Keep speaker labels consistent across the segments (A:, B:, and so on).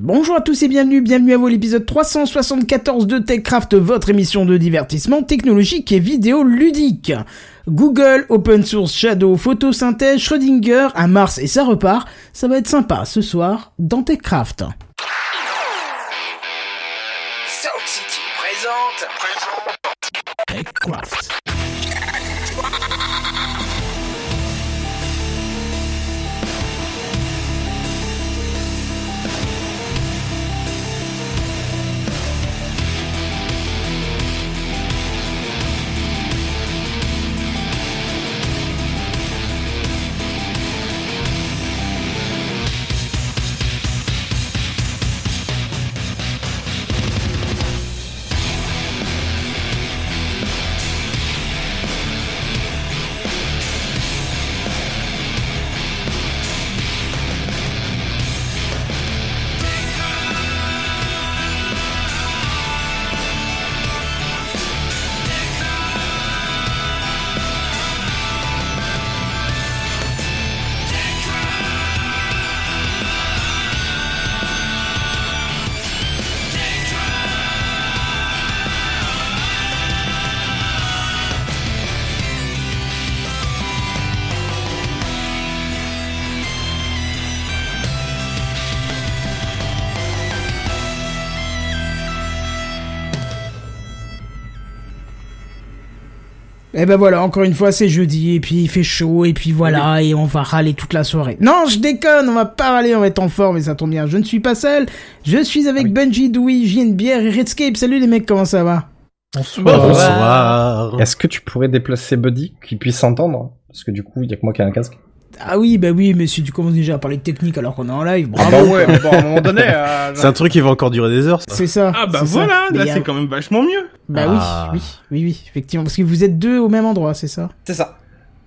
A: Bonjour à tous et bienvenue, bienvenue à vous l'épisode 374 de TechCraft, votre émission de divertissement technologique et vidéo ludique. Google, Open Source, Shadow, photosynthèse, Schrödinger, à Mars et ça repart, ça va être sympa ce soir dans TechCraft.
B: Soul City présente.
A: TechCraft. Et ben voilà, encore une fois c'est jeudi, et puis il fait chaud, et puis voilà, et on va râler toute la soirée. Non, je déconne, on va pas râler, on va être en forme, et ça tombe bien, je ne suis pas seul, je suis avec Bungie, Dewey, Jean, Bière et Redscape. Salut les mecs, comment ça va?
C: Bonsoir. Est-ce que tu pourrais déplacer Buddy, qu'il puisse s'entendre? Parce que du coup, il y a que moi qui ai un casque.
A: Ah oui, bah oui, mais si tu commences déjà à parler de technique alors qu'on est en live, bravo.
D: Ah bah ouais, mais bon, à un moment donné. euh,
E: C'est un truc qui va encore durer des heures. ça.
A: C'est ça.
D: Ah bah
A: ça.
D: voilà, là
A: a-
D: c'est quand même vachement mieux.
A: Bah
E: Ah.
A: oui, oui, oui, oui, effectivement, parce que vous êtes deux au même endroit, c'est ça?
C: C'est ça.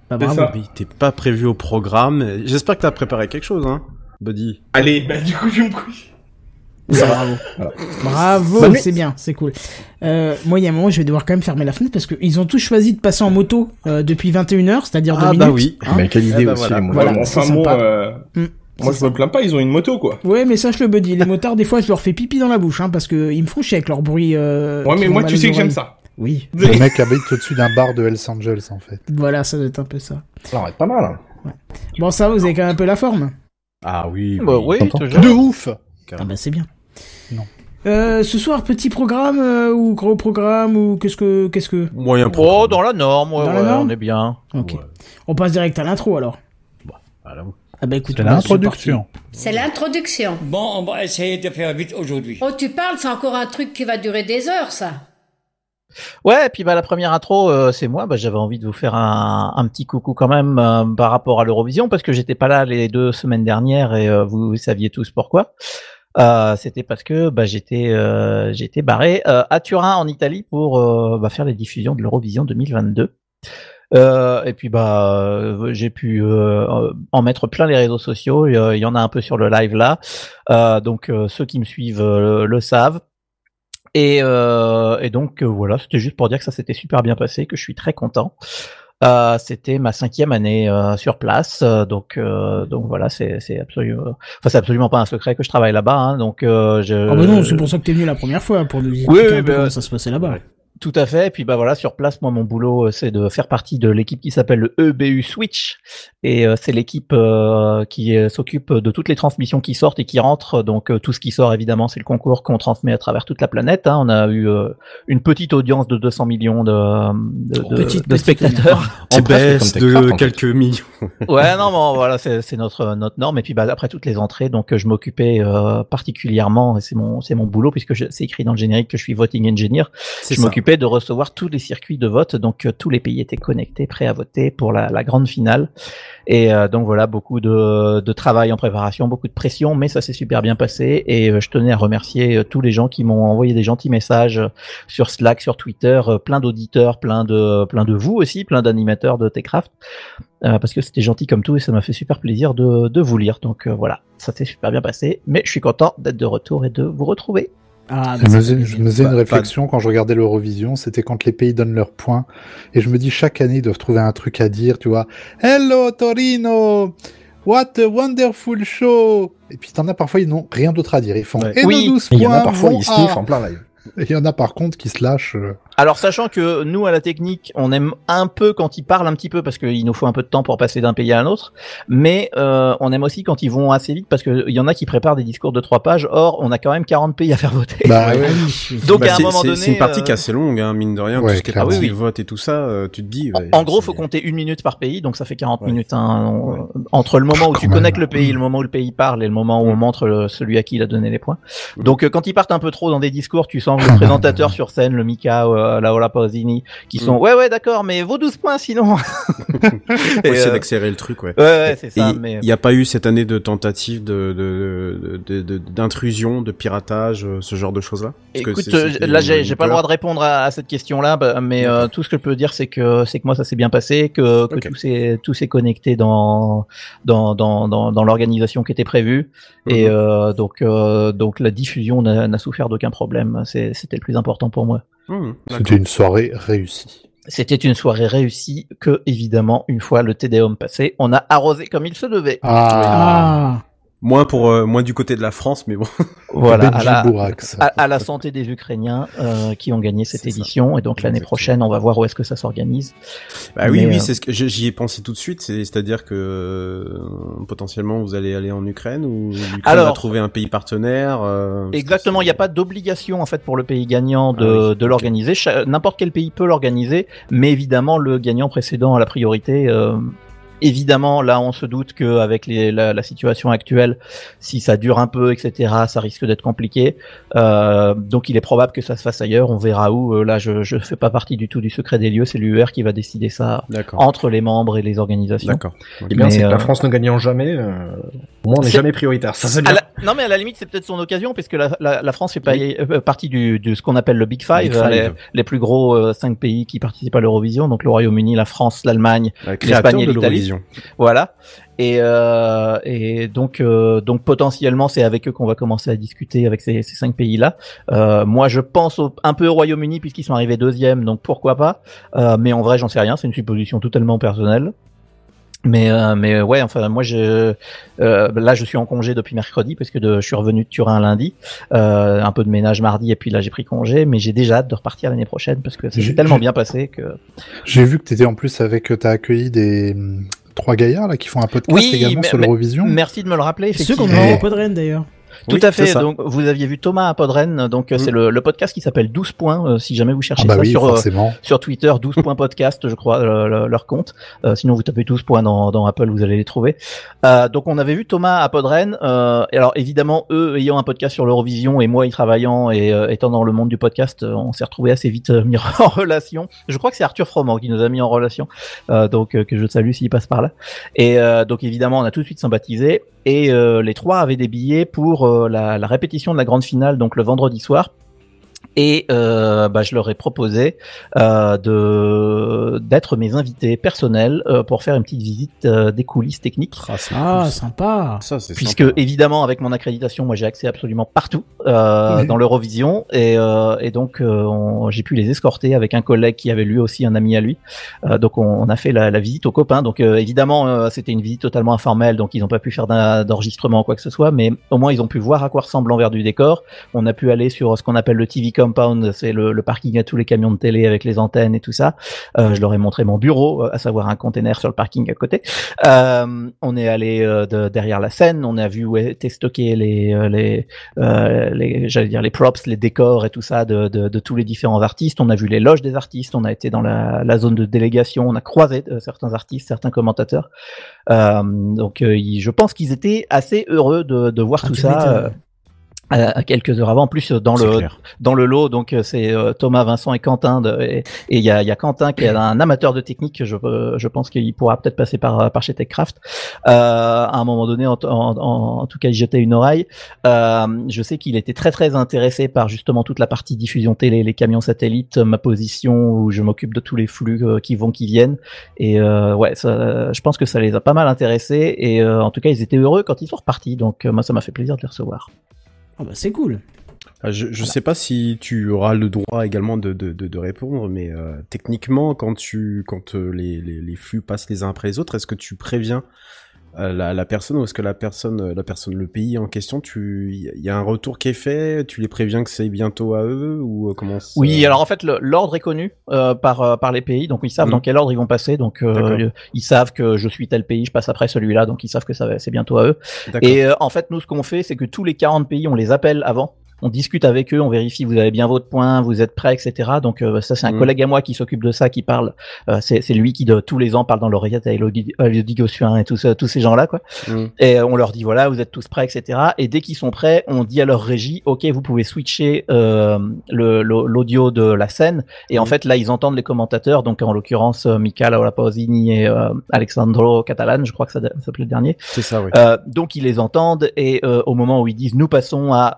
A: Bah bravo.
E: t'es pas prévu au programme. J'espère que t'as préparé quelque chose, hein, Buddy.
D: Allez, bah du coup je me couche.
A: Ça, bravo.
C: Voilà.
A: Bravo,
C: nuit.
A: c'est bien, c'est cool. Euh, moi, il y a un moment, je vais devoir quand même fermer la fenêtre parce qu'ils ont tous choisi de passer en moto euh, depuis 21h, c'est-à-dire deux
E: Ah
A: minutes.
E: bah oui.
A: hein.
C: Mais quelle idée
E: bah
C: aussi,
E: voilà.
C: les.
A: Voilà,
D: enfin euh,
A: Mm,
D: moi je me plains pas, ils ont une moto quoi.
A: Ouais, mais sache le buddy, les motards, des fois, je leur fais pipi dans la bouche, hein, parce que ils me font chier avec leur bruit. Euh,
D: Ouais, mais moi tu sais que j'aime ça.
A: Oui,
F: Le mec habite au-dessus d'un bar de Hells Angels, en fait.
A: voilà, ça doit être un peu ça.
C: Ça va être pas mal. hein.
A: Bon, ça, va, vous avez quand même un peu la forme.
E: Ah oui.
G: Bah oui,
C: T'entends
G: toujours.
F: De ouf
A: Ah bah c'est bien.
F: Non.
A: Euh, ce soir, petit programme euh, ou gros programme ou qu'est-ce que qu'est-ce que?
E: Moyen
G: Oh,
E: programme.
G: dans la norme, ouais,
A: Dans la
G: ouais,
A: norme
G: on est bien.
A: Ok.
E: Ouais.
A: On passe direct à l'intro alors.
E: Voilà.
A: Ah bah écoute,
F: C'est l'introduction.
H: C'est l'introduction.
I: Bon, on va essayer de faire vite aujourd'hui.
H: Oh, tu parles, c'est encore un truc qui va durer des heures, ça.
G: Ouais, et puis bah la première intro, euh, c'est moi. Bah, j'avais envie de vous faire un, un petit coucou quand même euh, par rapport à l'Eurovision parce que j'étais pas là les deux semaines dernières et euh, vous, saviez tous pourquoi. Euh, C'était parce que bah, j'étais euh, j'étais barré euh, à Turin en Italie pour euh, bah, faire les diffusions de l'Eurovision 2022. Euh, et puis bah j'ai pu en mettre plein les réseaux sociaux. Il y, en a un peu sur le live là. Donc ceux qui me suivent le savent. Et, et donc voilà, c'était juste pour dire que ça s'était super bien passé, que je suis très content. Euh, c'était ma cinquième année euh, sur place, euh, donc euh, donc voilà, c'est c'est absolument, enfin c'est absolument pas un secret que je travaille là-bas, hein, donc euh, je.
A: Ah bah non, c'est pour ça que t'es venu la première fois pour nous expliquer
G: Oui, oui, bah,
A: comment ça se passait là-bas.
G: Tout à fait. Et puis bah voilà, sur place, moi mon boulot euh, c'est de faire partie de l'équipe qui s'appelle le EBU Switch et euh, c'est l'équipe euh, qui euh, s'occupe de toutes les transmissions qui sortent et qui rentrent. Donc euh, tout ce qui sort évidemment, c'est le concours qu'on transmet à travers toute la planète. hein. On a eu euh, une petite audience de 200 millions de, de, de-
A: Petite,
G: de
A: petite,
G: spectateurs.
E: En baisse de
C: en fait.
E: quelques millions.
G: Ouais, non, bon, voilà, c'est c'est notre notre norme. Et puis bah après toutes les entrées, donc je m'occupais euh, particulièrement, et c'est mon c'est mon boulot puisque je- c'est écrit dans le générique que je suis voting engineer.
E: C'est
G: Je
E: ça.
G: De recevoir tous les circuits de vote, donc euh, tous les pays étaient connectés, prêts à voter pour la, grande finale. Et euh, donc voilà, beaucoup de, travail en préparation, beaucoup de pression, mais ça s'est super bien passé. Et euh, je tenais à remercier tous les gens qui m'ont envoyé des gentils messages sur Slack, sur Twitter, plein d'auditeurs, plein de plein de vous aussi, plein d'animateurs de Techcraft, euh, parce que c'était gentil comme tout et ça m'a fait super plaisir de, vous lire. Donc voilà, ça s'est super bien passé. Mais je suis content d'être de retour et de vous retrouver.
A: Ah,
F: Je
A: bah,
F: me faisais,
A: fait
F: je me
A: plaisir.
F: faisais une
E: Pas-
F: réflexion quand je regardais l'Eurovision, c'était quand les pays donnent leurs points. Et je me dis, chaque année, ils doivent trouver un truc à dire, tu vois. Hello, Torino! What a wonderful show Et puis t'en as parfois, ils n'ont rien d'autre à dire. Ils font
E: Ouais.
F: et
G: Oui.
F: nos 12
C: Et il y en a
F: points
C: parfois, ils sniffent en plein live.
F: Et il y en a par contre qui se lâchent. euh,
G: Alors sachant que nous à la technique, on aime un peu quand ils parlent un petit peu parce qu'il nous faut un peu de temps pour passer d'un pays à un autre, mais euh, on aime aussi quand ils vont assez vite parce qu'il y en a qui préparent des discours de trois pages. Or, on a quand même 40 pays à faire voter.
F: Bah
A: Ah oui.
G: Donc
E: Bah,
G: à un
E: c'est-
G: moment donné,
E: c'est une partie
G: euh,
E: qui est assez longue, hein, mine de rien.
F: Ouais,
E: tout ce qui est
G: Ah oui, oui.
E: vote et tout ça, euh, tu te dis. ouais,
G: En gros, faut compter une minute par pays, donc ça fait 40
E: Ouais.
G: minutes. hein, on- Entre le moment où
F: Quand
G: tu
F: même.
G: connectes le pays, le moment où le pays parle et le moment où on montre le- celui à qui il a donné les points.
E: Mhm.
G: Donc euh, quand ils partent un peu trop dans des discours, tu sens le présentateur sur scène, le Mika, la Ola Pausini, qui sont
E: Mhm.
G: ouais ouais d'accord, mais vos 12 points sinon.
E: Essayer
G: euh,
E: d'accélérer le truc, ouais.
G: Ouais ouais c'est ça.
E: Il
G: mais
E: n'y a pas eu cette année de tentative de de- de- de- d'intrusion, de, piratage, euh, ce genre de choses-là? Parce que
G: Écoute,
E: c'est- c'était
G: là j'ai pas le droit de répondre à, à cette question-là, bah, mais euh, tout ce que je peux dire c'est que c'est que moi ça s'est bien passé, que, que tout s'est tout s'est connecté dans dans dans dans, dans l'organisation qui était prévue et
E: Mhm.
G: euh, donc euh, donc la diffusion n'a souffert d'aucun problème. C'est- C'était le plus important pour moi.
E: Mhm, d'accord.
F: C'était une soirée réussie.
G: C'était une soirée réussie que évidemment une fois le Tédéum passé, on a arrosé comme il se devait.
F: Ah,
A: Ah.
E: Moins pour euh, moins du côté de la France, mais bon.
G: Voilà, à la, à, à la santé des Ukrainiens euh, qui ont gagné cette
E: ça.
G: édition et donc l'année prochaine on va voir où est-ce que ça s'organise.
E: Bah oui,
G: Mais,
E: oui,
G: euh,
E: c'est ce que j'y ai pensé tout de suite. C'est c'est-à-dire que euh, potentiellement vous allez aller en Ukraine ou l'Ukraine va
G: Alors-
E: trouver un pays partenaire. euh,
G: Exactement, il n'y a pas d'obligation en fait pour le pays gagnant de,
E: Ah oui,
G: de l'organiser. Cha- N'importe quel pays peut l'organiser, mais évidemment le gagnant précédent a la priorité. Évidemment, là on se doute que avec les, la, la situation actuelle, si ça dure un peu, etc., ça risque d'être compliqué. Euh, donc il est probable que ça se fasse ailleurs. On verra où. Euh, là, je je fais pas partie du tout du secret des lieux. C'est l'UR qui va décider ça
E: D'accord.
G: entre les membres et les organisations.
E: D'accord.
C: Bien, c'est que la France ne gagnant jamais, euh, au moins on n'est jamais prioritaire. Ça, c'est bien.
G: la- non mais à la limite c'est peut-être son occasion puisque la, la, la France fait pas euh, partie du, de ce qu'on appelle le Big Five,
E: Big Five.
G: Les, les plus gros euh, cinq pays qui participent à l'Eurovision, donc le Royaume-Uni, la France, l'Allemagne, l'Espagne et l'Italie. Voilà. Et, euh, et donc euh, donc potentiellement c'est avec eux qu'on va commencer à discuter avec ces, ces cinq pays là. Euh, moi je pense au- un peu au Royaume-Uni puisqu'ils sont arrivés deuxième, donc pourquoi pas. Mais en vrai j'en sais rien, c'est une supposition totalement personnelle. Mais euh, mais ouais enfin moi je euh, là je suis en congé depuis mercredi parce que de, je suis revenu de Turin lundi euh, un peu de ménage mardi et puis là j'ai pris congé mais j'ai déjà hâte de repartir l'année prochaine parce que ça s'est
F: J'ai-
G: tellement bien passé que
F: J'ai vu que t'étais en plus avec, t'as accueilli des trois gaillards là qui font un podcast
G: Oui,
F: également sur l'Eurovision.
G: merci de me le rappeler
A: Ceux qu'on
G: effectivement
A: a au Podren d'ailleurs.
G: Tout
E: Oui,
G: à fait. Donc, vous aviez vu Thomas à Podren. Donc, euh,
E: Mm.
G: c'est le, le podcast qui s'appelle 12 points. euh, si jamais vous cherchez
F: Ah bah
G: ça
F: oui,
G: sur, euh, sur Twitter, 12 points podcast, je crois, le- le- leur compte. Euh, sinon, vous tapez 12 points dans, dans Apple, vous allez les trouver. Donc, on avait vu Thomas à Podren. Et alors, évidemment, eux ayant un podcast sur l'Eurovision et moi y travaillant et étant dans le monde du podcast, on s'est retrouvé assez vite mis en relation. Je crois que c'est Arthur Froment qui nous a mis en relation. Donc, que je salue s'il passe par là. Et donc, évidemment, on a tout de suite sympathisé. Et les trois avaient des billets pour euh, la, la répétition de la grande finale, donc le vendredi soir. Et euh, bah, je leur ai proposé euh, de d'être mes invités personnels euh, pour faire une petite visite euh, des coulisses techniques.
E: Ah,
A: Ah, sympa.
E: Ça, c'est
G: Puisque
E: sympa.
G: évidemment avec mon accréditation, moi j'ai accès absolument partout euh,
F: Oui.
G: dans l'Eurovision et, euh, et donc euh, on- j'ai pu les escorter avec un collègue qui avait lui aussi un ami à lui. Euh, donc on, on a fait la, la visite aux copains. Donc euh, évidemment euh, c'était une visite totalement informelle, donc ils n'ont pas pu faire d'enregistrement ou quoi que ce soit, mais au moins ils ont pu voir à quoi ressemble l'envers du décor. On a pu aller sur ce qu'on appelle le TV compound, c'est le, le parking à tous les camions de télé avec les antennes et tout ça. Euh, je leur ai montré mon bureau, euh, à savoir un container sur le parking à côté. Euh, on est allé de- derrière la scène, on a vu où étaient stockés les, les, les j'allais dire les props, les décors et tout ça de, de, de tous les différents artistes. On a vu les loges des artistes, on a été dans la, la zone de délégation, on a croisé certains artistes, certains commentateurs. Donc, ils- je pense qu'ils étaient assez heureux de, de voir
A: Ah,
G: tout ça. Euh, quelques heures avant. En plus, dans le
E: clair.
G: dans le lot, donc euh, c'est euh, Thomas, Vincent et Quentin. de- et il y a, y a Quentin qui est un amateur de technique. que Je, euh, je pense qu'il pourra peut-être passer par par chez TechCraft. Euh, à un moment donné, en, en, en- en tout cas, il jetait une oreille. Euh, je sais qu'il était très très intéressé par justement toute la partie diffusion télé, les camions satellites, ma position où je m'occupe de tous les flux euh, qui vont qui viennent. Et euh, ouais, ça, je pense que ça les a pas mal intéressés. Et euh, en tout cas, ils étaient heureux quand ils sont repartis. Donc euh, moi, ça m'a fait plaisir de les recevoir.
A: Ah bah c'est cool.
E: Ah, Je, je sais pas si tu auras le droit également de, de, de, répondre, mais euh, techniquement, quand tu quand euh, les, les, flux passent les uns après les autres, est-ce que tu préviens la, la personne ou est-ce que la personne, euh, la personne, le pays en question, tu, il y a un retour qui est fait, tu les préviens que c'est bientôt à eux ou euh, comment
G: Oui, alors en fait, l'ordre est connu euh, par euh, par les pays, donc ils savent
E: Mhm.
G: dans quel ordre ils vont passer. Donc euh, ils savent que je suis tel pays, je passe après celui-là, donc ils savent que ça va, c'est bientôt à eux. Et euh, en fait, nous, ce qu'on fait, c'est que tous les 40 pays, on les appelle avant. On discute avec eux, on vérifie vous avez bien votre point, vous êtes prêts, etc. Donc euh, ça, c'est un
E: Mhm.
G: collègue à moi qui s'occupe de ça, qui parle. Euh, c'est lui qui de, tous les ans parle dans l'oreillette à Elodie Elodie Gossuin et tous tous ces gens-là, quoi.
E: Mm.
G: Et euh, on leur dit voilà, vous êtes tous prêts, etc. Et dès qu'ils sont prêts, on dit à leur régie, ok, vous pouvez switcher euh, l'audio de la scène. Et en
E: Mhm.
G: fait, là, ils entendent les commentateurs, donc en l'occurrence euh, Michael Olapausini et euh, Alexandro Catalan, je crois que ça, ça s'appelait le dernier.
E: C'est ça, oui.
G: Euh, donc ils les entendent et euh, au moment où ils disent nous passons à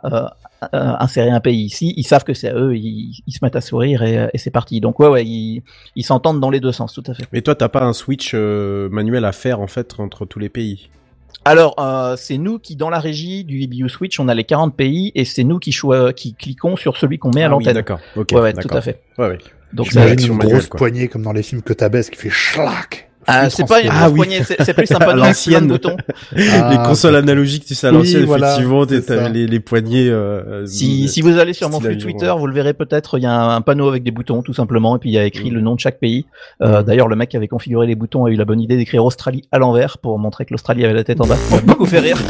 G: insérer un pays ici, ils savent que c'est à eux, ils, ils se mettent à sourire et, euh, et c'est parti. Donc ouais ouais, ils ils s'entendent dans les deux sens, tout à fait.
E: Mais toi, t'as pas un switch euh, manuel à faire en fait entre tous les pays?
G: Alors euh, c'est nous qui dans la régie du EBU Switch, on a les 40 pays et c'est nous qui qui cliquons sur celui qu'on met à
E: Ah oui,
G: l'antenne.
E: d'accord. Ok.
G: ouais ouais, tout à fait.
E: Ouais, ouais.
G: Donc
E: action
F: une grosse
E: quoi.
F: poignée comme dans les films que t'abaisses qui fait schlac.
G: Ah, c'est pas une.
E: Ah oui.
G: poignée, c'est plus un panneau de boutons.
F: Ah,
E: les consoles analogiques, tu sais, à
F: Oui,
E: l'ancienne,
F: voilà,
E: effectivement, t'avais les, les poignées. Euh,
G: Si,
E: euh,
G: si vous allez sur mon flux Twitter,
E: ouais.
G: vous le verrez peut-être, il y a un, un panneau avec des boutons tout simplement, et puis il y a écrit
E: Mm.
G: le nom de chaque pays. Euh,
E: Mm.
G: D'ailleurs, le mec qui avait configuré les boutons a eu la bonne idée d'écrire Australie à l'envers pour montrer que l'Australie avait la tête en bas. Ça m'a beaucoup fait rire.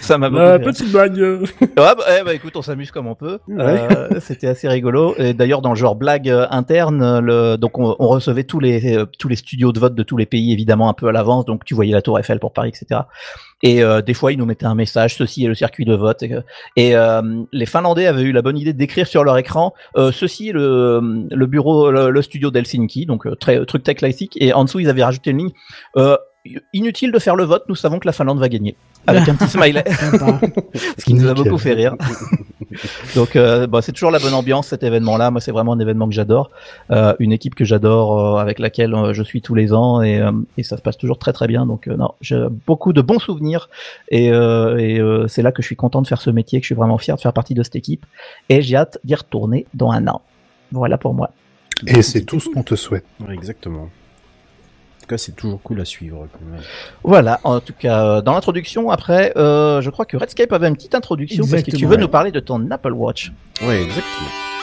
G: Ça m'a beaucoup fait rire.
E: petite blague.
G: Ouais, bah, eh, bah, écoute, on s'amuse comme on peut. Euh, C'était assez rigolo. Et d'ailleurs, dans le genre blague euh, interne, le, donc on, on recevait tous les tous les studios de vote de tous les pays évidemment un peu à l'avance. Donc tu voyais la Tour Eiffel pour Paris, etc. Et euh, des fois, ils nous mettaient un message ceci est le circuit de vote. Et, euh, les Finlandais avaient eu la bonne idée d'écrire sur leur écran euh, ceci est le le bureau le, studio d'Helsinki. Donc très truc très classique. Et en dessous, ils avaient rajouté une ligne. Inutile de faire le vote, nous savons que la Finlande va gagner. Avec un petit smiley. Ce qui nous a beaucoup fait rire. Donc, euh, bah, c'est toujours la bonne ambiance cet événement-là. Moi, c'est vraiment un événement que j'adore, euh, une équipe que j'adore, euh, avec laquelle euh, je suis tous les ans, et, euh, et ça se passe toujours très très bien. Donc, euh, non, j'ai beaucoup de bons souvenirs, et, euh, et euh, c'est là que je suis content de faire ce métier, que je suis vraiment fier de faire partie de cette équipe, et j'ai hâte d'y retourner dans un an. Voilà pour moi.
F: Et c'est tout ce qu'on te souhaite.
E: Exactement. En tout cas, c'est toujours cool à suivre. quand même.
G: Voilà, en tout cas, euh, dans l'introduction, après, euh, je crois que Redscape avait une petite introduction parce que tu veux
A: ouais.
G: nous parler de ton Apple Watch.
E: Ouais, exactement.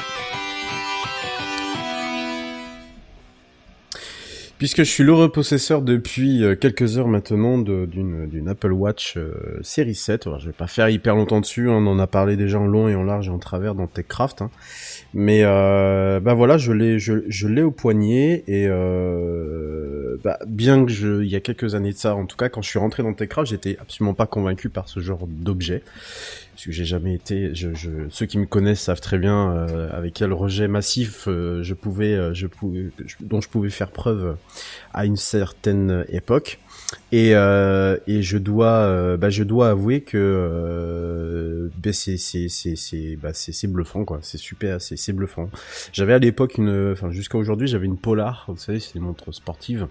E: Puisque je suis l'heureux possesseur depuis euh, quelques heures maintenant d'une Apple Watch euh, série 7. Alors, je vais pas faire hyper longtemps dessus, hein, on en a parlé déjà en long et en large et en travers dans TechCraft. Hein. Mais euh, bah voilà, je l'ai je, je l'ai au poignet et euh, bah, bien que je il y a quelques années de ça, en tout cas quand je suis rentré dans TechCraft, j'étais absolument pas convaincu par ce genre d'objet parce que j'ai jamais été. Je, je, ceux qui me connaissent savent très bien euh, avec quel rejet massif euh, je pouvais, euh, je pouvais, dont je pouvais faire preuve à une certaine époque. Et, euh, et je dois, euh, bah, je dois avouer que euh, bah, c'est c'est c'est c'est bah, c'est bluffant quoi. C'est super, c'est c'est bluffant. J'avais à l'époque une, enfin jusqu'à aujourd'hui, j'avais une Polar. Vous savez, c'est des montres sportives.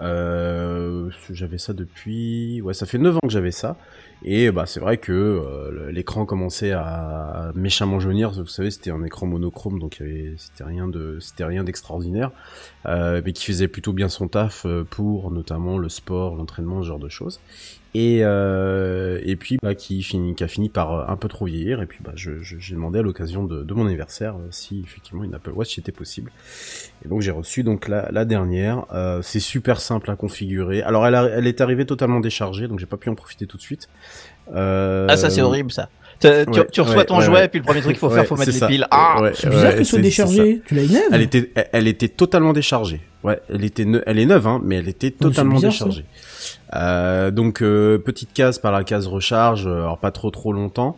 E: Euh, j'avais ça depuis, ouais, ça fait 9 ans que j'avais ça. Et bah c'est vrai que euh, l'écran commençait à méchamment jaunir. Vous savez, c'était un écran monochrome, donc c'était rien de, c'était rien d'extraordinaire, euh, mais qui faisait plutôt bien son taf euh, pour notamment le sport, l'entraînement, ce genre de choses. Et euh, et puis bah qui finit, qui a fini par euh, un peu trop vieillir. Et puis bah j'ai demandé à l'occasion de, de mon anniversaire euh, si effectivement une Apple Watch était possible. Et donc j'ai reçu donc la, la dernière. C'est super simple à configurer. Alors elle, elle est arrivée totalement déchargée, donc j'ai pas pu en profiter tout de suite. Euh,
G: Ah, ça, c'est horrible, ça. Tu, tu-
E: ouais,
G: tu reçois
E: ouais,
G: ton
E: ouais,
G: jouet,
E: ouais.
G: et puis le premier truc qu'il faut faire, faut mettre les piles. Ah
E: Ouais,
A: C'est bizarre
E: ouais,
A: qu'elle soit déchargée. Tu l'as une neuve
E: Elle était, elle, elle était totalement déchargée. Ouais, elle était, ne- elle est neuve, hein, mais elle était totalement
A: bizarre,
E: déchargée. Euh, donc euh, petite case par la case recharge, euh, alors pas trop trop longtemps,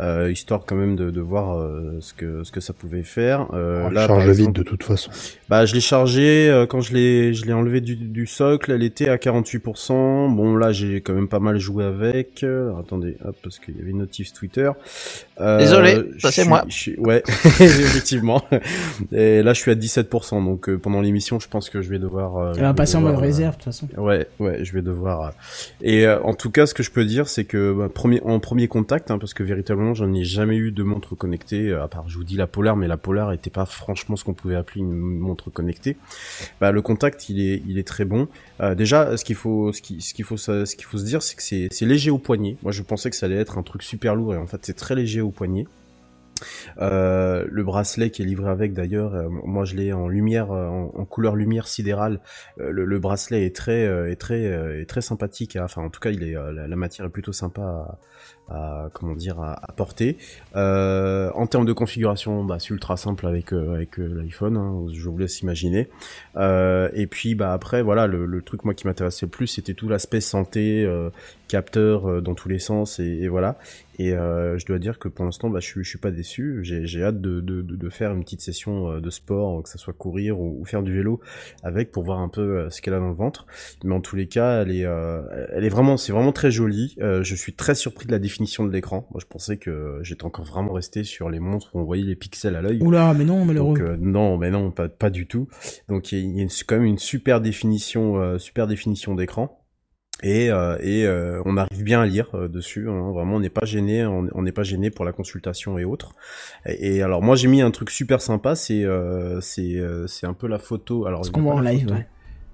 E: euh, histoire quand même de, de voir euh, ce que ce que ça pouvait faire. Euh,
F: On
E: là,
F: charge
E: exemple,
F: vite de toute façon.
E: bah, je l'ai chargé euh, quand je l'ai, je l'ai enlevé du, du socle. Elle était à 48%. Bon, là, j'ai quand même pas mal joué avec. Euh, alors, attendez, hop, parce qu'il y avait une notif Twitter. Euh,
G: Désolé, ça, c'est
E: suis-
G: moi.
E: je suis- ouais, effectivement. Et là, je suis à 17%. Donc, euh, pendant l'émission, je pense que je vais devoir. euh,
A: Elle va passer en mode réserve, de toute façon.
E: Ouais, ouais, je vais devoir voir. euh. Et euh, en tout cas, ce que je peux dire, c'est que bah, premier, en premier contact, hein, parce que véritablement, j'en ai jamais eu de montre connectée, euh, à part, je vous dis la Polar, mais la Polar était pas franchement ce qu'on pouvait appeler une montre connectée. Bah, le contact, il est, il est très bon. Euh, déjà, ce qu'il faut, ce qui- ce qu'il faut, ce qu'il faut se dire, c'est que c'est, léger au poignet. Moi, je pensais que ça allait être un truc super lourd, et en fait, c'est très léger au poignet. Euh, le bracelet qui est livré avec d'ailleurs, moi je l'ai en lumière, en, couleur lumière sidérale. Le, le bracelet est très, est très, est très sympathique. à- Enfin, en tout cas, il est, la, la matière est plutôt sympa à, comment dire, à, porter. Euh, en termes de configuration, bah, c'est ultra simple avec euh, avec euh, l'iPhone. hein, je vous laisse imaginer. Euh, et puis, bah après, voilà, le, le truc moi qui m'intéressait le plus, c'était tout l'aspect santé, euh, capteur euh, dans tous les sens, et, et voilà. Et je dois dire que pour l'instant, bah, je, suis- je suis pas déçu. J'ai hâte de, de, de, faire une petite session de sport, que ça soit courir ou, ou faire du vélo avec pour voir un peu ce qu'elle a dans le ventre. Mais en tous les cas, elle est, elle est vraiment, c'est vraiment très joli. Je suis très surpris de la définition de l'écran. Moi, je pensais que j'étais encore vraiment resté sur les montres où on voyait les pixels à l'œil.
A: Oula, mais non, malheureux.
E: Donc, euh, non, mais non, pas, pas du tout. Donc il y a, une- quand même une super définition, euh, super définition d'écran. Et, euh, et on arrive bien à lire dessus. hein. Vraiment, on n'est pas gêné. On n'est pas gêné pour la consultation et autres. Et, et alors moi, j'ai mis un truc super sympa. C'est c'est c'est un peu la photo. Alors
A: Ce qu'on voit en live,
E: photo.
A: ouais.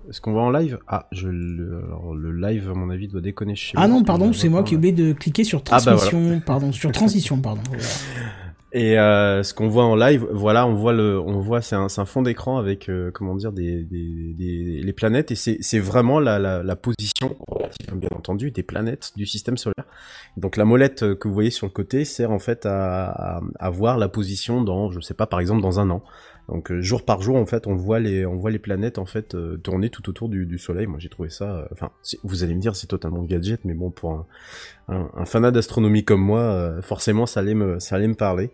E: Est-ce qu'on va en live? Ah, je le, alors, le live à mon avis doit déconner chez
A: Ah
E: moi.
A: non, pardon, c'est moi qui ai oublié de cliquer sur
E: Ah bah
A: transmission, pardon, sur transition, pardon.
E: Et euh, ce qu'on voit en live, voilà, on voit le, on voit, c'est un, un fond d'écran avec, euh, comment dire, des, des, des- les planètes, et c'est, vraiment la, la, la position bien entendu, des planètes du système solaire. Donc la molette que vous voyez sur le côté sert en fait à, à, à voir la position dans, je sais pas, par exemple dans un an. Donc euh, jour par jour, en fait, on voit les, on voit les planètes en fait euh, tourner tout autour du, du Soleil. Moi, j'ai trouvé ça. euh, Enfin, vous allez me dire, c'est totalement gadget, mais bon, pour un, un, fanat d'astronomie comme moi, forcément, ça allait me, ça allait me parler.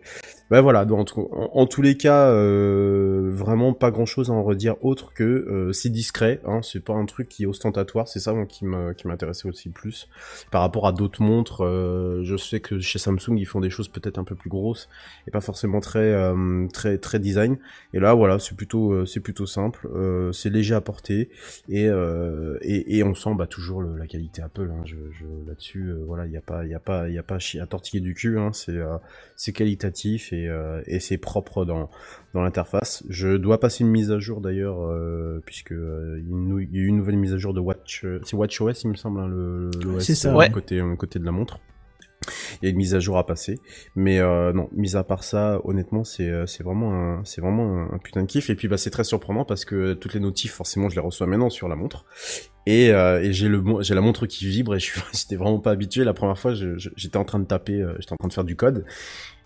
E: Ben voilà. Donc, en, tous les cas, euh, vraiment pas grand chose à en redire autre que euh, c'est discret. Hein, c'est pas un truc qui est ostentatoire. C'est ça moi, qui m'intéressait aussi le plus par rapport à d'autres montres. euh, je sais que chez Samsung, ils font des choses peut-être un peu plus grosses et pas forcément très, euh, très, très design. Et là, voilà, c'est plutôt, euh, c'est plutôt simple. Euh, c'est léger à porter et, et, et on sent bah, toujours la qualité Apple. Hein. Je, je, là-dessus, voilà, il y a pas, y a pas, y a pas à, tortiller du cul. Hein. C'est, c'est qualitatif et, euh, et c'est propre dans, dans l'interface. Je dois passer une mise à jour d'ailleurs, euh, puisque euh, il y a eu une nouvelle mise à jour de Watch, euh, c'est WatchOS, il me semble, hein, le, le
A: ça,
E: euh,
G: ouais.
E: côté, euh, côté de la montre. Il y a une mise à jour à passer, mais euh, non, mis à part ça, honnêtement, c'est euh, c'est vraiment un c'est vraiment un, un putain de kiff. Et puis bah c'est très surprenant parce que toutes les notifs, forcément, je les reçois maintenant sur la montre. Et, euh, et j'ai le mo- j'ai la montre qui vibre et je suis j'étais vraiment pas habitué. La première fois, j'étais en train de taper, euh, j'étais en train de faire du code.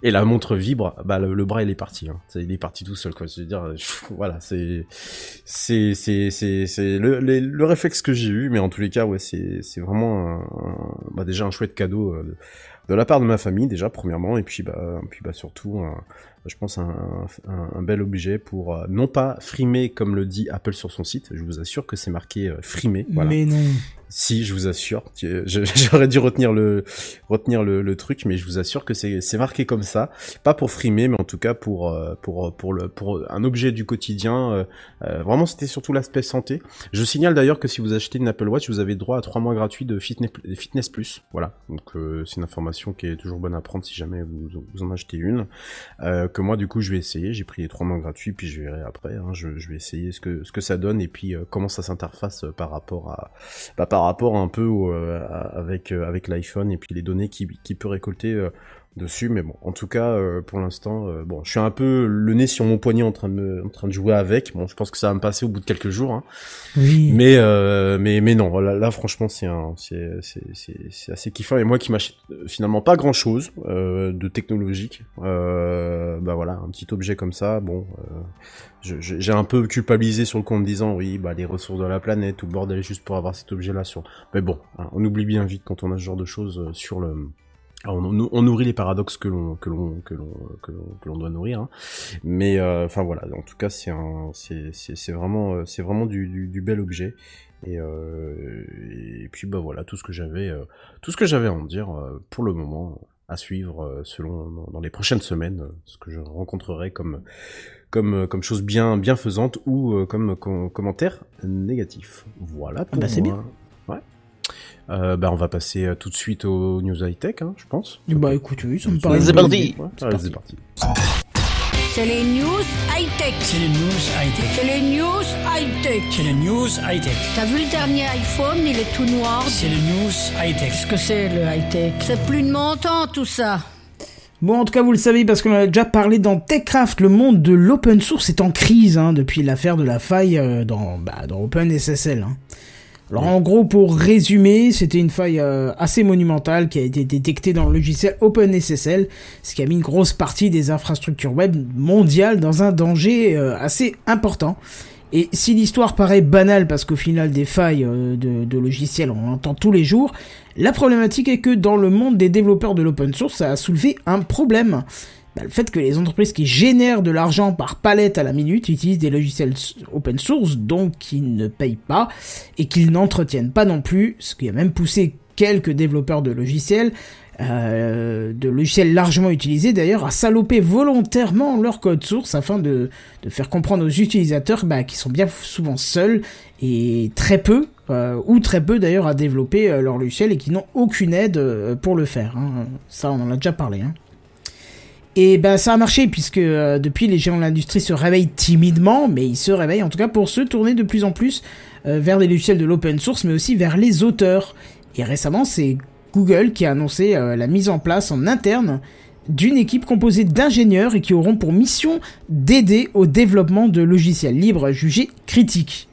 E: Et la montre vibre, bah le, le bras il est parti, hein. C'est- il est parti tout seul quoi. Veux dire, euh, voilà, c'est c'est c'est c'est c'est le, les- le réflexe que j'ai eu, mais en tous les cas ouais c'est c'est vraiment un, bah, déjà un chouette cadeau euh, de, la part de ma famille déjà premièrement et puis bah puis bah surtout je pense un, un, un bel objet pour euh, non pas frimer comme le dit Apple sur son site. Je vous assure que c'est marqué euh, frimer. Voilà.
A: Mais non.
E: Si, je vous assure. J'aurais dû retenir le retenir le, le truc, mais je vous assure que c'est marqué comme ça, pas pour frimer, mais en tout cas pour euh, pour pour le pour un objet du quotidien. euh, vraiment, c'était surtout l'aspect santé. Je signale d'ailleurs que si vous achetez une Apple Watch, vous avez droit à trois mois gratuits de fitness fitness plus. Voilà, donc euh, c'est une information qui est toujours bonne à prendre si jamais vous vous en achetez une. Euh, que moi du coup je vais essayer. J'ai pris les trois mois gratuits, puis je verrai après. hein, je, je vais essayer ce que ce que ça donne et puis euh, comment ça s'interface euh, par rapport à bah, par rapport un peu euh, avec euh, avec l'iPhone et puis les données qui qui peut récolter euh, dessus. Mais bon, en tout cas euh, pour l'instant, euh, bon, je suis un peu le nez sur mon poignet en train de me- en train de jouer avec. Bon, je pense que ça va me passer au bout de quelques jours. Hein.
A: Oui.
E: Mais euh, mais mais non, là, là franchement c'est c'est c'est c'est c'est assez kiffant et moi qui m'achète euh, finalement pas grand chose de technologique, euh, bah voilà un petit objet comme ça, bon, euh, j'ai un peu culpabilisé sur le compte en disant oui bah les ressources de la planète ou le bordel juste pour avoir cet objet là sur, mais bon, hein, on oublie bien vite quand on a ce genre de choses euh, sur le on, on nourrit les paradoxes que l'on que l'on que l'on que l'on doit nourrir, hein. mais euh, enfin voilà. En tout cas, c'est un c'est c'est c'est vraiment euh, c'est vraiment du, du du bel objet. Et, euh, et puis bah voilà tout ce que j'avais euh, tout ce que j'avais à en dire euh, pour le moment à suivre euh, selon dans, dans les prochaines semaines ce que je rencontrerai comme comme comme chose bien bienfaisante ou euh, comme com- commentaire négatif. Voilà pour
A: bah, c'est
E: moi. Ouais. Euh, bah, on va passer euh, tout de suite aux news high tech, hein, je pense.
A: Bah écoute, oui, ça me paraît.
G: C'est parti.
E: Ouais, c'est parti.
H: C'est les news high-tech.
I: C'est les news high-tech.
H: C'est les news high-tech.
I: C'est les news high-tech.
H: T'as vu le dernier iPhone, il est tout noir.
I: C'est les news high-tech.
H: Qu'est-ce que c'est le high-tech? C'est plus de mon temps tout ça.
A: Bon, en tout cas, vous le savez parce qu'on en a déjà parlé dans TechCraft, le monde de l'open source est en crise hein, depuis l'affaire de la faille euh, dans, bah, dans OpenSSL. Hein. Alors en gros, pour résumer, c'était une faille euh, assez monumentale qui a été détectée dans le logiciel OpenSSL, ce qui a mis une grosse partie des infrastructures web mondiales dans un danger euh, assez important. Et si l'histoire paraît banale parce qu'au final des failles euh, de, de logiciels on en entend tous les jours, la problématique est que dans le monde des développeurs de l'open source, ça a soulevé un problème. Bah, le fait que les entreprises qui génèrent de l'argent par palette à la minute utilisent des logiciels open source, donc qui ne payent pas, et qu'ils n'entretiennent pas non plus, ce qui a même poussé quelques développeurs de logiciels, euh, de logiciels largement utilisés d'ailleurs, à saloper volontairement leur code source afin de, faire comprendre aux utilisateurs bah, qui sont bien souvent seuls et très peu, euh, ou très peu d'ailleurs, à développer euh, leur logiciel et qui n'ont aucune aide pour le faire. hein. Ça, on en a déjà parlé. Hein. Et ben ça a marché puisque euh, depuis les géants de l'industrie se réveillent timidement, mais ils se réveillent en tout cas pour se tourner de plus en plus euh, vers des logiciels de l'open source, mais aussi vers les auteurs. Et récemment, c'est Google qui a annoncé euh, la mise en place en interne d'une équipe composée d'ingénieurs et qui auront pour mission d'aider au développement de logiciels libres jugés critiques.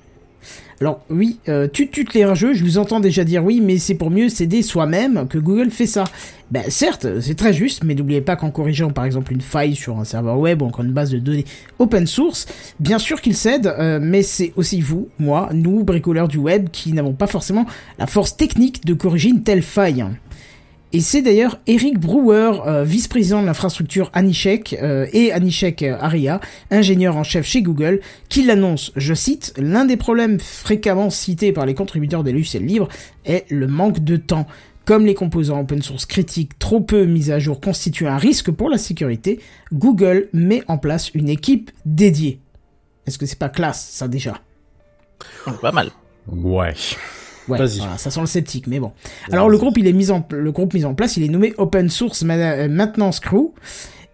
A: Alors oui, euh, tut tut les rageux, je vous entends déjà dire oui, mais c'est pour mieux s'aider soi-même que Google fait ça. Ben certes, c'est très juste, mais n'oubliez pas qu'en corrigeant par exemple une faille sur un serveur web ou encore une base de données open source, bien sûr qu'il s'aide, euh, mais c'est aussi vous, moi, nous, bricoleurs du web, qui n'avons pas forcément la force technique de corriger une telle faille. Et c'est d'ailleurs Eric Brewer, euh, vice-président de l'infrastructure Anishek euh, et Anishek euh, Aria, ingénieur en chef chez Google, qui l'annonce, je cite, l'un des problèmes fréquemment cités par les contributeurs des logiciels libres est le manque de temps. Comme les composants open source critiques trop peu mis à jour constituent un risque pour la sécurité, Google met en place une équipe dédiée. Est-ce que c'est pas classe, ça déjà?
G: Pas mal.
E: Ouais.
A: Ouais, voilà, ça sent le sceptique, mais bon. Alors le groupe, il est mis en le groupe mis en place, il est nommé Open Source euh, Maintenance Crew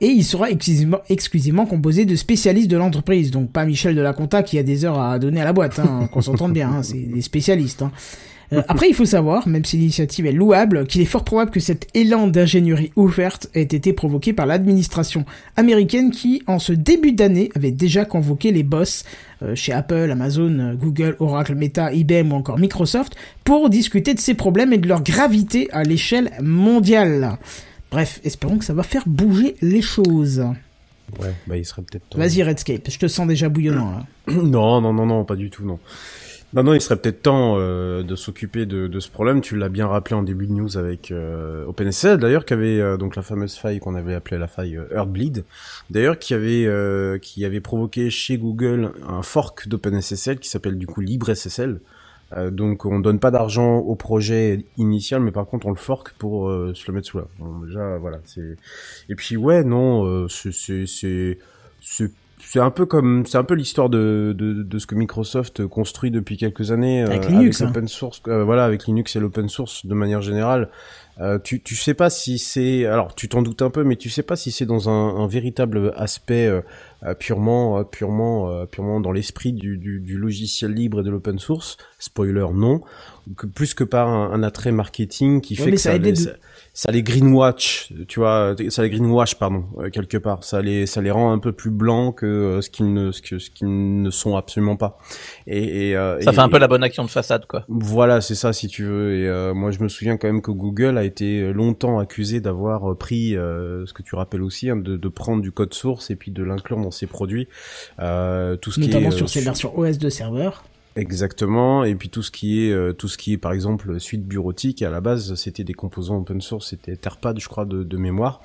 A: et il sera exclusivement, exclusivement composé de spécialistes de l'entreprise, donc pas Michel de la Compta qui a des heures à donner à la boîte, hein, qu'on s'entende bien, hein, c'est des spécialistes. Hein. Euh, après, il faut savoir, même si l'initiative est louable, qu'il est fort probable que cet élan d'ingénierie ouverte ait été provoqué par l'administration américaine qui, en ce début d'année, avait déjà convoqué les boss chez Apple, Amazon, euh, Google, Oracle, Meta, IBM ou encore Microsoft pour discuter de ces problèmes et de leur gravité à l'échelle mondiale. Bref, espérons que ça va faire bouger les choses.
E: Ouais, bah il serait peut-être. temps.
A: Vas-y Redscape, je te sens déjà bouillonnant là.
E: Non, non, non, non, pas du tout, non. Non, non, il serait peut-être temps euh, de s'occuper de, de ce problème. Tu l'as bien rappelé en début de news avec euh, OpenSSL, d'ailleurs, qui avait euh, donc la fameuse faille qu'on avait appelée la faille euh, Heartbleed, d'ailleurs, qui avait euh, qui avait provoqué chez Google un fork d'OpenSSL qui s'appelle du coup LibreSSL. Euh, donc on donne pas d'argent au projet initial, mais par contre on le fork pour euh, se le mettre sous la. Bon, déjà voilà, c'est. Et puis ouais, non, euh, c'est c'est c'est un peu comme c'est un peu l'histoire de, de de ce que Microsoft construit depuis quelques années
A: Avec
E: euh,
A: Linux, hein.
E: source euh, voilà avec Linux et l'open source de manière générale euh, tu tu sais pas si c'est alors tu t'en doutes un peu mais tu sais pas si c'est dans un, un véritable aspect euh, euh, purement purement euh, purement dans l'esprit du, du du logiciel libre et de l'open source spoiler non que plus que par un, un attrait marketing qui
A: Ouais,
E: fait
A: mais
E: que
A: ça.
E: Ça,
A: les
E: greenwatch, tu vois, ça les greenwash pardon, euh, quelque part. Ça les ça les rend un peu plus blancs que euh, ce qu'ils ne ce que ce qu'ils ne sont absolument pas. Et, et euh,
G: Ça
E: et-
G: fait un peu la bonne action de façade, quoi.
E: voilà, c'est ça si tu veux. Et euh, moi, je me souviens quand même que Google a été longtemps accusé d'avoir euh, pris, euh, ce que tu rappelles aussi, hein, de, de prendre du code source et puis de l'inclure dans ses produits. Euh, tout ce
A: Notamment
E: qui est,
A: sur
E: euh,
A: ces versions OS de serveur.
E: Exactement, et puis tout ce qui est euh, tout ce qui est par exemple suite bureautique à la base c'était des composants open source, c'était Etherpad je crois de, de mémoire,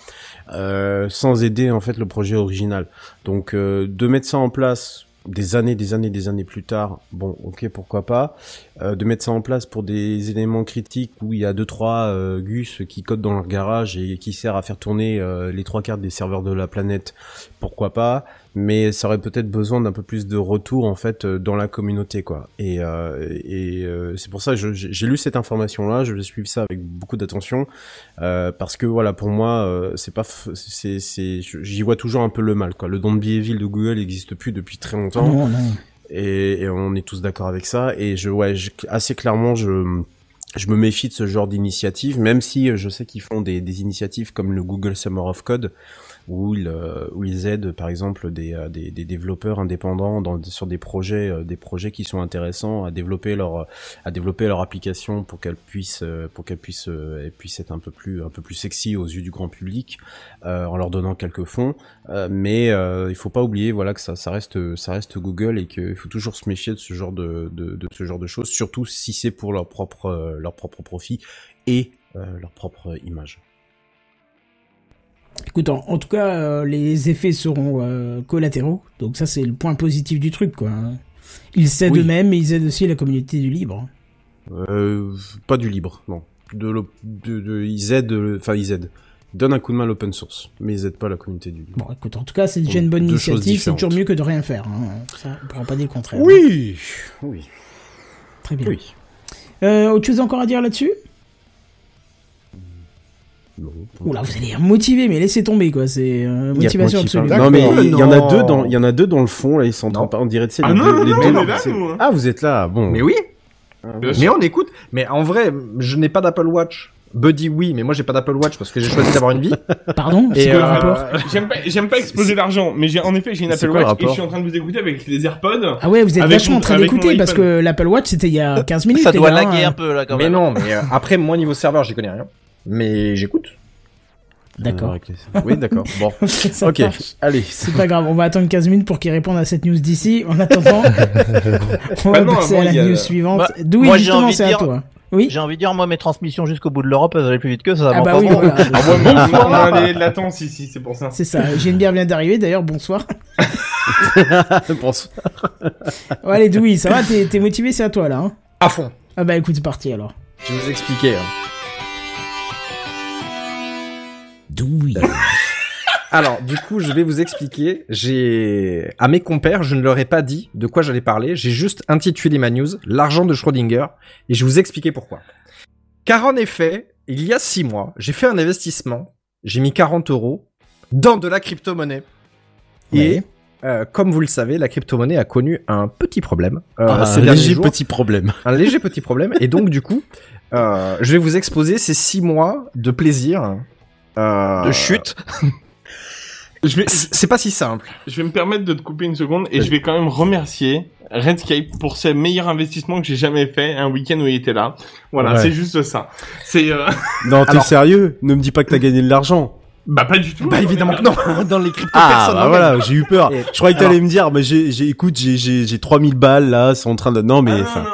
E: euh, sans aider en fait le projet original. Donc euh, de mettre ça en place des années, des années, des années plus tard, bon ok pourquoi pas, Euh, de mettre ça en place pour des éléments critiques où il y a deux trois euh, gus qui codent dans leur garage et qui sert à faire tourner euh, les trois quarts des serveurs de la planète, pourquoi pas mais ça aurait peut-être besoin d'un peu plus de retour en fait euh, dans la communauté quoi. Et, euh, et euh, c'est pour ça que j'ai lu cette information là, je vais suivre ça avec beaucoup d'attention euh, parce que voilà pour moi euh, c'est pas c'est c'est j'y vois toujours un peu le mal quoi. Le don de Evil de Google n'existe plus depuis très longtemps
A: Non, non.
E: et, et on est tous d'accord avec ça. Et je, ouais, je- assez clairement, je, je me méfie de ce genre d'initiative, même si euh, je sais qu'ils font des, des initiatives comme le Google Summer of Code, où ils, euh, où ils aident, par exemple, des, euh, des, des développeurs indépendants dans, sur des projets, euh, des projets qui sont intéressants à développer leur, à développer leur application pour qu'elle puisse, pour qu'elle puisse, elle puisse être un peu plus, un peu plus sexy aux yeux du grand public, euh, en leur donnant quelques fonds. Euh, mais euh, il faut pas oublier voilà que ça, ça reste ça reste Google et qu'il faut toujours se méfier de ce genre de, de, de ce genre de choses surtout si c'est pour leur propre leur propre profit et leur propre image.
A: Écoute, en, en tout cas, euh, les effets seront euh, collatéraux. Donc ça, c'est le point positif du truc, quoi. Ils s'aident
E: Oui.
A: eux-mêmes, mais ils aident aussi la communauté du libre.
E: Euh, pas du libre non de, l'op- de, de ils aident enfin ils aident Ils donnent un coup de main à l'open source mais ils aident pas la communauté du libre.
A: Bon, écoute, en tout cas, c'est déjà une bonne
E: Deux
A: initiative. C'est toujours mieux que de rien faire. Hein. Ça, on pourra pas dire le contraire.
E: Oui oui
A: Très bien.
E: oui.
A: Euh, autre chose encore à dire là-dessus?
E: Non,
A: Oula, vous allez motiver, mais laissez tomber, quoi. C'est euh, motivation absolue.
E: Non mais il y en a deux dans il y en a deux dans le fond là ils de parler, on dirait tu sais
D: Ah
E: les
D: non,
E: deux-
D: non,
E: les
D: non,
E: deux-
D: on est là,
E: c'est-
D: nous.
E: Ah vous êtes là bon.
J: Mais oui,
D: Bien
J: mais
D: sûr.
J: on écoute. Mais en vrai, je n'ai pas d'Apple Watch. Buddy, oui, mais moi j'ai pas d'Apple Watch parce que j'ai choisi d'avoir une vie.
A: Pardon
J: Et,
A: C'est quoi le
J: euh,
A: rapport
D: J'aime pas, j'aime pas exploser l'argent, mais j'ai, en effet, j'ai une Apple
E: quoi
D: Watch et je suis en train de vous écouter avec les AirPods.
A: Ah ouais, vous êtes vachement en train d'écouter parce que l'Apple Watch c'était il y a 15 minutes.
G: Ça doit laguer
A: hein.
G: un peu là quand
J: mais
G: même.
J: non, mais euh, après moi niveau serveur, j'y connais rien. Mais j'écoute.
A: D'accord.
E: Oui d'accord. Bon.
A: Ok, marche.
E: allez.
A: C'est pas grave, on va attendre 15 minutes pour qu'il réponde à cette news d'ici. En attendant, on va
D: Bah non,
A: passer à la
D: a-
A: news suivante.
G: Bah,
A: D'où justement c'est à toi. Oui.
G: J'ai envie de dire, moi, mes transmissions jusqu'au bout de l'Europe, elles allaient plus vite que ça.
A: Ah bah oui,
G: bon.
A: voilà.
D: Ah ouais, mais on a des latences ici, c'est pour ça.
A: C'est ça. J'ai une bière vient d'arriver d'ailleurs. Bonsoir.
E: Bonsoir.
A: Oh, allez, Doui, ça va T'es t'es motivé C'est à toi là. hein
J: À fond.
A: ah bah écoute, c'est parti alors.
J: Je vais vous expliquer. hein. Alors, du coup, je vais vous expliquer. J'ai à mes compères, je ne leur ai pas dit de quoi j'allais parler. J'ai juste intitulé ma news "L'argent de Schrödinger" et je vais vous expliquer pourquoi. Car en effet, il y a six mois, j'ai fait un investissement. J'ai mis 40 euros dans de la crypto-monnaie. Et euh, comme vous le savez, la crypto-monnaie a connu un petit problème. euh,
E: Ah,
J: ces
E: un léger
J: jours.
E: petit problème.
J: un léger petit problème. Et donc, du coup, euh, je vais vous exposer ces six mois de plaisir. Euh,
G: De chute.
D: Vais,
J: C'est pas si simple.
D: je vais me permettre de te couper une seconde et je vais quand même remercier Redscape pour ses meilleurs investissements que j'ai jamais fait un week-end où il était là. Voilà,
E: Ouais.
D: c'est juste ça. C'est, euh...
E: Non, t'es
J: Alors-
E: sérieux? Ne me dis pas que t'as gagné de l'argent.
D: Bah pas du tout.
J: Bah évidemment que non. Dans les cryptos,
E: Ah, bah voilà, j'ai eu peur.
J: Et-
E: Je croyais que
J: alors-
E: t'allais me dire, mais j'ai, j'ai, écoute, j'ai, j'ai, j'ai 3000 balles là, c'est en train de, non mais,
D: Ah, non,
E: enfin,
D: non.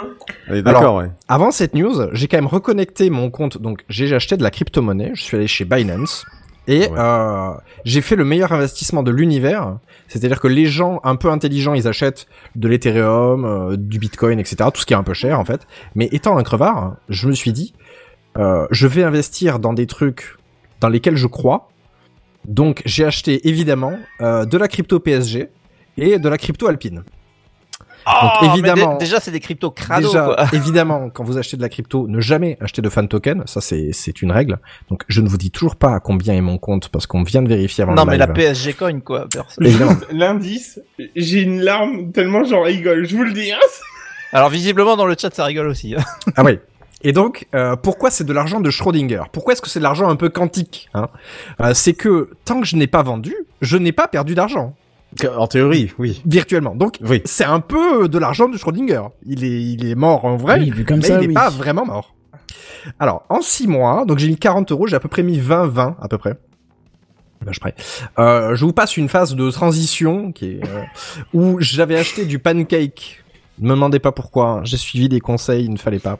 E: allez, d'accord, ouais.
J: Avant cette news, j'ai quand même reconnecté mon compte. Donc j'ai acheté de la crypto-monnaie. Je suis allé chez Binance. Et
E: Ouais.
J: euh, j'ai fait le meilleur investissement de l'univers. C'est-à-dire que les gens un peu intelligents, ils achètent de l'Ethereum, euh, du Bitcoin, etc. Tout ce qui est un peu cher en fait. Mais étant un crevard, je me suis dit, euh, je vais investir dans des trucs dans lesquels je crois. Donc j'ai acheté évidemment euh, de la crypto PSG et de la crypto Alpine.
G: Oh, mais
J: évidemment-
G: dé- déjà, c'est des cryptos crado,
J: Déjà,
G: quoi.
J: évidemment, quand vous achetez de la crypto, ne jamais acheter de fan token. Ça, c'est, c'est une règle. Donc, je ne vous dis toujours pas à combien est mon compte parce qu'on vient de vérifier avant
G: Non,
J: le
G: mais
J: live.
G: la PSG coin, quoi.
D: L'indice, j'ai une larme tellement j'en rigole, je vous le dis. hein.
G: Alors, visiblement, dans le chat, ça rigole aussi. hein.
J: ah oui. Et donc, euh, pourquoi c'est de l'argent de Schrödinger? Pourquoi est-ce que c'est de l'argent un peu quantique hein? Euh, C'est que tant que je n'ai pas vendu, je n'ai pas perdu d'argent
E: En théorie, oui.
J: virtuellement. Donc,
E: Oui.
J: c'est un peu de l'argent de Schrödinger. Il est, il est mort en vrai,
A: Oui, vu comme
J: mais
A: ça,
J: il n'est
A: oui.
J: pas vraiment mort. Alors, en 6 mois, donc j'ai mis 40 euros, j'ai à peu près mis 20-20 à peu près. Ben, je près. Euh, je vous passe une phase de transition qui est euh, où j'avais acheté du pancake. Ne me demandez pas pourquoi. hein. J'ai suivi des conseils, il ne fallait pas.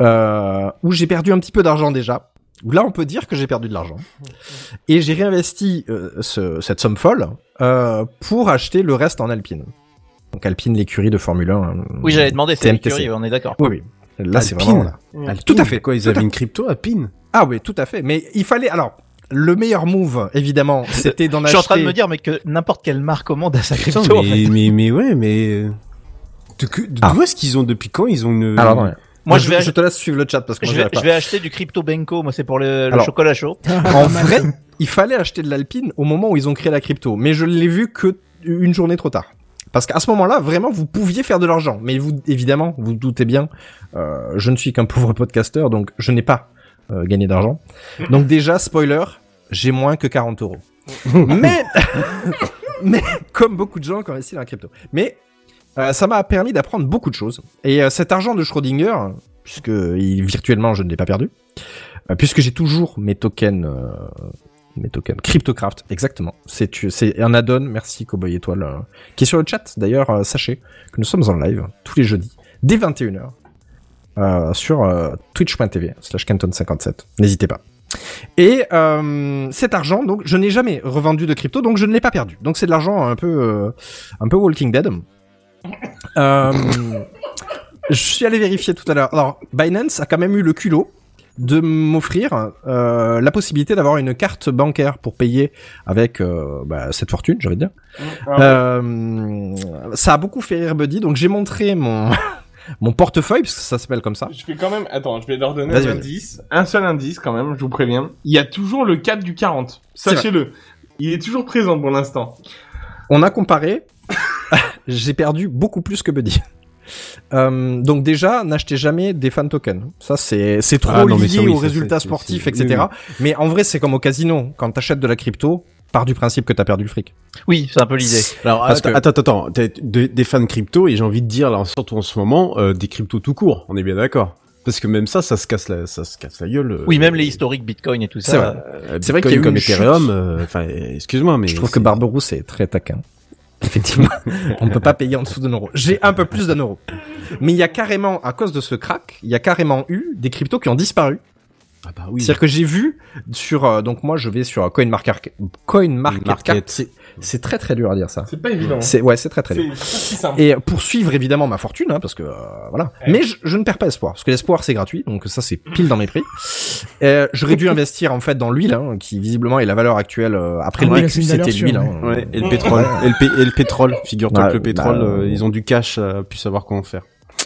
J: Euh, où j'ai perdu un petit peu d'argent déjà. Là, on peut dire que j'ai perdu de l'argent. Et j'ai réinvesti euh, ce- cette somme folle euh, pour acheter le reste en Alpine. Donc Alpine, l'écurie de Formule 1. hein.
G: Oui, j'allais demander, c'est l'écurie, on est d'accord.
J: Oui, oui. Là, c'est
E: Alpine.
J: vraiment là.
E: Alpine,
J: Tout à fait.
E: Quoi, ils avaient une crypto à pin
J: Ah oui, tout à fait. Mais il fallait. Alors, le meilleur move, évidemment, c'était d'en
G: Je
J: acheter.
G: suis en train de me dire, mais que n'importe quelle marque commande à sa
E: Putain,
G: crypto. en
E: mais,
G: fait.
E: mais, mais ouais, mais... d'où
J: Ah.
E: est-ce qu'ils ont, depuis quand ils ont une...
J: Alors, non, ouais.
G: Moi,
J: je,
G: je vais,
J: je te laisse suivre le chat parce que
G: je
J: moi,
G: vais, je acheter du crypto Benko. Moi, c'est pour le, le
J: Alors.
G: chocolat chaud.
J: pas. En vrai, il fallait acheter de l'Alpine au moment où ils ont créé la crypto, mais je l'ai vu que une journée trop tard. Parce qu'à ce moment-là, vraiment, vous pouviez faire de l'argent. Mais vous, évidemment, vous doutez bien, euh, je ne suis qu'un pauvre podcasteur, donc je n'ai pas euh, gagné d'argent. Donc déjà, spoiler, j'ai moins que 40 euros. mais, mais comme beaucoup de gens qui ont investi dans la crypto. Mais euh, ça m'a permis d'apprendre beaucoup de choses. Et euh, cet argent de Schrödinger, puisque virtuellement je ne l'ai pas perdu, euh, puisque j'ai toujours mes tokens, mes tokens CryptoCraft, exactement. C'est un add-on. Merci Cowboy Étoile, qui est sur le chat. D'ailleurs, sachez que nous sommes en live tous les jeudis dès 21h euh, sur twitch.tv slash canton57. N'hésitez pas. Et cet argent, donc, je n'ai jamais revendu de crypto, donc je ne l'ai pas perdu. Donc c'est de l'argent un peu, un peu Walking Dead. Euh, je suis allé vérifier tout à l'heure. Alors, Binance a quand même eu le culot de m'offrir euh, la possibilité d'avoir une carte bancaire pour payer avec euh, bah, cette fortune, j'aurais dire. Euh, ça a beaucoup fait rire Buddy, donc j'ai montré mon mon portefeuille parce que ça s'appelle comme ça.
D: Je vais quand même, attends, je vais leur donner un indice. Un seul indice quand même, je vous préviens. Il y a toujours le 4 du 40.
J: C'est vrai.
D: Sachez-le. Il est toujours présent pour l'instant.
J: On a comparé. J'ai perdu beaucoup plus que Buddy. Euh, donc déjà, n'achetez jamais des fan tokens. Ça, c'est c'est trop
E: Ah non,
J: lié
E: ça, oui,
J: aux résultats sportifs, etc.
E: oui,
J: Mais en vrai, c'est comme au casino. Quand t'achètes de la crypto, part du principe que t'as perdu le fric.
G: Oui, c'est un peu l'idée.
E: Alors,
J: Parce
E: attends,
J: que-
E: attends, attends, des, des fans crypto, et j'ai envie de dire, là, surtout en ce moment, euh, des cryptos tout court. On est bien d'accord. Parce que même ça, ça se casse la, ça se casse la gueule. euh,
G: Oui, même les historiques Bitcoin et tout
J: C'est
G: ça.
J: vrai.
E: euh,
J: C'est vrai
E: Bitcoin
J: qu'il y a eu
E: comme
J: une
E: Ethereum, euh, enfin, euh, excuse-moi, mais.
J: Je trouve que
E: c'est-
J: Barberousse est très taquin. Effectivement, on ne peut pas payer en dessous d'un euro. J'ai un peu plus d'un euro. Mais il y a carrément, à cause de ce crack, il y a carrément eu des cryptos qui ont disparu.
E: Ah bah oui.
J: C'est-à-dire que j'ai vu sur, euh, donc moi je vais sur CoinMarket, CoinMarketCap.
E: Market.
J: C'est, c'est très très dur à dire ça.
D: C'est pas évident.
J: C'est, ouais, c'est très très dur.
D: si.
J: Et pour suivre évidemment ma fortune, hein, parce que euh, voilà.
D: Ouais.
J: Mais je, je ne perds pas espoir, parce que l'espoir c'est gratuit, donc ça c'est pile dans mes prix. Euh, j'aurais dû investir en fait dans l'huile, hein, qui visiblement est la valeur actuelle. euh, après
A: Ah
J: le
A: valeur
J: c'était l'huile. Hein.
E: Ouais, et le pétrole. et, le et le pétrole. Figure-toi
J: Ouais,
E: que le pétrole,
J: bah,
E: euh, ils ont du cash, euh, pu savoir comment faire.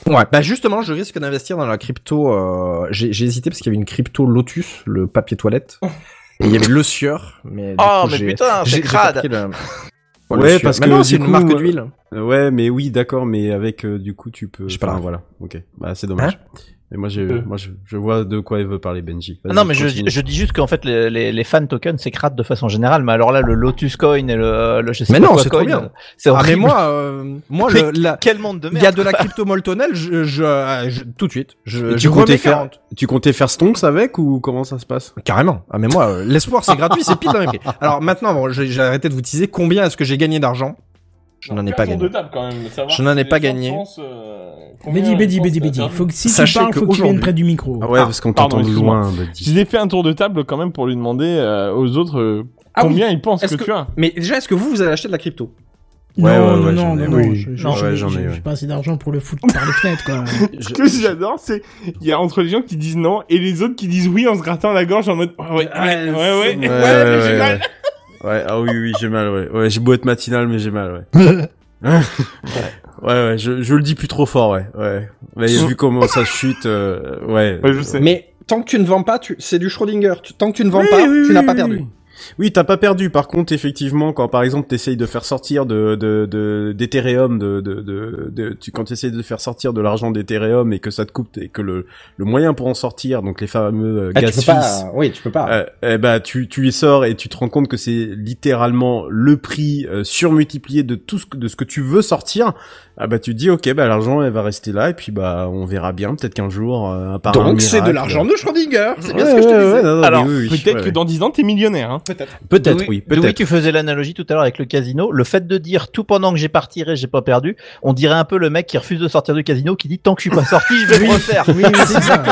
J: Ouais, bah justement, je risque d'investir dans la crypto. Euh, j'ai, j'ai hésité parce qu'il y avait une crypto Lotus, le papier toilette, et il y avait le sieur. Mais du
G: Oh,
J: coup,
G: mais putain,
J: j'ai-
G: c'est
J: pas
G: crade.
J: le-
E: Ouais,
J: le sieur.
E: parce
J: Mais
E: que
J: c'est une
E: coup,
J: marque
E: euh,
J: d'huile.
E: Euh, Ouais, mais oui, d'accord, mais avec, euh, du coup, tu peux.
J: Pas
E: enfin,
J: la ref.
E: voilà. Ok. Bah, c'est dommage. Et moi, j'ai,
D: Euh.
E: moi, je, je vois de quoi il veut parler, Benji.
G: Ah Non, mais je, je dis juste qu'en fait, les, les, les fan tokens, c'est crade de façon générale. Mais alors là, le Lotus Coin et le, le je sais
J: Mais
G: pas
J: non,
G: quoi
J: c'est trop bien.
G: euh, c'est
J: Ah, mais moi, euh, moi, le, la,
G: Quel monde de
J: il
G: merde.
J: y a de la crypto moltonelle, je, je, euh, je- tout de suite. Je,
E: tu comptais faire,
J: 40.
E: tu comptais faire stonks avec ou comment ça se passe?
J: Carrément. Ah, mais moi, euh, l'espoir, c'est gratuit, c'est pile dans mes prix. Alors maintenant, bon, j'ai, j'ai arrêté de vous teaser. Combien est-ce que j'ai gagné d'argent? Je n'en ai pas gagné. Je n'en ai pas gagné.
A: Bédi, Bédi, Bédi, Bédi. Faut que si tu parles,
J: que
A: faut que tu viennes près du micro.
E: Ah ouais, parce qu'on t'entend de loin, Benji.
D: Je l'ai fait un tour de table quand même pour lui demander euh, aux autres euh,
J: Ah
D: combien ils pensent que, tu as.
J: Mais déjà, est-ce que vous, vous allez acheter de la crypto?
A: Non,
E: Ouais, ouais,
A: non,
E: ouais,
A: non,
E: j'en
A: non,
E: ai-
A: non,
F: oui.
E: Non,
A: j'ai-
E: ouais, j'en ai,
A: j'ai
E: ouais.
A: j'ai pas assez d'argent pour le foutre par les fenêtres, quoi.
D: Ce que j'adore, c'est il y a entre les gens qui disent non et les autres qui disent oui en se grattant la gorge en mode ouais ouais ouais ouais, ouais,
E: Ouais,
D: mais
E: ouais,
D: j'ai
E: ouais,
D: mal.
E: Ouais, ah oui, oui, j'ai mal, ouais. Ouais, j'ai beau être matinal, mais j'ai mal, ouais. ouais, ouais, je, je le dis plus trop fort, ouais, ouais. Mais vu comment ça chute, euh, ouais.
D: Ouais, je sais.
J: Mais tant que tu ne vends pas, tu... c'est du Schrödinger. Tant que tu ne vends
E: Oui,
J: pas,
E: oui,
J: tu
E: oui,
J: n'as pas
E: oui,
J: perdu.
E: Oui. T'as pas perdu. Par contre, effectivement, quand par exemple t'essayes de faire sortir de de de d'Ethereum, de de de, de tu quand t'essayes de faire sortir de l'argent d'Ethereum et que ça te coupe et que le le moyen pour en sortir, donc les fameux euh,
J: Ah, tu peux
E: fees,
J: pas... Oui, tu peux pas.
E: euh, eh ben tu tu y sors et tu te rends compte que c'est littéralement le prix euh, surmultiplié de tout ce que de ce que tu veux sortir. Ah bah tu te dis ok bah l'argent elle va rester là et puis bah on verra bien peut-être qu'un jour euh, à
J: Donc c'est de l'argent de Schrödinger. C'est bien
E: Ouais,
J: ce que je te disais.
E: ouais, non, non,
G: Alors,
E: oui, oui,
D: Peut-être
E: ouais,
D: que dans 10 ans t'es millionnaire hein.
J: Peut-être.
E: peut-être oui peut-être
G: tu faisais l'analogie tout à l'heure avec le casino. Le fait de dire tout pendant que j'ai pas retiré, j'ai pas perdu, on dirait un peu le mec qui refuse de sortir du casino qui dit tant que je suis pas sorti, je vais le refaire.
A: Oui, oui, c'est ça.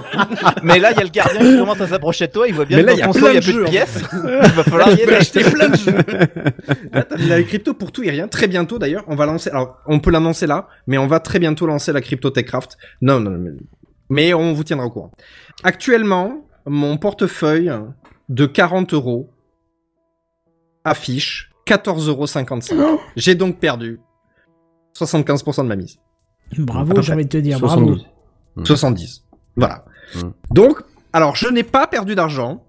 G: Mais là, il y a le gardien qui commence à s'approcher de toi, il voit bien
J: Mais
G: que
J: là,
G: dans
J: il y a
G: ton
J: plein
G: seau, il y a
J: de
G: plus de pièces. il va falloir y aller.
J: acheter plein de jeux. Là, la crypto pour tout et rien. Très bientôt, d'ailleurs, on va lancer. Alors, on peut l'annoncer là, mais on va très bientôt lancer la crypto Techcraft. Non, non, non, mais... mais on vous tiendra au courant. Actuellement, mon portefeuille de 40 euros affiche 14,55 euros. J'ai donc perdu 75% de ma mise.
A: Bravo,
J: peu
A: j'ai envie de te dire, bravo.
C: 72.
E: Mm.
J: 70. Voilà.
E: Mm.
J: Donc, alors je n'ai pas perdu d'argent,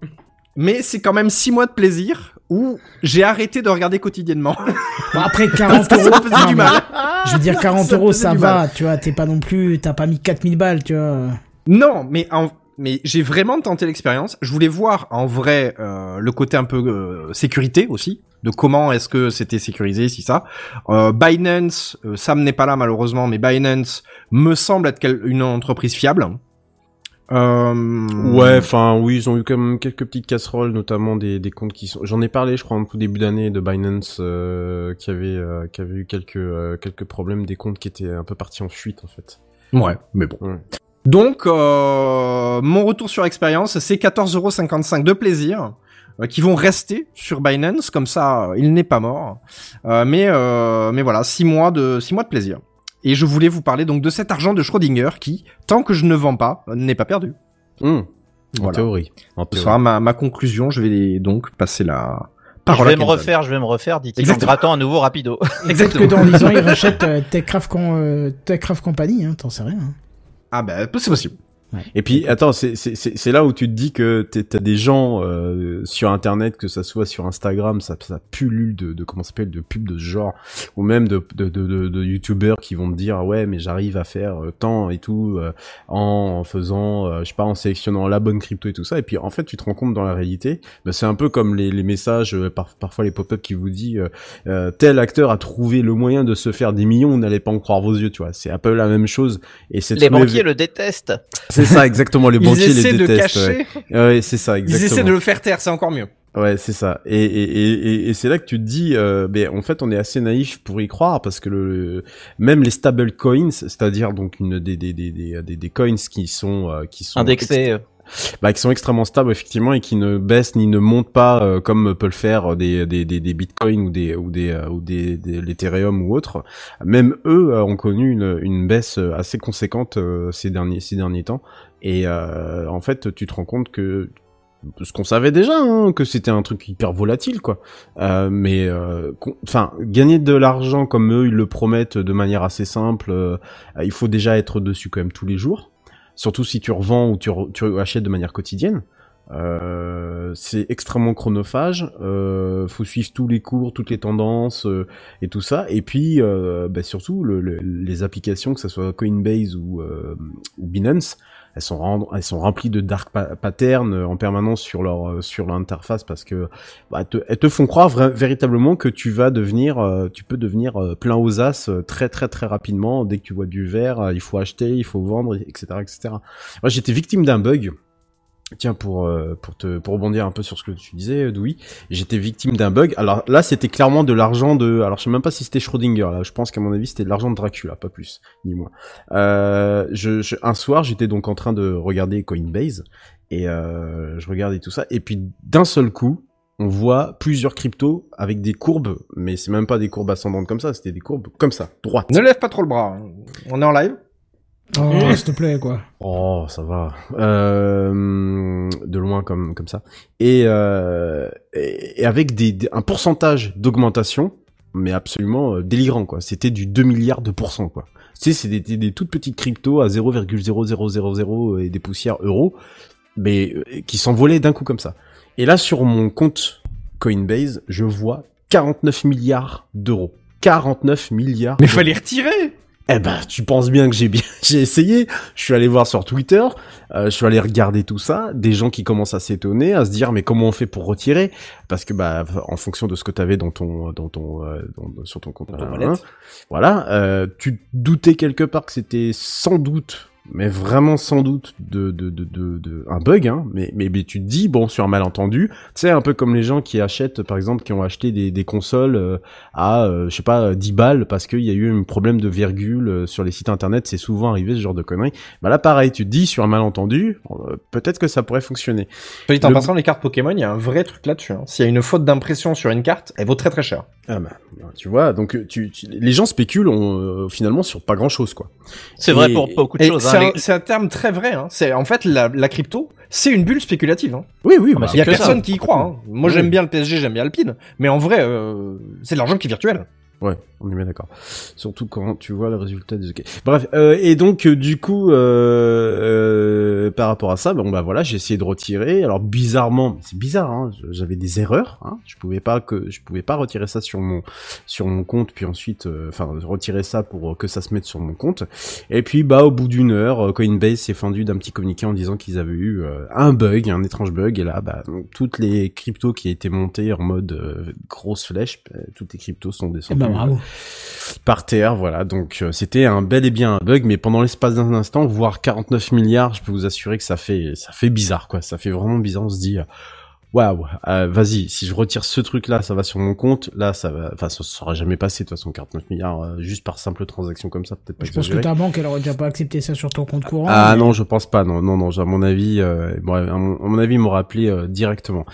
J: mais c'est quand même 6 mois de plaisir où j'ai arrêté de regarder quotidiennement.
A: Bon, après 40
J: Ça me
A: euros,
J: faisait
A: non,
J: du mal.
A: Je veux dire 40
J: Ça me
A: euros, ça va,
J: mal.
A: tu vois, t'es pas non plus, t'as pas mis 4000 balles, tu vois.
J: Non, mais en, mais j'ai vraiment tenté l'expérience. Je voulais voir en vrai euh, le côté un peu euh, sécurité aussi, de comment est-ce que c'était sécurisé, si ça. Euh, Binance, euh, Sam n'est pas là malheureusement, mais Binance me semble être une entreprise fiable. Euh,
E: Ouais, enfin oui, ils ont eu quand même quelques petites casseroles, notamment des, des comptes qui sont. J'en ai parlé, je crois, en tout début d'année de Binance euh, qui avait euh, qui avait eu quelques euh, quelques problèmes, des comptes qui étaient un peu partis en fuite en fait.
J: Ouais, mais bon.
E: Ouais.
J: Donc, euh, mon retour sur expérience, c'est 14,55€ de plaisir euh, qui vont rester sur Binance, comme ça, il n'est pas mort. Euh, mais, euh, mais voilà, 6 mois de six mois de plaisir. Et je voulais vous parler donc de cet argent de Schrödinger qui, tant que je ne vends pas, n'est pas perdu.
E: Hum, En
J: Voilà.
E: théorie. En
J: Ce
E: théorie.
J: sera ma, ma conclusion. Je vais donc passer la
G: Je
J: parole
G: vais
J: à
G: me
J: Kenton.
G: refaire, je vais me refaire, dit-il en
J: Exactement.
G: grattant un nouveau rapido.
A: Peut-être que dans 10 ans, ils rachètent euh, Techcraft, con, euh, Techcraft Company, hein, t'en sais rien. hein.
J: Ah bah, c'est possible.
E: Et puis attends, c'est c'est c'est c'est là où tu te dis que t'es- t'as des gens euh, sur internet, que ça soit sur Instagram, ça ça pullule de de comment ça s'appelle de pubs de ce genre, ou même de de de de, de youtubeurs qui vont te dire ouais mais j'arrive à faire euh, tant et tout euh, en faisant euh, je sais pas en sélectionnant la bonne crypto et tout ça. Et puis en fait tu te rends compte dans la réalité, bah, c'est un peu comme les les messages euh, par, parfois les pop-up qui vous dit euh, euh, tel acteur a trouvé le moyen de se faire des millions, vous n'allez pas en croire vos yeux, tu vois. C'est un peu la même chose. Et c'est
G: Les banquiers le détestent.
E: C'est ça exactement les
J: Ils
E: banquiers
J: essaient
E: les
J: de
E: détestent.
J: cacher.
E: Ouais, Ouais, c'est ça
J: Ils
E: exactement.
J: essaient de le faire taire, c'est encore mieux.
E: Ouais, c'est ça. Et et et c'est là que tu te dis, euh, ben en fait on est assez naïf pour y croire parce que le même les stable coins, c'est-à-dire donc une des des des des des, des coins qui sont euh, qui sont
G: Indexés. Euh,
E: bah, qui sont extrêmement stables effectivement et qui ne baissent ni ne montent pas euh, comme peut le faire des des des, des bitcoins ou des ou des euh, ou des, l'Ethereum ou autres. Même eux euh, ont connu une une baisse assez conséquente euh, ces derniers ces derniers temps et euh, en fait tu te rends compte que ce qu'on savait déjà, hein, que c'était un truc hyper volatile, quoi. Euh, mais, euh, enfin, gagner de l'argent comme eux, ils le promettent de manière assez simple. euh, il faut déjà être dessus quand même tous les jours. Surtout si tu revends ou tu, achètes de manière quotidienne. Euh, c'est extrêmement chronophage. Euh, faut suivre tous les cours, toutes les tendances euh, et tout ça. Et puis, euh, bah, surtout le- le- les applications, que ce soit Coinbase ou, euh, ou Binance, elles sont remplies de dark pa- patterns euh, en permanence sur leur euh, sur interface parce que bah, te, elles te font croire véritablement que tu vas devenir euh, tu peux devenir plein aux as très très très rapidement. Dès que tu vois du vert il faut acheter il faut vendre etc etc moi j'étais victime d'un bug Tiens, pour euh, pour te pour rebondir un peu sur ce que tu disais, Doui, j'étais victime d'un bug. Alors là, c'était clairement de l'argent de. Alors je sais même pas si c'était Schrödinger. Là, je pense qu'à mon avis, c'était de l'argent de Dracula, pas plus ni moins. Euh, je, je- un soir, j'étais donc en train de regarder Coinbase et euh, je regardais tout ça. Et puis d'un seul coup, on voit plusieurs cryptos avec des courbes, mais c'est même pas des courbes ascendantes comme ça. C'était des courbes comme ça, droites.
J: Ne lève pas trop le bras. hein. On est en live.
A: Oh, s'il te plaît, quoi.
E: Oh, ça va. Euh, de loin comme comme ça. Et, euh, et, et avec des, des- un pourcentage d'augmentation, mais absolument euh, délirant quoi. C'était du 2 milliards de pourcents quoi. Tu sais, c'est des, des, des toutes petites cryptos à 0,0000 et des poussières euros, mais euh, qui s'envolaient d'un coup comme ça. Et là, sur mon compte Coinbase, je vois 49 milliards d'euros. 49 milliards.
J: Mais fallait retirer.
E: Eh ben, tu penses bien que j'ai bien, j'ai essayé. Je suis allé voir sur Twitter, euh, je suis allé regarder tout ça, des gens qui commencent à s'étonner, à se dire mais comment on fait pour retirer? Parce que bah, en fonction de ce que t'avais dans ton, dans ton, euh, dans- sur ton compte,
J: Dans ton
E: hein, voilà, euh, tu doutais quelque part que c'était sans doute, mais vraiment sans doute de, de, de, de, de- un bug, hein. Mais, mais, mais tu te dis bon sur un malentendu, tu sais un peu comme les gens qui achètent par exemple qui ont acheté des, des consoles euh, à euh, je sais pas 10 balles parce qu'il y a eu un problème de virgule euh, sur les sites internet, c'est souvent arrivé ce genre de conneries. Bah là pareil, tu te dis sur un malentendu, euh, peut-être que ça pourrait fonctionner.
J: Soit dit en
E: Le-
J: passant, les cartes Pokémon, il y a un vrai truc là-dessus. hein. S'il y a une faute d'impression sur une carte, elle vaut très très cher.
E: Ah bah, tu vois, donc euh, tu, tu- les gens spéculent euh, finalement sur pas grand chose quoi.
G: C'est vrai pour beaucoup de
J: Et
G: choses.
J: C'est un, terme très vrai. Hein. C'est en fait la, la crypto, c'est une bulle spéculative. Hein.
E: Oui, oui,
G: Ah,
E: bah,
G: bah,
J: Il y a
G: ça.
J: personne qui y croit. Hein. Moi,
E: Oui.
J: j'aime bien le PSG, j'aime bien Alpine, mais en vrai, euh, c'est de l'argent qui est virtuel.
E: Ouais, on est bien d'accord. Surtout quand tu vois le résultat des. ok. Bref, euh, et donc euh, du coup, euh, euh, par rapport à ça, bon bah voilà, j'ai essayé de retirer. Alors bizarrement, c'est bizarre, hein, j'avais des erreurs. Hein, je pouvais pas que je pouvais pas retirer ça sur mon sur mon compte, puis ensuite, enfin retirer ça pour que ça se mette sur mon compte. Et puis bah au bout d'une heure, Coinbase s'est fendu d'un petit communiqué en disant qu'ils avaient eu un bug, un étrange bug, et là bah toutes les cryptos qui étaient montées en mode grosse flèche, bah, toutes les cryptos sont descendues
A: bravo.
E: par terre, voilà. Donc euh, c'était un bel et bien un bug, mais pendant l'espace d'un instant, voire 49 milliards, je peux vous assurer que ça fait ça fait bizarre, quoi. Ça fait vraiment bizarre. On se dit, euh, waouh, euh, vas-y, si je retire ce truc-là, ça va sur mon compte. Là, ça va, enfin, ça sera jamais passé de toute façon 49 milliarrs euh, juste par simple transaction comme ça, peut-être pas
A: Je pense que ta banque, elle aurait déjà pas accepté ça sur ton compte courant.
E: Ah
A: mais-
E: non, je pense pas. Non, non, non. À mon avis, euh, bon, à mon, à mon avis, ils m'auraient appelé euh, directement.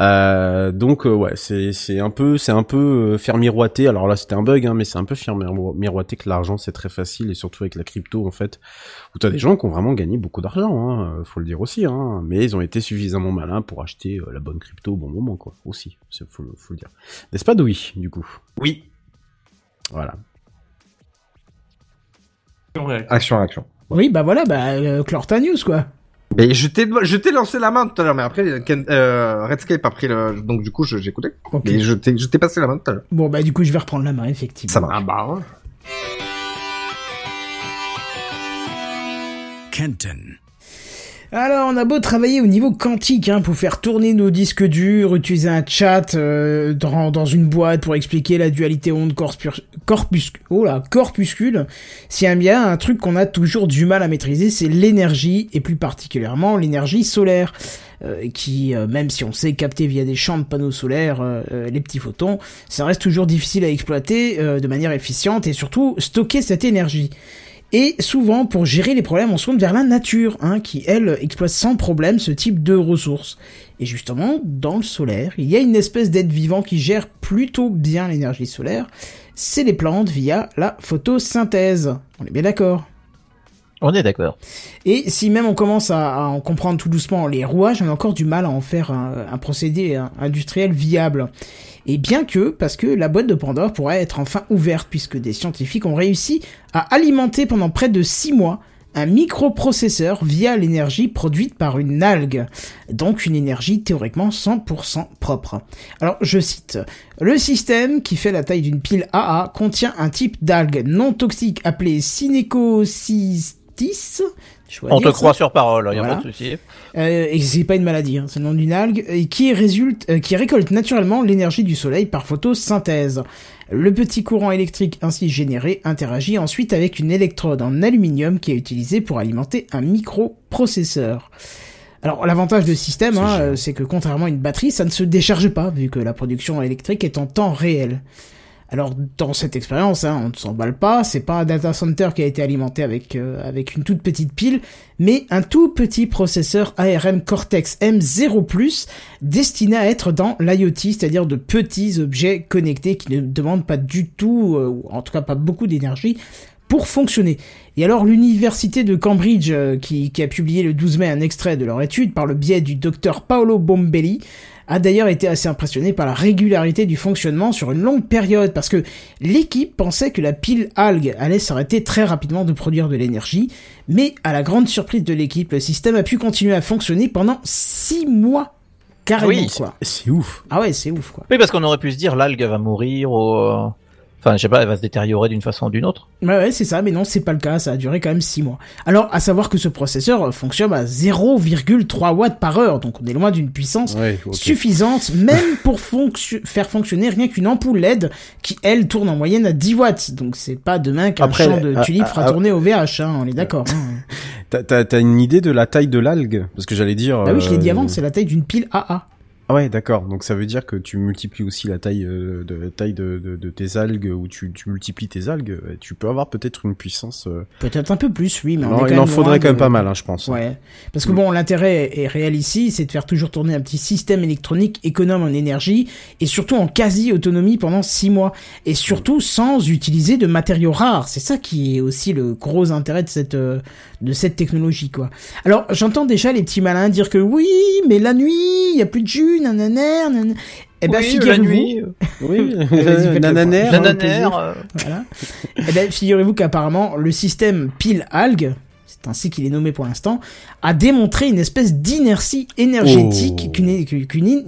E: Euh, donc euh, ouais, c'est c'est un peu c'est un peu euh, faire miroiter. Alors là, c'était un bug, hein, mais c'est un peu faire miro- miroiter que l'argent c'est très facile et surtout avec la crypto en fait, où t'as des gens qui ont vraiment gagné beaucoup d'argent. Hein, faut le dire aussi. Hein, mais ils ont été suffisamment malins pour acheter euh, la bonne crypto au bon moment, quoi. Aussi, c'est faut, le- faut le dire. N'est-ce pas, Doui, du coup?
J: Oui.
E: Voilà.
J: Action, action.
A: Oui, bah voilà, bah, euh, clore ta news, quoi.
J: Mais je t'ai, je t'ai lancé la main tout à l'heure, mais après, Ken- euh, Redscape a pris le, donc du coup, je- j'ai écouté.
A: Ok.
J: Mais je t'ai, je t'ai passé la main tout à l'heure.
A: Bon, bah du coup, je vais reprendre la main, effectivement.
J: Ça marche.
D: Ah bah ouais.
I: Kenton.
A: Alors, on a beau travailler au niveau quantique hein, pour faire tourner nos disques durs, utiliser un chat euh, dans, une boîte pour expliquer la dualité onde corpus, oh là, corpuscule. S'il y a bien un truc qu'on a toujours du mal à maîtriser, c'est l'énergie et plus particulièrement l'énergie solaire. euh, qui, euh, même si on sait capter via des champs de panneaux solaires les petits photons, ça reste toujours difficile à exploiter de manière efficiente et surtout stocker cette énergie. Et souvent, pour gérer les problèmes, on se tourne vers la nature, hein, qui, elle, exploite sans problème ce type de ressources. Et justement, dans le solaire, il y a une espèce d'être vivant qui gère plutôt bien l'énergie solaire. C'est les plantes via la photosynthèse. On est bien d'accord
G: On est d'accord.
A: et si même on commence à, à en comprendre tout doucement les rouages, on a encore du mal à en faire un, un procédé hein, industriel viable. Et bien que, parce que la boîte de Pandore pourrait être enfin ouverte, puisque des scientifiques ont réussi à alimenter pendant près de 6 mois un microprocesseur via l'énergie produite par une algue, donc une énergie théoriquement 100% propre. Alors je cite, le système qui fait la taille d'une pile AA contient un type d'algue non toxique appelé Cinecocystis.
G: On te croit
A: ça.
G: sur parole, y a
A: Voilà.
G: pas de souci.
A: Euh, et c'est pas une maladie, hein, c'est le nom d'une algue, et qui résulte, euh, qui récolte naturellement l'énergie du soleil par photosynthèse. Le petit courant électrique ainsi généré interagit ensuite avec une électrode en aluminium qui est utilisée pour alimenter un microprocesseur. Alors l'avantage de ce système,
E: C'est
A: hein, euh, c'est que contrairement à une batterie, ça ne se décharge pas vu que la production électrique est en temps réel. Alors dans cette expérience, hein, on ne s'emballe pas, c'est pas un data center qui a été alimenté avec euh, avec une toute petite pile, mais un tout petit processeur ARM Cortex M0+, destiné à être dans l'IoT, c'est-à-dire de petits objets connectés qui ne demandent pas du tout, euh, ou en tout cas pas beaucoup d'énergie, pour fonctionner. Et alors l'université de Cambridge, euh, qui, qui a publié le 12 mai un extrait de leur étude par le biais du docteur Paolo Bombelli, a d'ailleurs été assez impressionné par la régularité du fonctionnement sur une longue période, parce que l'équipe pensait que la pile algue allait s'arrêter très rapidement de produire de l'énergie, mais à la grande surprise de l'équipe, le système a pu continuer à fonctionner pendant 6 mois. Carrément,
G: Oui.
E: C'est ouf.
A: Ah ouais, c'est ouf, quoi.
G: Oui, parce qu'on aurait pu se dire l'algue va mourir ou... Enfin, je sais pas, elle va se détériorer d'une façon ou d'une autre.
A: Ouais, ouais, c'est ça, mais non, c'est pas le cas, ça a duré quand même 6 mois. Alors, à savoir que ce processeur fonctionne à 0,3 watts par heure, donc on est loin d'une puissance
E: Ouais,
A: suffisante, même pour fonction- faire fonctionner rien qu'une ampoule LED qui, elle, tourne en moyenne à 10 watts. Donc c'est pas demain qu'un champ de tulipes
E: ah,
A: fera tourner au VH, hein, on est d'accord. hein.
E: T'as une idée de la taille de l'algue? Parce que j'allais dire.
A: Bah oui, je l'ai dit
E: euh,
A: avant, c'est la taille d'une pile AA.
E: Ah ouais, d'accord. Donc ça veut dire que tu multiplies aussi la taille euh, de la taille de, de, de tes algues ou tu, tu multiplies tes algues. et Tu peux avoir peut-être une puissance. euh,
A: Peut-être un peu plus, oui, mais on est
E: Non, il en faudrait quand même pas mal, hein, je pense.
A: Ouais. Parce que bon, l'intérêt est réel ici, c'est de faire toujours tourner un petit système électronique économe en énergie et surtout en quasi-autonomie pendant six mois. Et surtout sans utiliser de matériaux rares. C'est ça qui est aussi le gros intérêt de cette, euh, de cette technologie, quoi. Alors, j'entends déjà les petits malins dire que oui, mais la nuit, il y a plus de jus, nanana, nanana. Eh ben,
G: Oui,
A: figurez-vous.
G: euh,
E: Oui, nananer.
A: point.
G: Nananer, euh,
A: Voilà. Eh ben, figurez-vous qu'apparemment, le système pile-algue, c'est ainsi qu'il est nommé pour l'instant, a démontré une espèce d'inertie énergétique,
E: Oh.
A: qu'une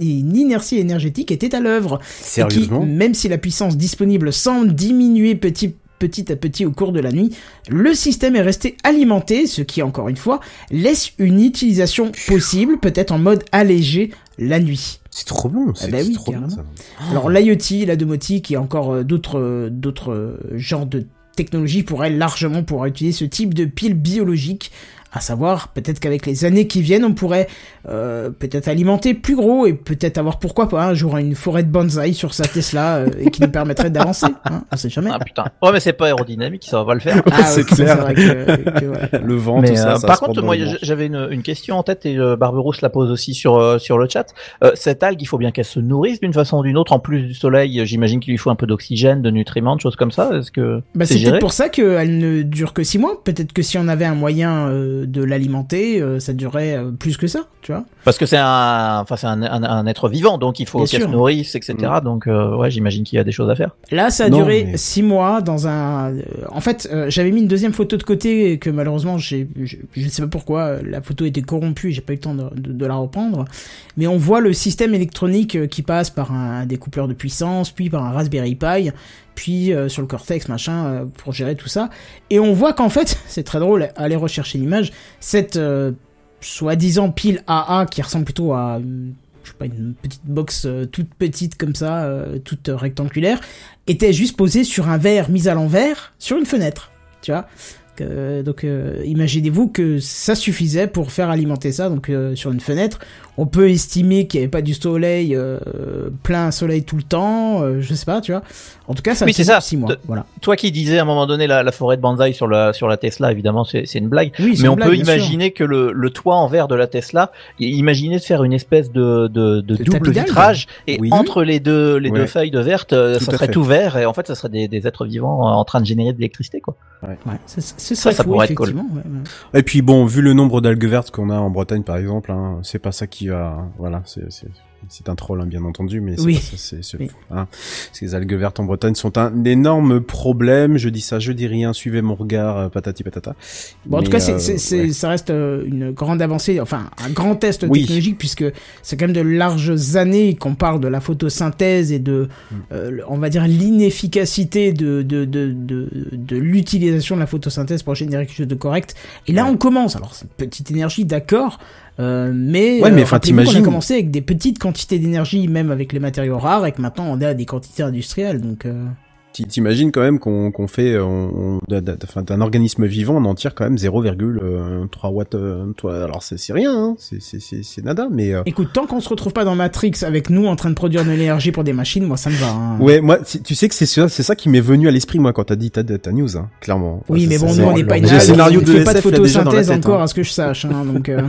A: une inertie énergétique était à l'œuvre. Et qui,
E: Sérieusement
A: même si la puissance disponible semble diminuer petit, petit à petit au cours de la nuit, le système est resté alimenté, ce qui, encore une fois, laisse une utilisation possible, peut-être en mode allégé, la nuit.
E: C'est trop bon, c'est
A: bah oui,
E: c'est trop ça.
A: Alors l'IoT, la domotique et encore euh, d'autres euh, d'autres euh, genres de technologies pourraient largement pouvoir utiliser ce type de pile biologique. À savoir, peut-être qu'avec les années qui viennent, on pourrait euh, peut-être alimenter plus gros et peut-être avoir pourquoi pas un jour une forêt de bonsaï sur sa Tesla euh, et qui nous permettrait d'avancer. Hein, on sait jamais.
G: Ah putain. Ouais, mais c'est pas aérodynamique, ça va pas le faire.
A: Ah,
E: c'est clair.
A: vrai que- que voilà.
E: Le vent,
G: Mais
E: tout ça,
G: euh,
E: ça
G: par
E: se
G: contre, moi, j'avais une, une question en tête et euh, Barberousse la pose aussi sur euh, sur le chat. Euh, cette algue, il faut bien qu'elle se nourrisse d'une façon ou d'une autre. En plus du soleil, j'imagine qu'il lui faut un peu d'oxygène, de nutriments, de choses comme ça. Est-ce que
A: Bah,
G: c'est
A: peut-être pour ça qu'elle ne dure que 6 mois. Peut-être que si on avait un moyen de l'alimenter, euh, ça durerait euh, plus que ça, tu vois.
G: Parce que c'est un, enfin c'est un, un, un être vivant, donc il faut qu'elle se nourrisse, etc. Donc euh, ouais, j'imagine qu'il y a des choses à faire.
A: Là, ça a
E: Non,
A: duré
E: mais-
A: six mois dans un. euh, En fait, euh, j'avais mis une deuxième photo de côté que malheureusement, j'ai, je, ne sais pas pourquoi, la photo était corrompue et j'ai pas eu le temps de, de- de la reprendre. Mais on voit le système électronique qui passe par un, découpleur de puissance, puis par un Raspberry Pi, puis euh, sur le Cortex machin euh, pour gérer tout ça. Et on voit qu'en fait, c'est très drôle, aller rechercher l'image, cette euh, soi-disant pile AA qui ressemble plutôt à une, je sais pas, une petite box euh, toute petite comme ça, euh, toute euh, rectangulaire, était juste posée sur un verre mis à l'envers sur une fenêtre, tu vois. Donc euh, imaginez-vous que ça suffisait pour faire alimenter ça donc euh, sur une fenêtre. On peut estimer qu'il n'y avait pas du soleil euh, plein soleil tout le temps, euh, je sais pas, tu vois. En tout cas, ça
G: Oui, c'est ça.
A: six mois.
G: De-
A: Voilà.
G: Toi qui disais à un moment donné la, la forêt de bonsaï sur la sur la Tesla, évidemment c'est c'est une blague.
A: Oui,
G: Mais
A: une
G: on
A: blague,
G: peut
A: sûr.
G: imaginer que le, le toit en verre de la Tesla, imaginez de faire une espèce de, de, double vitrage et
E: Oui.
G: entre les deux les
E: Ouais.
G: deux feuilles de verte,
E: Tout
G: ça serait
E: fait.
G: tout vert et en fait ça serait des, des êtres vivants en train de générer de l'électricité quoi.
A: Ouais, serait
G: ça
A: fou,
G: pourrait être cool.
A: effectivement. ouais, ouais.
E: Et puis bon, vu le nombre d'algues vertes qu'on a en Bretagne par exemple, hein, c'est pas ça qui va, voilà, c'est c'est un troll hein, bien entendu, mais c'est
A: Oui.
E: c'est c'est-
A: Oui.
E: hein, ces algues vertes en Bretagne sont un énorme problème. Je dis ça, je dis rien. Suivez mon regard, euh, patati patata.
A: Bon, en tout
E: Mais,
A: cas,
E: euh,
A: c'est,
E: ouais.
A: ça reste euh, une grande avancée, enfin un grand test
E: Oui.
A: technologique, puisque c'est quand même de larges années qu'on parle de la photosynthèse et de,
E: Mm.
A: euh, on va dire, l'inefficacité de, de, de, de, de l'utilisation de la photosynthèse pour générer quelque chose de correct. Et là,
E: Ouais.
A: on commence. Alors, c'est une petite énergie, d'accord, euh, mais,
E: Ouais, mais
A: euh,
E: enfin,
A: qu'on a commencé avec des petites quantités d'énergie, même avec les matériaux rares, et que maintenant on est à des quantités industrielles. Donc, euh,
E: T'imagines quand même qu'on qu'on fait, euh, on, on- d'un- organisme vivant, on en tire quand même 0,3 watts. euh, toi, alors c'est c'est rien, hein, c'est c'est c'est c'est nada, mais. euh,
A: écoute, tant qu'on se retrouve pas dans Matrix avec nous en train de produire de l'énergie pour des machines, moi ça me va. hein.
E: Ouais, moi, tu sais que c'est ça, c'est ça qui m'est venu à l'esprit moi quand t'as dit ta, ta news, hein, clairement.
A: Oui,
E: Enfin,
A: mais bon, nous, on n'est pas une
E: Le scénario
A: on
E: de
A: fait pas de
E: SF
A: photosynthèse
E: tête,
A: encore,
E: hein.
A: à ce que je sache. Hein, donc, euh,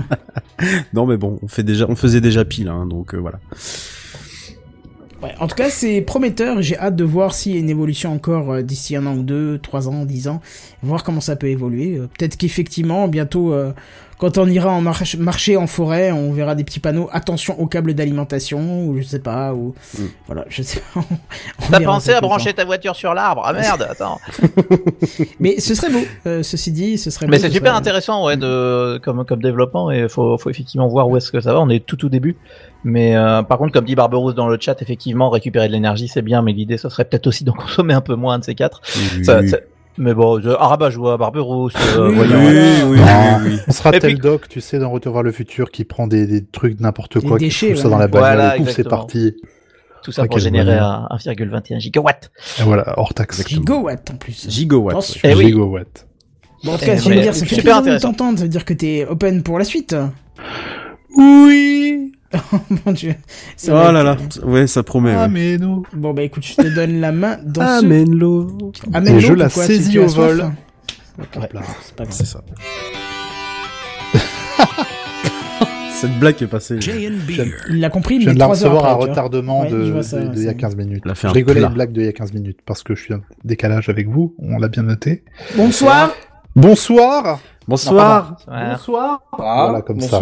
E: Non, mais bon, on fait déjà, on faisait déjà pile, hein, donc euh, voilà.
A: Ouais, en tout cas, c'est prometteur. J'ai hâte de voir s'il y a une évolution encore euh, d'ici un an ou deux, trois ans, dix ans, voir comment ça peut évoluer. Euh, Peut-être qu'effectivement, bientôt, euh, quand on ira en marche- marcher en forêt, on verra des petits panneaux attention aux câbles d'alimentation, ou je sais pas, ou
E: Mm.
A: voilà, je sais pas.
G: T'as pensé à brancher ta voiture sur l'arbre? Ah merde, attends.
A: Mais ce serait beau. euh, ceci dit, ce serait.
G: Mais c'est
A: ce
G: super
A: serait-
G: intéressant ouais de comme comme développement et faut faut effectivement voir où est-ce que ça va. On est tout au début. Mais euh, par contre, comme dit Barberousse dans le chat, effectivement, récupérer de l'énergie, c'est bien, mais l'idée, ça serait peut-être aussi d'en consommer un peu moins de ces quatre. Ça- ça- Mais bon, je... ah bah je vois Barberousse. euh,
A: Oui,
G: voyons.
A: voilà.
E: oui,
F: Ah,
E: oui, oui.
F: On sera
G: Et
F: tel
G: puis-
F: doc, tu sais, dans Retour vers le futur, qui prend des, des trucs n'importe quoi, qui
A: déchets,
F: fout ça dans la
A: ouais.
F: bagnole,
G: Voilà,
F: et pouf, c'est parti.
G: Tout ça
F: Ah,
G: pour générer
F: bonheur.
G: un 1,21 gigawatt.
F: Et voilà, hors taxe.
A: Gigawatt en plus.
E: Gigawatt.
A: Attention.
G: Eh oui.
F: Gigawatt.
A: Bon, en tout
G: Eh,
A: cas, j'allais
G: mais
A: dire, ça fait
G: super
A: plaisir de
G: intéressant.
A: t'entendre. Ça veut dire que t'es open pour la suite.
F: Oui
A: Mon dieu. Ça
E: Oh là là, ouais, ça promet.
F: Ah,
E: ouais.
F: mais non.
A: Bon bah écoute, je te donne la main dans ce...
E: Amène-le.
A: Amène-le,
F: Et je la saisis au vol. Hop là.
A: c'est pas grave.
E: C'est ça. Cette blague est passée.
A: Il l'a compris,
F: Je
A: mais
F: viens de la
A: 3 heures
F: recevoir à retardement
A: Ouais,
F: de,
A: je
F: de- de il y a
A: ça.
F: 15 minutes. Je
E: un
F: rigolais
E: plat.
F: une blague de il y a 15 minutes parce que je suis en décalage avec vous. On l'a bien noté.
A: Bonsoir.
F: Bonsoir.
E: Bonsoir.
G: Ouais.
J: Bonsoir.
F: Voilà, comme ça.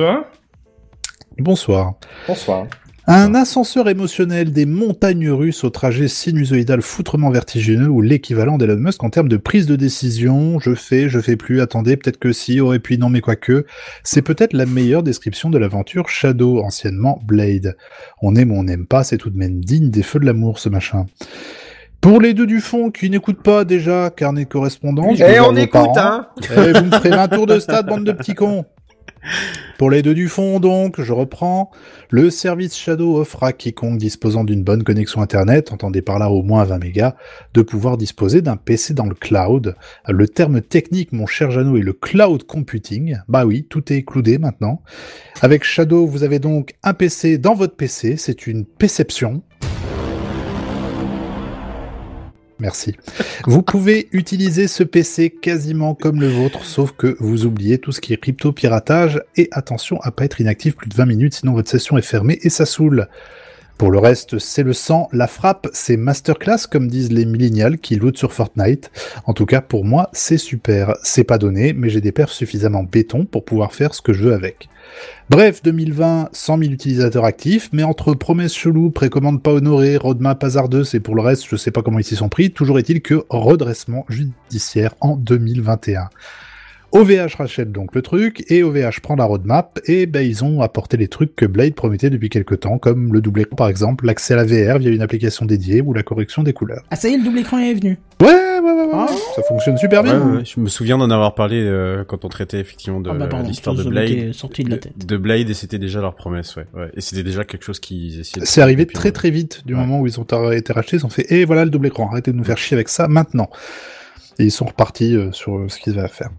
D: Bonsoir.
F: Bonsoir. Un ascenseur émotionnel des montagnes russes au trajet sinusoïdal foutrement vertigineux ou l'équivalent d'Elon Musk en termes de prise de décision. Je fais, je fais plus, attendez, peut-être que si, oh, et puis non, mais quoique. C'est peut-être la meilleure description de l'aventure Shadow, anciennement Blade. On aime ou on n'aime pas, c'est tout de même digne des feux de l'amour, ce machin. Pour les deux du fond qui n'écoutent pas déjà, carnet de correspondance. regarde
J: on écoute,
F: parents.
J: hein.
F: Eh, vous me ferez un tour de stade, bande de petits cons. Pour les deux du fond, donc, je reprends. Le service Shadow offre à quiconque disposant d'une bonne connexion Internet, entendez par là au moins 20 mégas, de pouvoir disposer d'un PC dans le cloud. Le terme technique, mon cher Jeannot, est le cloud computing. Bah oui, tout est cloudé maintenant. Avec Shadow, vous avez donc un PC dans votre PC, c'est une perception. Merci. Vous pouvez utiliser ce PC quasiment comme le vôtre, sauf que vous oubliez tout ce qui est crypto-piratage et attention à pas être inactif plus de 20 minutes, sinon votre session est fermée et ça saoule. Pour le reste, c'est le sang, la frappe, c'est masterclass comme disent les millénials qui lootent sur Fortnite. En tout cas, pour moi, c'est super. C'est pas donné, mais j'ai des perfs suffisamment béton pour pouvoir faire ce que je veux avec. Bref, 2020, 100 000 utilisateurs actifs, mais entre promesses cheloues, précommandes pas honorées, roadmap hasardeuse et pour le reste, je sais pas comment ils s'y sont pris, toujours est-il que redressement judiciaire en 2021. OVH rachète donc le truc, et OVH prend la roadmap, et ben ils ont apporté les trucs que Blade promettait depuis quelques temps, comme le double écran par exemple, l'accès à la VR via une application dédiée, ou la correction des couleurs.
A: Ah ça y est, le double écran est venu.
F: Ouais, ouais, ouais, ouais,
A: Ah.
F: ça fonctionne super bien.
E: ouais, ouais, je me souviens d'en avoir parlé euh, quand on traitait effectivement de
A: Ah bah pardon,
E: l'histoire de Blade.
A: sorti de la tête.
E: De Blade et c'était déjà leur promesse, ouais. ouais. Et c'était déjà quelque chose qu'ils essayaient. de
F: C'est arrivé très très vite du
E: Ouais.
F: moment où ils ont été rachetés, ils ont fait et voilà le double écran, arrêtez de nous faire chier avec ça maintenant. Et ils sont repartis euh, sur euh, ce qu'ils avaient à faire.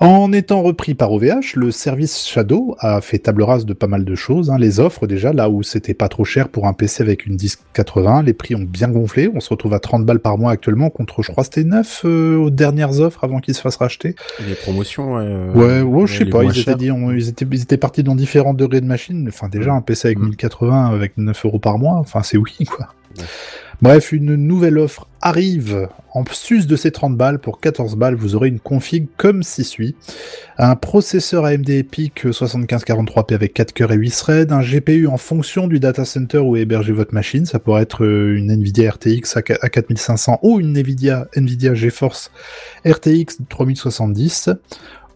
F: En étant repris par OVH, le service Shadow a fait table rase de pas mal de choses. hein. Les offres déjà, là où c'était pas trop cher pour un PC avec une 1080, les prix ont bien gonflé. On se retrouve à 30 balles par mois actuellement contre, je crois, c'était 9 euh, aux dernières offres avant qu'ils se fassent racheter.
E: Les promotions, ouais. euh,
F: Ouais, ouais, je sais pas, ils étaient,
E: chères.
F: dit, on- ils, étaient, ils étaient partis dans différents degrés de machine. Enfin, déjà, un PC avec
E: Mm.
F: 1080 avec 9 euros par mois, enfin, c'est oui, quoi.
E: Ouais.
F: Bref, une nouvelle offre arrive. En sus de ces 30 balles, pour 14 balles, vous aurez une config comme ci suit. Un processeur AMD EPIC 7543P avec 4 cœurs et 8 threads, un GPU en fonction du data center où est hébergée votre machine, ça pourrait être euh, une Nvidia RTX à qu- à 4500 ou une Nvidia, Nvidia GeForce RTX 3070,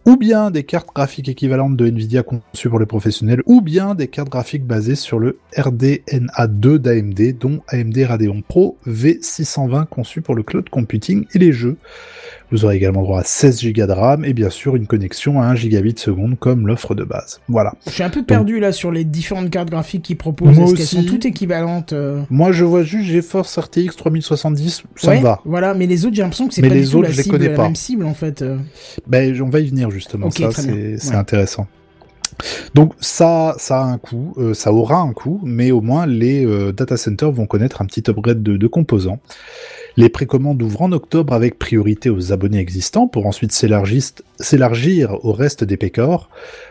F: ou bien des cartes graphiques équivalentes de Nvidia conçues pour les professionnels, ou bien des cartes graphiques basées sur le RDNA2 d'AMD, dont AMD Radeon Pro V620 conçu pour le cloud computing et les jeux. Vous aurez également droit à 16 Go de RAM et bien sûr une connexion à 1 gigabit seconde comme l'offre de base. Voilà.
A: Je suis un peu perdu là sur les différentes cartes graphiques qu'ils proposent. Est-ce qu'elles sont toutes équivalentes euh
F: Moi je vois juste GeForce RTX 3070, ça
A: ouais,
F: me va.
A: Voilà, mais les autres, j'ai l'impression que c'est pas
F: les
A: du tout la cible, la même cible en fait. euh.
F: Ben, on va y venir justement, ça c'est
A: bien.
F: c'est
A: Ouais.
F: intéressant. Donc ça, ça a un coût, euh, ça aura un coût, mais au moins les euh, data centers vont connaître un petit upgrade de, de composants. Les précommandes ouvrent en octobre avec priorité aux abonnés existants pour ensuite s'élargir au reste des pécores.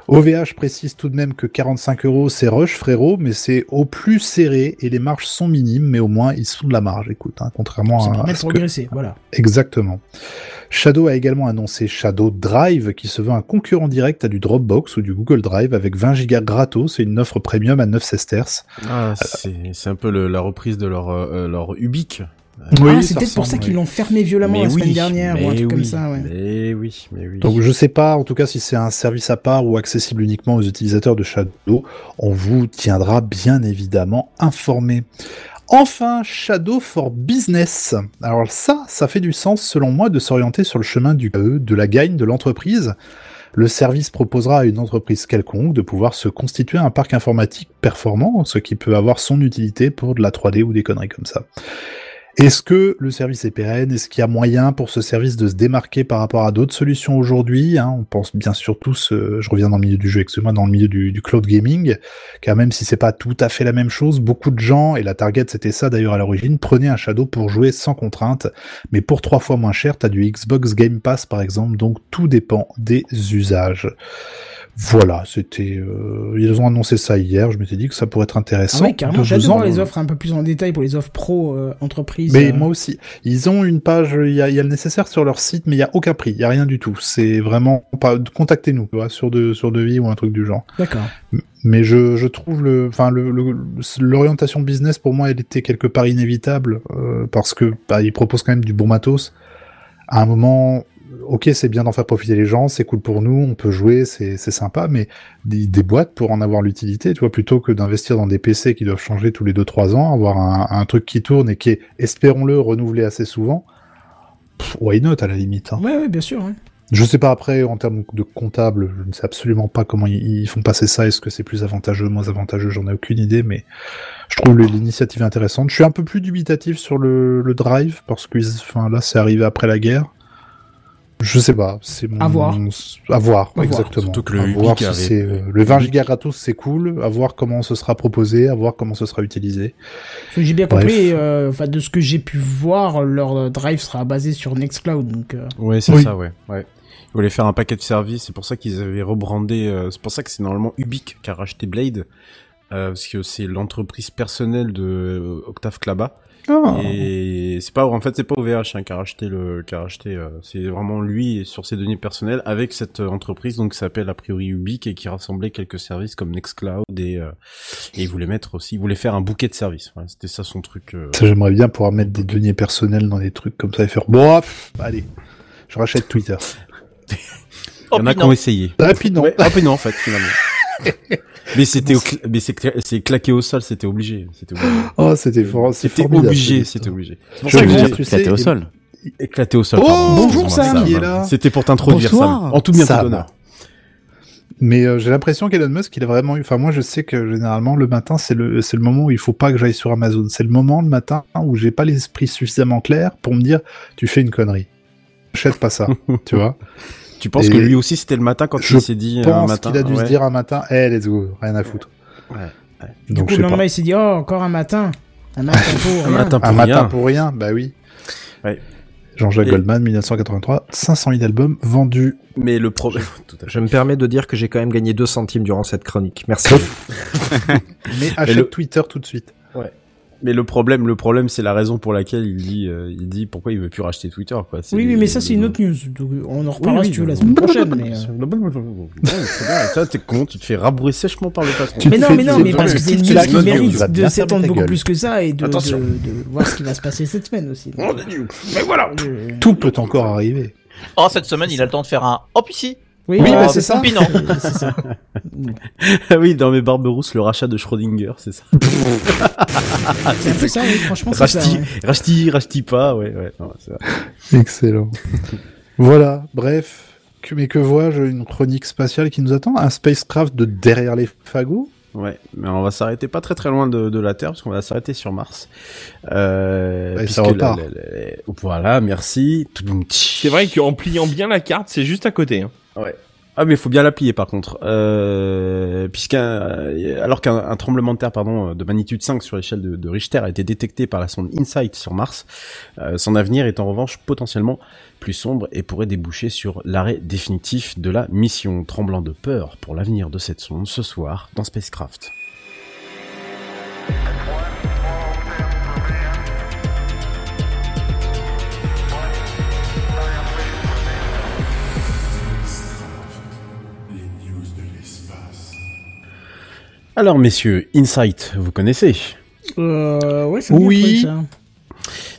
F: OVH précise tout de même que 45 euros c'est rush frérot, mais c'est au plus serré et les marges sont minimes, mais au moins ils sont de la marge, écoute, hein, contrairement
A: Ça
F: à,
A: permet
F: à
A: de
F: que-
A: progresser, voilà.
F: Exactement. Shadow a également annoncé Shadow Drive, qui se veut un concurrent direct à du Dropbox ou du Google Drive avec 20 Go gratos et une offre premium à 9 sesterces.
E: Ah, c'est c'est un peu le- la reprise de leur, euh, leur Ubique.
A: Ah, c'est
F: ça
A: peut-être pour ça qu'ils
F: oui.
A: l'ont fermé violemment
E: Mais
A: la semaine
E: oui,
A: dernière ou un truc comme
E: oui,
A: ça, ouais.
E: Mais oui, mais oui.
F: Donc je sais pas en tout cas si c'est un service à part ou accessible uniquement aux utilisateurs de Shadow. On vous tiendra bien évidemment informé. Enfin, Shadow for Business. Alors ça, ça fait du sens selon moi de s'orienter sur le chemin du KE, de la gagne de l'entreprise. Le service proposera à une entreprise quelconque de pouvoir se constituer un parc informatique performant, ce qui peut avoir son utilité pour de la 3D ou des conneries comme ça. Est-ce que le service est pérenne? Est-ce qu'il y a moyen pour ce service de se démarquer par rapport à d'autres solutions aujourd'hui hein? On pense bien sûr tous, euh, je reviens dans le milieu du jeu, excusez-moi, dans le milieu du, du cloud gaming, car même si c'est pas tout à fait la même chose, beaucoup de gens, et la target c'était ça d'ailleurs à l'origine, prenaient un Shadow pour jouer sans contrainte, mais pour trois fois moins cher, t'as du Xbox Game Pass par exemple, donc tout dépend des usages. Voilà, c'était. Euh, ils ont annoncé ça hier. Je m'étais dit que ça pourrait être
A: Ah
F: intéressant.
A: ouais, carrément, j'ai voir les offres un peu plus en détail pour les offres pro euh, entreprises.
F: Mais
A: euh.
F: moi aussi. Ils ont une page, il y a, il y a le nécessaire sur leur site, mais il y a aucun prix, il y a rien du tout. C'est vraiment pas. Contactez-nous, sur de sur devis ou un truc du genre.
A: D'accord.
F: Mais je, je trouve le, enfin le, le- l'orientation business pour moi, elle était quelque part inévitable euh, parce que bah, ils proposent quand même du bon matos. À un moment, ok, c'est bien d'en faire profiter les gens, c'est cool pour nous, on peut jouer, c'est sympa, mais des, des boîtes pour en avoir l'utilité, tu vois, plutôt que d'investir dans des PC qui doivent changer tous les 2-3 ans, avoir un, un truc qui tourne et qui est, espérons-le, renouvelé assez souvent. pff, Why not à la limite hein.
A: Ouais, ouais, bien sûr.
F: Je sais pas après en termes de comptable, je ne sais absolument pas comment ils, ils font passer ça. Est-ce que c'est plus avantageux, moins avantageux J'en ai aucune idée, mais je trouve l'initiative intéressante. Je suis un peu plus dubitatif sur le, le drive parce que enfin là c'est arrivé après la guerre. Je sais pas, c'est mon
A: À voir.
F: à voir,
A: À voir.
F: exactement.
E: Surtout que le
F: À voir si
E: avait-
F: c'est, euh, le 20 gigas gratos c'est cool, à voir comment ce sera proposé, à voir comment ce sera utilisé.
A: Parce que J'ai bien
F: Bref.
A: compris, euh, enfin de ce que j'ai pu voir, leur drive sera basé sur Nextcloud, donc. euh,
E: Ouais, c'est
F: Oui.
E: ça, ouais. ouais. Ils voulaient faire un paquet de services, c'est pour ça qu'ils avaient rebrandé, euh, c'est pour ça que c'est normalement Ubique qui a racheté Blade, euh, parce que c'est l'entreprise personnelle de euh, Octave Klaba.
F: Ah.
E: Et c'est pas, en fait, c'est pas OVH hein, qui a racheté le, qui a racheté, euh, c'est vraiment lui sur ses données personnelles avec cette euh, entreprise, donc qui s'appelle a priori Ubique et qui rassemblait quelques services comme Nextcloud et, euh, et il voulait mettre aussi, il voulait faire un bouquet de services. Voilà, C'était ça son truc. euh.
F: Ça, J'aimerais bien pouvoir mettre des deniers personnels dans des trucs comme ça et faire bon, pff, allez, je rachète Twitter.
G: Oh,
E: Il y en a
G: puis
E: qui ont essayé.
F: Ah.
E: Ouais, ah, puis non, en fait, finalement. mais c'était, mais c'est, cla- c'est claqué au sol, c'était obligé. C'était obligé.
F: Oh, c'était
E: C'était obligé, c'était obligé. C'est pour ça que
K: au sol.
E: éclaté au sol.
F: Oh, bonjour, Sam, qui est
E: voilà.
F: là.
E: C'était pour t'introduire. Sam. En tout bien, tout honneur.
F: Mais euh, j'ai l'impression qu'Elon Musk, il a vraiment eu. Enfin, moi, je sais que généralement le matin, c'est le c'est le moment où il faut pas que j'aille sur Amazon. C'est le moment le matin où j'ai pas l'esprit suffisamment clair pour me dire, tu fais une connerie. Achète pas ça, tu vois.
E: Tu penses
F: Et
E: que lui aussi c'était le matin quand
F: je
E: il s'est dit euh, un
F: pense
E: matin.
F: qu'il a dû se
E: ouais.
F: dire un matin, eh, let's go, rien à foutre.
E: Ouais.
A: Du
F: Donc
A: coup,
F: je
A: le lendemain, il s'est dit, oh, encore un matin. Un matin pour
E: Un
A: rien.
E: matin pour
F: Un matin
E: rien.
F: pour rien, bah oui.
E: Ouais.
F: Jean-Jacques
E: Et-
F: Goldman, 1983, 500 000 albums vendus.
E: Mais le problème.
J: Je me permets de dire que j'ai quand même gagné 2 centimes durant cette chronique. Merci.
F: Mais achète
E: le-
F: Twitter tout de suite.
E: Mais le problème, le problème, c'est la raison pour laquelle il dit, euh, il dit pourquoi il veut plus racheter Twitter, quoi.
A: Oui, oui, mais ça, c'est une autre news. Donc, on en reparlera si tu veux la semaine prochaine. Mais, euh.
E: Toi, t'es con, tu te fais rabrouer sèchement par le patron.
A: Mais non, mais non, mais parce que c'est une
F: Tu
A: news
F: la
A: qui mérite de s'étendre beaucoup plus que ça et de, de, de voir ce qui va se passer cette semaine aussi.
E: Oh,
A: Mais voilà.
F: Tout peut encore arriver.
G: Oh, cette semaine, il a le temps de faire un hop ici.
A: Oui,
F: Oui,
A: euh,
F: bah, c'est ça.
A: Ça.
E: Ah oui, dans mes Barberousse, le rachat de Schrödinger, c'est ça.
A: C'est un peu ça, oui, franchement, c'est ça.
E: Racheti,
A: ouais.
E: racheti, racheti pas, ouais, ouais. non.
F: Excellent. voilà, bref. Que, mais que vois-je Une chronique spatiale qui nous attend Un spacecraft de derrière les fagots?
E: Ouais, mais on va s'arrêter pas très très loin de, de la Terre parce qu'on va s'arrêter sur Mars. Euh,
F: Ouais, ça repart.
E: la- la- la- Voilà, merci.
D: C'est vrai qu'en pliant bien la carte, c'est juste à côté. Hein.
E: Ah mais il faut bien la plier par contre, euh, euh, alors qu'un un tremblement de terre pardon de magnitude 5 sur l'échelle de, Richter a été détecté par la sonde InSight sur Mars, euh, son avenir est en revanche potentiellement plus sombre et pourrait déboucher sur l'arrêt définitif de la mission. Tremblant de peur pour l'avenir de cette sonde ce soir dans Spacecraft. Alors messieurs, Insight, vous connaissez?
A: Euh, ouais, bien
F: Oui.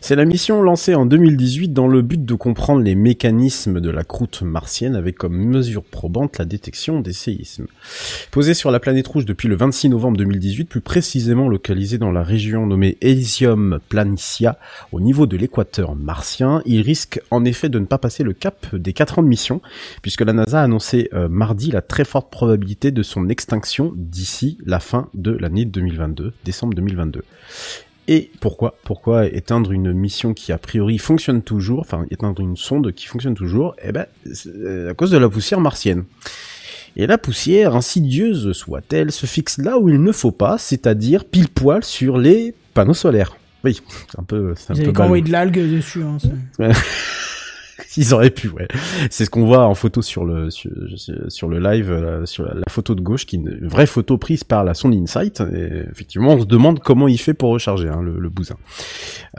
E: C'est la mission lancée en 2018 dans le but de comprendre les mécanismes de la croûte martienne avec comme mesure probante la détection des séismes. Posé sur la planète rouge depuis le 26 novembre 2018, plus précisément localisé dans la région nommée Elysium Planitia, au niveau de l'équateur martien, il risque en effet de ne pas passer le cap des 4 ans de mission, puisque la NASA a annoncé euh, mardi la très forte probabilité de son extinction d'ici la fin de l'année 2022, décembre 2022. Et pourquoi Pourquoi éteindre une mission qui a priori fonctionne toujours, enfin éteindre une sonde qui fonctionne toujours Eh ben, euh, à cause de la poussière martienne. Et la poussière, insidieuse soit-elle, se fixe là où il ne faut pas, c'est-à-dire pile poil sur les panneaux solaires. Oui, c'est un peu, c'est un
A: Vous
E: peu
A: avez envoyé de l'algue dessus. Hein,
E: Ils auraient pu, ouais. C'est ce qu'on voit en photo sur le sur, le live, euh, sur la, photo de gauche, qui est une vraie photo prise par la sonde Insight. Et effectivement, on se demande comment il fait pour recharger hein, le, le bousin.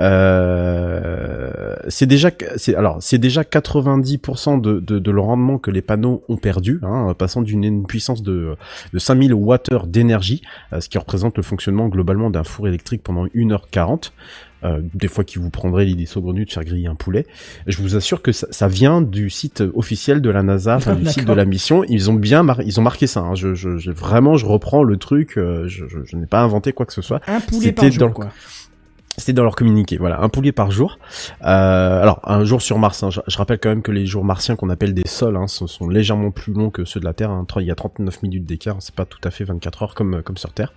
E: Euh, c'est déjà, c'est alors c'est déjà 90% de, de, de le rendement que les panneaux ont perdu, hein, passant d'une une puissance de, de 5000 watts d'énergie, euh, ce qui représente le fonctionnement globalement d'un four électrique pendant 1h40. Euh, des fois qui vous prendrait l'idée saugrenue de faire griller un poulet. Je vous assure que ça, ça vient du site officiel de la NASA, enfin, du site de la mission. Ils ont bien, mar- ils ont marqué ça. hein. Je, je, je- vraiment, je reprends le truc. euh, je, je, je n'ai pas inventé quoi que ce soit.
A: Un poulet
E: C'était
A: par
E: dans
A: jour,
E: le-
A: quoi.
E: C'était dans leur communiqué, voilà, un poulet par jour. Euh, alors, un jour sur Mars, hein, je, rappelle quand même que les jours martiens qu'on appelle des sols hein, sont, sont légèrement plus longs que ceux de la Terre. hein. Il y a 39 minutes d'écart, c'est pas tout à fait 24 heures comme, comme sur Terre.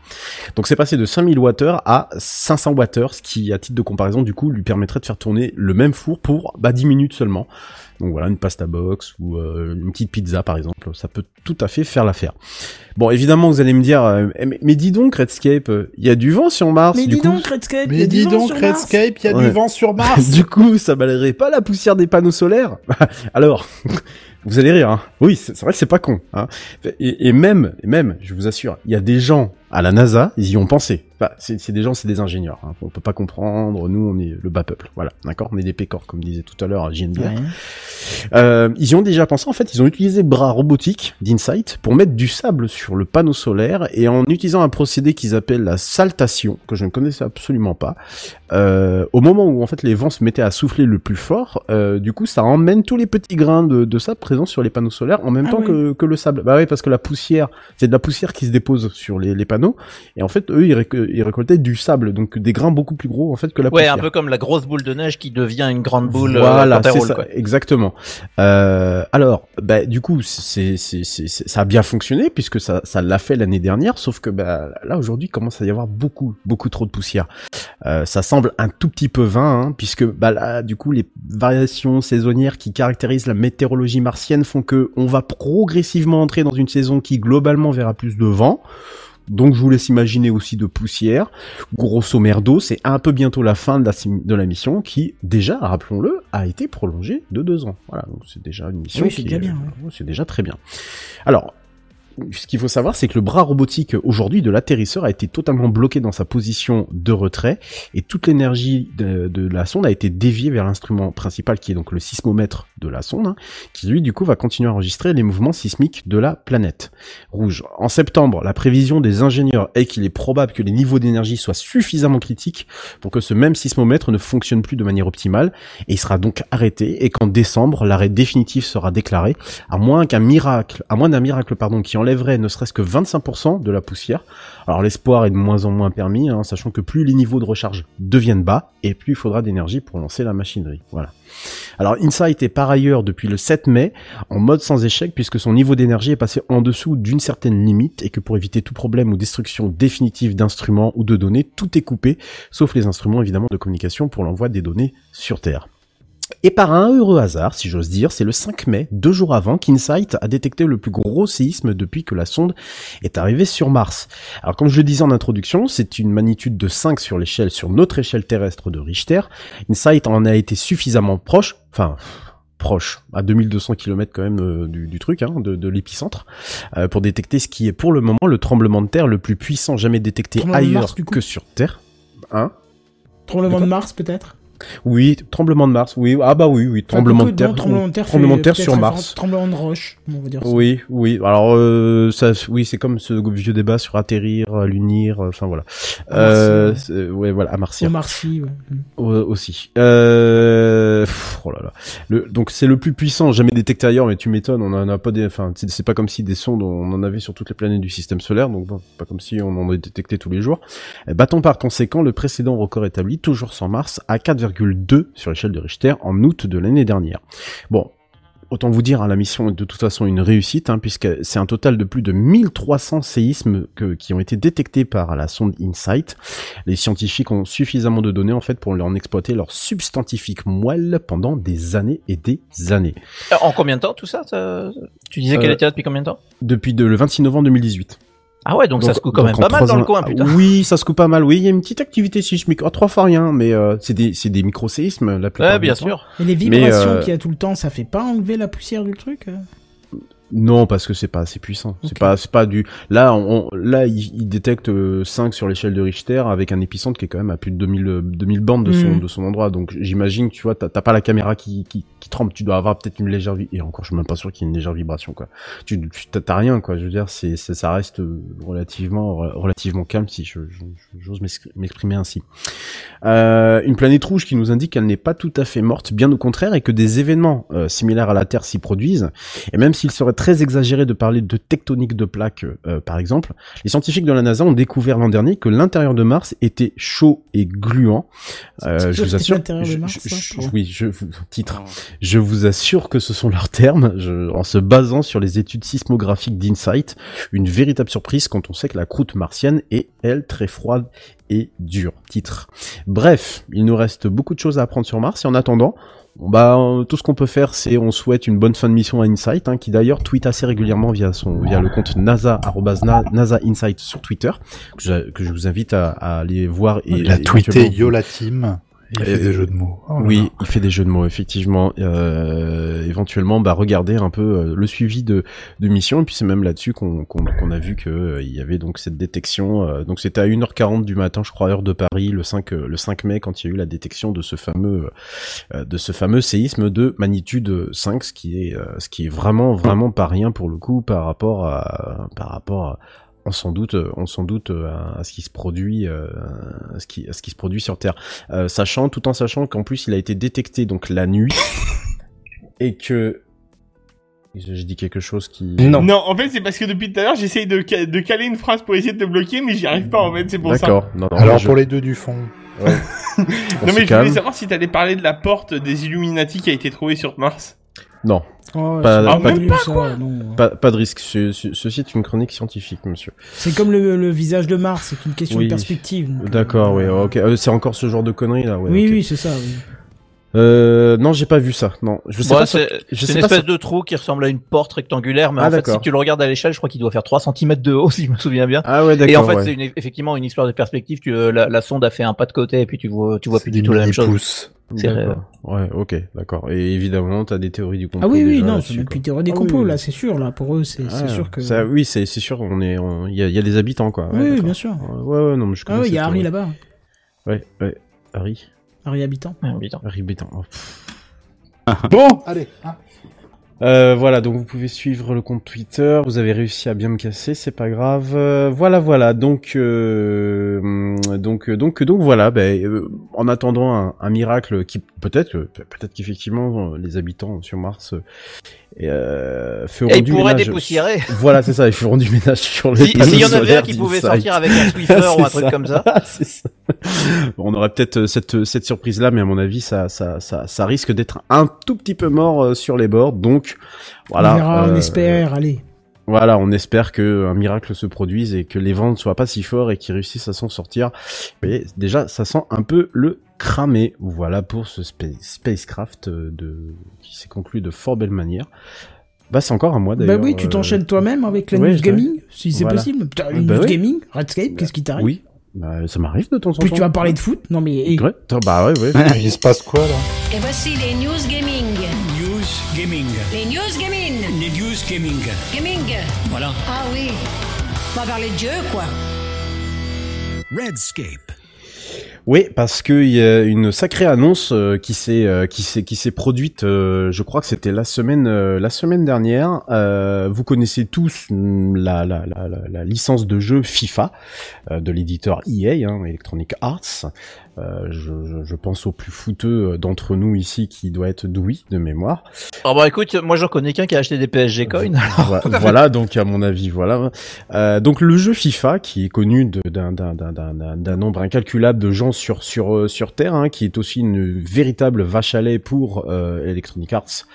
E: Donc c'est passé de 5000 Wh à 500 Wh, ce qui, à titre de comparaison, du coup, lui permettrait de faire tourner le même four pour bah, 10 minutes seulement. Donc voilà, une pasta box ou euh, une petite pizza par exemple, ça peut tout à fait faire l'affaire. Bon, évidemment, vous allez me dire, euh, mais, mais dis donc, Redscape, euh, il y a du vent sur Mars.
A: Mais
E: du
A: dis
E: coup,
A: donc, Redscape, il y a
F: Mais
A: du
F: dis
A: vent
F: donc,
A: sur Mars.
F: Redscape, il y a
E: Ouais.
F: du vent sur Mars.
E: du coup, ça balayerait pas la poussière des panneaux solaires Alors, vous allez rire, hein. Oui, c'est c'est vrai que c'est pas con, hein. Et, et même, et même, je vous assure, il y a des gens à la NASA, ils y ont pensé. Enfin, c'est c'est des gens, c'est des ingénieurs. Hein. On peut pas comprendre. Nous, on est le bas peuple. Voilà, d'accord? On est des pécores, comme disait tout à l'heure JNBR.
A: Ouais.
E: Euh, ils y ont déjà pensé. En fait, ils ont utilisé bras robotique d'Insight pour mettre du sable sur le panneau solaire et en utilisant un procédé qu'ils appellent la saltation, que je ne connaissais absolument pas. Euh, au moment où en fait les vents se mettaient à souffler le plus fort, euh, du coup, ça emmène tous les petits grains de, de sable présents sur les panneaux solaires en même
A: Ah
E: temps
A: oui.
E: que, que le sable. Bah oui, parce que la poussière, c'est de la poussière qui se dépose sur les, les panneaux et en fait, eux, ils, réco- ils récoltaient du sable, donc des grains beaucoup plus gros en fait que la
G: Ouais,
E: poussière.
G: un peu comme la grosse boule de neige qui devient une grande boule euh,
E: Voilà, c'est ça,
G: quoi.
E: exactement. Euh, alors, bah, du coup, c'est, c'est, c'est, c'est- ça a bien fonctionné puisque ça, ça l'a fait l'année dernière, sauf que bah, là aujourd'hui, il commence à y avoir beaucoup, beaucoup trop de poussière. Euh, ça semble un tout petit peu vain, hein, puisque bah là, du coup, les variations saisonnières qui caractérisent la météorologie martienne font que on va progressivement entrer dans une saison qui globalement verra plus de vent. Donc je vous laisse imaginer aussi de poussière. Grosso merdo, c'est un peu bientôt la fin de la, sim- de la mission qui, déjà, rappelons-le, a été prolongée de deux ans. Voilà, donc c'est déjà une mission
A: Oui, c'est
E: qui
A: déjà
E: est-
A: bien,
E: ouais, C'est déjà très bien. Alors, ce qu'il faut savoir, c'est que le bras robotique aujourd'hui de l'atterrisseur a été totalement bloqué dans sa position de retrait et toute l'énergie de, la sonde a été déviée vers l'instrument principal qui est donc le sismomètre de la sonde, hein, qui lui du coup va continuer à enregistrer les mouvements sismiques de la planète rouge. En septembre, la prévision des ingénieurs est qu'il est probable que les niveaux d'énergie soient suffisamment critiques pour que ce même sismomètre ne fonctionne plus de manière optimale et il sera donc arrêté et qu'en décembre, l'arrêt définitif sera déclaré à moins qu'un miracle, à moins d'un miracle pardon, qui enlèverait ne serait-ce que 25% de la poussière. Alors l'espoir est de moins en moins permis, hein, sachant que plus les niveaux de recharge deviennent bas et plus il faudra d'énergie pour lancer la machinerie. Voilà. Alors Insight est par ailleurs depuis le 7 mai en mode sans échec puisque son niveau d'énergie est passé en dessous d'une certaine limite et que pour éviter tout problème ou destruction définitive d'instruments ou de données, tout est coupé, sauf les instruments évidemment de communication pour l'envoi des données sur Terre. Et par un heureux hasard, si j'ose dire, c'est le 5 mai, deux jours avant, qu'Insight a détecté le plus gros séisme depuis que la sonde est arrivée sur Mars. Alors comme je le disais en introduction, c'est une magnitude de 5 sur l'échelle, sur notre échelle terrestre de Richter. Insight en a été suffisamment proche, enfin proche, à 2200 km quand même euh, du, du truc, hein, de, de l'épicentre, euh, pour détecter ce qui est pour le moment le tremblement de terre le plus puissant jamais détecté ailleurs
A: Mars,
E: que sur Terre. Hein?
A: Tremblement
E: De
A: Mars, peut-être?
E: Oui, tremblement de Mars. Oui, ah bah oui, oui, tremblement de terre.
A: Tremblement de terre,
E: tremblement de
A: fait
E: terre
A: peut-être
E: sur Mars.
A: Tremblement de roche, on va dire ça.
E: Oui, oui. Alors euh, ça, oui, c'est comme ce vieux débat sur atterrir, euh, l'unir. euh, Enfin voilà. Euh, ouais, voilà, à Martien
A: Au Marcy, ouais.
E: Euh, aussi. Euh... pff, Oh là là. Le, donc c'est le plus puissant jamais détecté ailleurs, mais tu m'étonnes, on en a pas des, enfin c'est pas comme si des sondes on en avait sur toutes les planètes du système solaire, donc bon, pas comme si on en avait détecté tous les jours. Battons par conséquent le précédent record établi, toujours sans Mars, à 4,2 sur l'échelle de Richter en août de l'année dernière. Bon. autant vous dire, hein, la mission est de toute façon une réussite, hein, puisque c'est un total de plus de 1300 séismes que- qui ont été détectés par la sonde InSight. Les scientifiques ont suffisamment de données en fait pour en exploiter leur substantifique moelle pendant des années et des années.
G: Euh, En combien de temps tout ça ça- Tu disais qu'elle
E: Euh,
G: était là depuis combien de temps?
E: Depuis de- le 26 novembre 2018.
G: Ah ouais, donc, ça se coupe quand même pas mal dans le coin, putain.
E: Oui, ça se coupe pas mal. Oui, il y a une petite activité sismique. Oh, trois fois rien, mais euh, c'est des, c'est des micro-séismes la plupart
G: Ouais,
E: du
G: bien
E: temps.
G: sûr.
A: Et les vibrations
E: euh,
A: qu'il y a tout le temps, ça fait pas enlever la poussière du truc euh?
E: Non, parce que c'est pas assez puissant. C'est pas, c'est pas du. Là, on, là, il, il détecte euh, 5 sur l'échelle de Richter avec un épicentre qui est quand même à plus de 2000, euh, 2000 bandes de son,
A: Mhm.
E: de son endroit. Donc, j'imagine, tu vois, t'as t'as pas la caméra qui, qui, qui tremble. Tu dois avoir peut-être une légère vi- et encore, je suis même pas sûr qu'il y ait une légère vibration, quoi. Tu, tu t'as- rien, quoi. Je veux dire, c'est, c'est- ça reste euh, relativement, relativement calme, si je, je- j'ose m'ex- m'exprimer ainsi. Euh, une planète rouge qui nous indique qu'elle n'est pas tout à fait morte, bien au contraire, et que des événements euh, similaires à la Terre s'y produisent. Et même s'il serait très exagéré de parler de tectonique de plaques, euh, par exemple, les scientifiques de la NASA ont découvert l'an dernier que l'intérieur de Mars était chaud et gluant. Euh, je vous
A: que
E: assure.
A: l'intérieur de
E: je-
A: Mars,
E: je-
A: ça,
E: je-
A: pardon.
E: oui, je vous titre. Je vous assure que ce sont leurs termes, je- en se basant sur les études sismographiques d'Insight. Une véritable surprise quand on sait que la croûte martienne est, elle, très froide et dure. Titre. Bref, il nous reste beaucoup de choses à apprendre sur Mars et en attendant, bah, euh, tout ce qu'on peut faire, c'est on souhaite une bonne fin de mission à Insight, hein, qui d'ailleurs tweet assez régulièrement via son, via le compte NASA, NASA Insight sur Twitter, que je, que je vous invite à, à aller voir et
F: Il a
E: et
F: tweeté
E: éventuellement-
F: Yola Team. Il fait
E: Euh,
F: des jeux de mots. Oh
E: oui, il fait des jeux de mots effectivement. Euh, éventuellement, bah regardez un peu euh, le suivi de, de mission et puis c'est même là-dessus qu'on a vu que euh, il y avait donc cette détection. euh, donc c'était à 1h40 du matin, je crois heure de Paris, le 5 euh, le 5 mai quand il y a eu la détection de ce fameux de ce fameux séisme de magnitude 5, ce qui est ce qui est vraiment vraiment pas rien pour le coup par rapport à par rapport à on s'en doute, on s'en doute euh, à, à ce qui se produit, euh, à ce qui, à ce qui se produit sur Terre, Euh, sachant, tout en sachant qu'en plus il a été détecté donc la nuit et que je, dis quelque chose qui
J: Non.
D: Non, en fait, c'est parce que depuis tout à l'heure, j'essaye de, ca- de caler une phrase pour essayer de te bloquer, mais j'y arrive pas, en fait, c'est pour ça.
E: D'accord. Non, non,
F: Alors
E: je-
F: pour les deux du fond.
E: ouais.
D: Non, mais je
E: calme.
D: voulais savoir si t'allais parler de la porte des Illuminati qui a été trouvée sur Mars.
E: Non,
A: Oh,
E: Pas-
D: quoi.
E: de risque. Ce- ce- ceci est une chronique scientifique, monsieur.
A: C'est comme le, le visage de Mars, c'est une question
E: Oui.
A: de perspective.
E: D'accord, oui,
A: euh,
E: ok. Euh, c'est encore ce genre de conneries là, ouais.
A: oui, oui, c'est ça. oui.
E: Euh, non, j'ai pas vu ça. Non, je sais
G: Bon,
E: pas.
G: c'est
E: sur- je
G: c'est
E: sais
G: une
E: pas
G: espèce
E: sur-
G: de trou qui ressemble à une porte rectangulaire, mais
E: Ah,
G: en fait, si tu le regardes à l'échelle, je crois qu'il doit faire 3 cm de haut, si je me souviens bien.
E: Ah ouais, d'accord.
G: Et en fait,
E: ouais.
G: c'est une- effectivement une histoire de perspective. Tu, euh, la, la sonde a fait un pas de côté et puis tu vois, tu vois plus du tout la même chose.
F: Pouce.
G: c'est.
E: Ouais, ok, d'accord. Et évidemment, t'as des théories du complot.
A: Ah oui, oui, non, c'est plus théorie des
E: Ah oui,
A: complots,
E: oui.
A: là, c'est sûr, là, pour eux, c'est c'est
E: Ah,
A: sûr que...
E: Ça, oui, c'est c'est sûr, on est, on- il y, a, il y a des habitants quoi. Ouais,
A: oui, bien sûr.
E: Ouais, ouais, non, mais je
A: Ah oui, il y a Harry là-bas,
E: Ouais, ouais, Harry,
A: Harry Habitant.
G: Ah, putain.
E: Harry Bétain. Oh, pff.
F: Bon, allez. hein.
E: Euh, voilà, donc vous pouvez suivre le compte Twitter. Vous avez réussi à bien me casser, c'est pas grave. Euh, voilà, voilà. Donc, euh, donc, donc, donc voilà. Ben, euh, en attendant un, un miracle qui peut-être, peut-être qu'effectivement les habitants sur Mars euh, euh, feront
G: Et ils
E: du
G: pourraient
E: ménage-
G: dépoussiérer.
E: Voilà, c'est ça. Ils feront du ménage sur les
G: Si-
E: panneaux
G: S'il y en avait un qui pouvait sortir avec un Swiffer ou un truc comme ça.
E: C'est ça. Bon, on aurait peut-être euh, cette cette surprise là, mais à mon avis, ça ça ça, ça risque d'être un tout petit peu mort euh, sur les bords. Donc voilà.
A: on verra, on
E: euh,
A: espère, allez.
E: Voilà, on espère que un miracle se produise et que les vents ne soient pas si forts et qu'ils réussissent à s'en sortir. Mais déjà, ça sent un peu le cramé. Voilà pour ce spa- spacecraft euh, de qui s'est conclu de fort belle manière. Bah, c'est encore à moi
A: Bah
E: d'ailleurs.
A: oui, tu
E: euh,
A: t'enchaînes toi-même avec la
E: ouais,
A: news gaming, si c'est
E: Voilà.
A: possible. Putain, une
E: Bah
A: news
E: ouais.
A: gaming, Redscape, qu'est-ce qui t'arrive
E: Oui, bah, ça m'arrive de temps en temps.
A: Puis tu vas parler de foot Non mais...
E: Ouais, bah ouais, ouais.
F: Il se passe quoi là?
H: Et voici les news gaming.
I: Gaming.
H: Les news gaming.
I: Les news gaming.
H: Gaming.
I: Voilà.
H: Ah oui. On va parler de Dieu, quoi.
I: Redscape.
E: Oui, parce qu'il y a une sacrée annonce euh, qui s'est euh, qui s'est qui s'est produite. euh, je crois que c'était la semaine euh, la semaine dernière. Euh, vous connaissez tous mm, la la, la, la, la licence de jeu FIFA euh, de l'éditeur EA, hein, Electronic Arts. Euh, je, je, je pense au plus fouteux d'entre nous ici qui doit être Doui de mémoire.
G: Oh bah écoute, moi j'en connais qu'un qui a acheté des PSG coins.
E: voilà, donc à mon avis, voilà. Euh, donc le jeu FIFA, qui est connu d'un d'un- d'un- d'un- d'un- d'un nombre incalculable de gens sur sur euh, sur Terre, hein, qui est aussi une véritable vache à lait pour euh, Electronic Arts,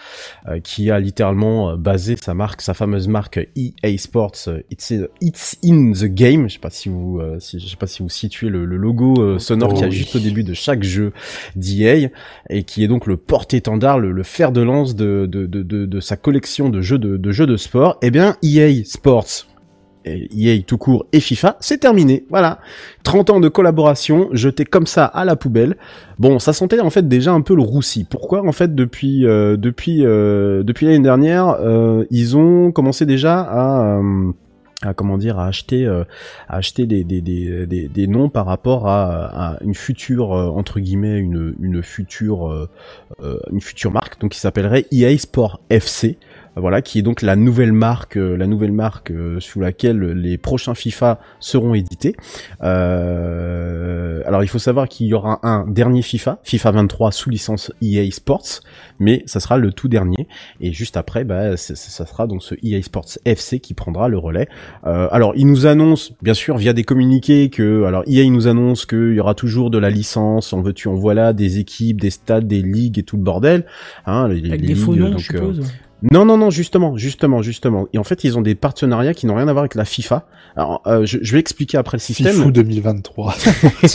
E: euh, qui a littéralement euh, basé sa marque, sa fameuse marque EA Sports, euh, It's, It's in the Game. Je sais pas si vous, euh, si, je sais pas si vous situez le, le logo euh, sonore
F: Oh
E: qu'il y a
F: oui.
E: juste au début de chaque jeu d'EA et qui est donc le porte-étendard, le, le fer de lance de, de, de, de, sa collection de jeux de, jeux de sport, eh bien EA Sports, EA tout court et FIFA, c'est terminé. Voilà. 30 ans de collaboration jetés comme ça à la poubelle. Bon, ça sentait en fait déjà un peu le roussi. Pourquoi en fait depuis euh, depuis euh, depuis l'année dernière, euh, ils ont commencé déjà à euh, à comment dire à acheter euh, à acheter des, des, des, des, des noms par rapport à, à une future euh, entre guillemets une une future euh, euh, une future marque. Donc qui s'appellerait EA Sport FC voilà qui est donc la nouvelle marque euh, la nouvelle marque euh, sous laquelle les prochains FIFA seront édités euh, alors il faut savoir qu'il y aura un dernier FIFA FIFA 23 sous licence EA Sports mais ça sera le tout dernier et juste après bah ça sera donc ce EA Sports FC qui prendra le relais euh, alors, il nous annonce, bien sûr, via des communiqués que, alors, EA nous annonce qu'il y aura toujours de la licence, on veut tu en voilà, des équipes, des stades, des ligues et tout le bordel. Hein, les,
A: Avec
E: les
A: des faux noms,
E: donc,
A: je
E: euh,
A: suppose.
E: Non, non, non, justement, justement, justement. Et en fait, ils ont des partenariats qui n'ont rien à voir avec la FIFA. Alors, euh, je, je vais expliquer après le système.
F: Fifou 2023.
A: Ce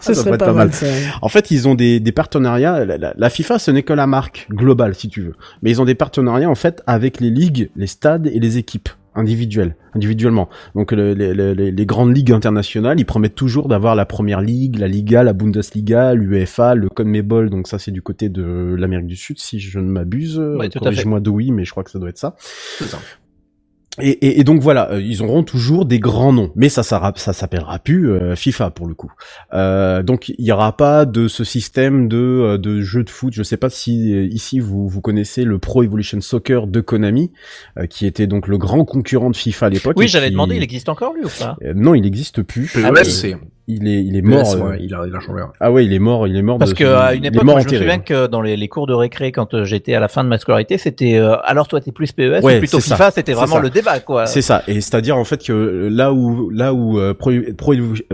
E: Ça
A: serait pas,
E: être
A: mal, ça.
E: en fait, ils ont des, des partenariats. La, la- la FIFA, ce n'est que la marque globale, si tu veux. Mais ils ont des partenariats en fait avec les ligues, les stades et les équipes individuelles, individuellement. Donc le- les, grandes ligues internationales, ils promettent toujours d'avoir la première ligue, la Liga, la Bundesliga, l'UEFA, le CONMEBOL. Donc ça, c'est du côté de l'Amérique du Sud, si je ne m'abuse.
G: Ouais.
E: Corrige-moi de oui, mais je crois que ça doit être ça. Et, et, et donc voilà, euh, ils auront toujours des grands noms, mais ça ça, ça s'appellera plus euh, FIFA pour le coup. Euh, donc il y aura pas de ce système de euh, de jeu de foot. Je sais pas si euh, ici vous vous connaissez le Pro Evolution Soccer de Konami, euh, qui était donc le grand concurrent de FIFA à l'époque.
G: Oui,
E: qui-
G: demander, il existe encore lui ou pas?
E: Euh, non, il n'existe plus.
J: Ah
E: Euh,
J: ouais, c'est.
E: Il est il est mort.
J: PS,
E: euh,
J: ouais, il a, il a changé. ouais.
E: Ah ouais, il est mort, il est mort.
G: Parce
E: de-
G: que à une époque, moi, je me souviens que dans les, les cours de récré, quand euh, j'étais à la fin de ma scolarité, c'était euh, alors toi t'es plus PES
E: Ouais,
G: ou plutôt
E: c'est.
G: FIFA, c'était
E: C'est
G: vraiment le débat quoi.
E: C'est ça, et c'est-à-dire en fait que là où là où euh, Pro, Pro,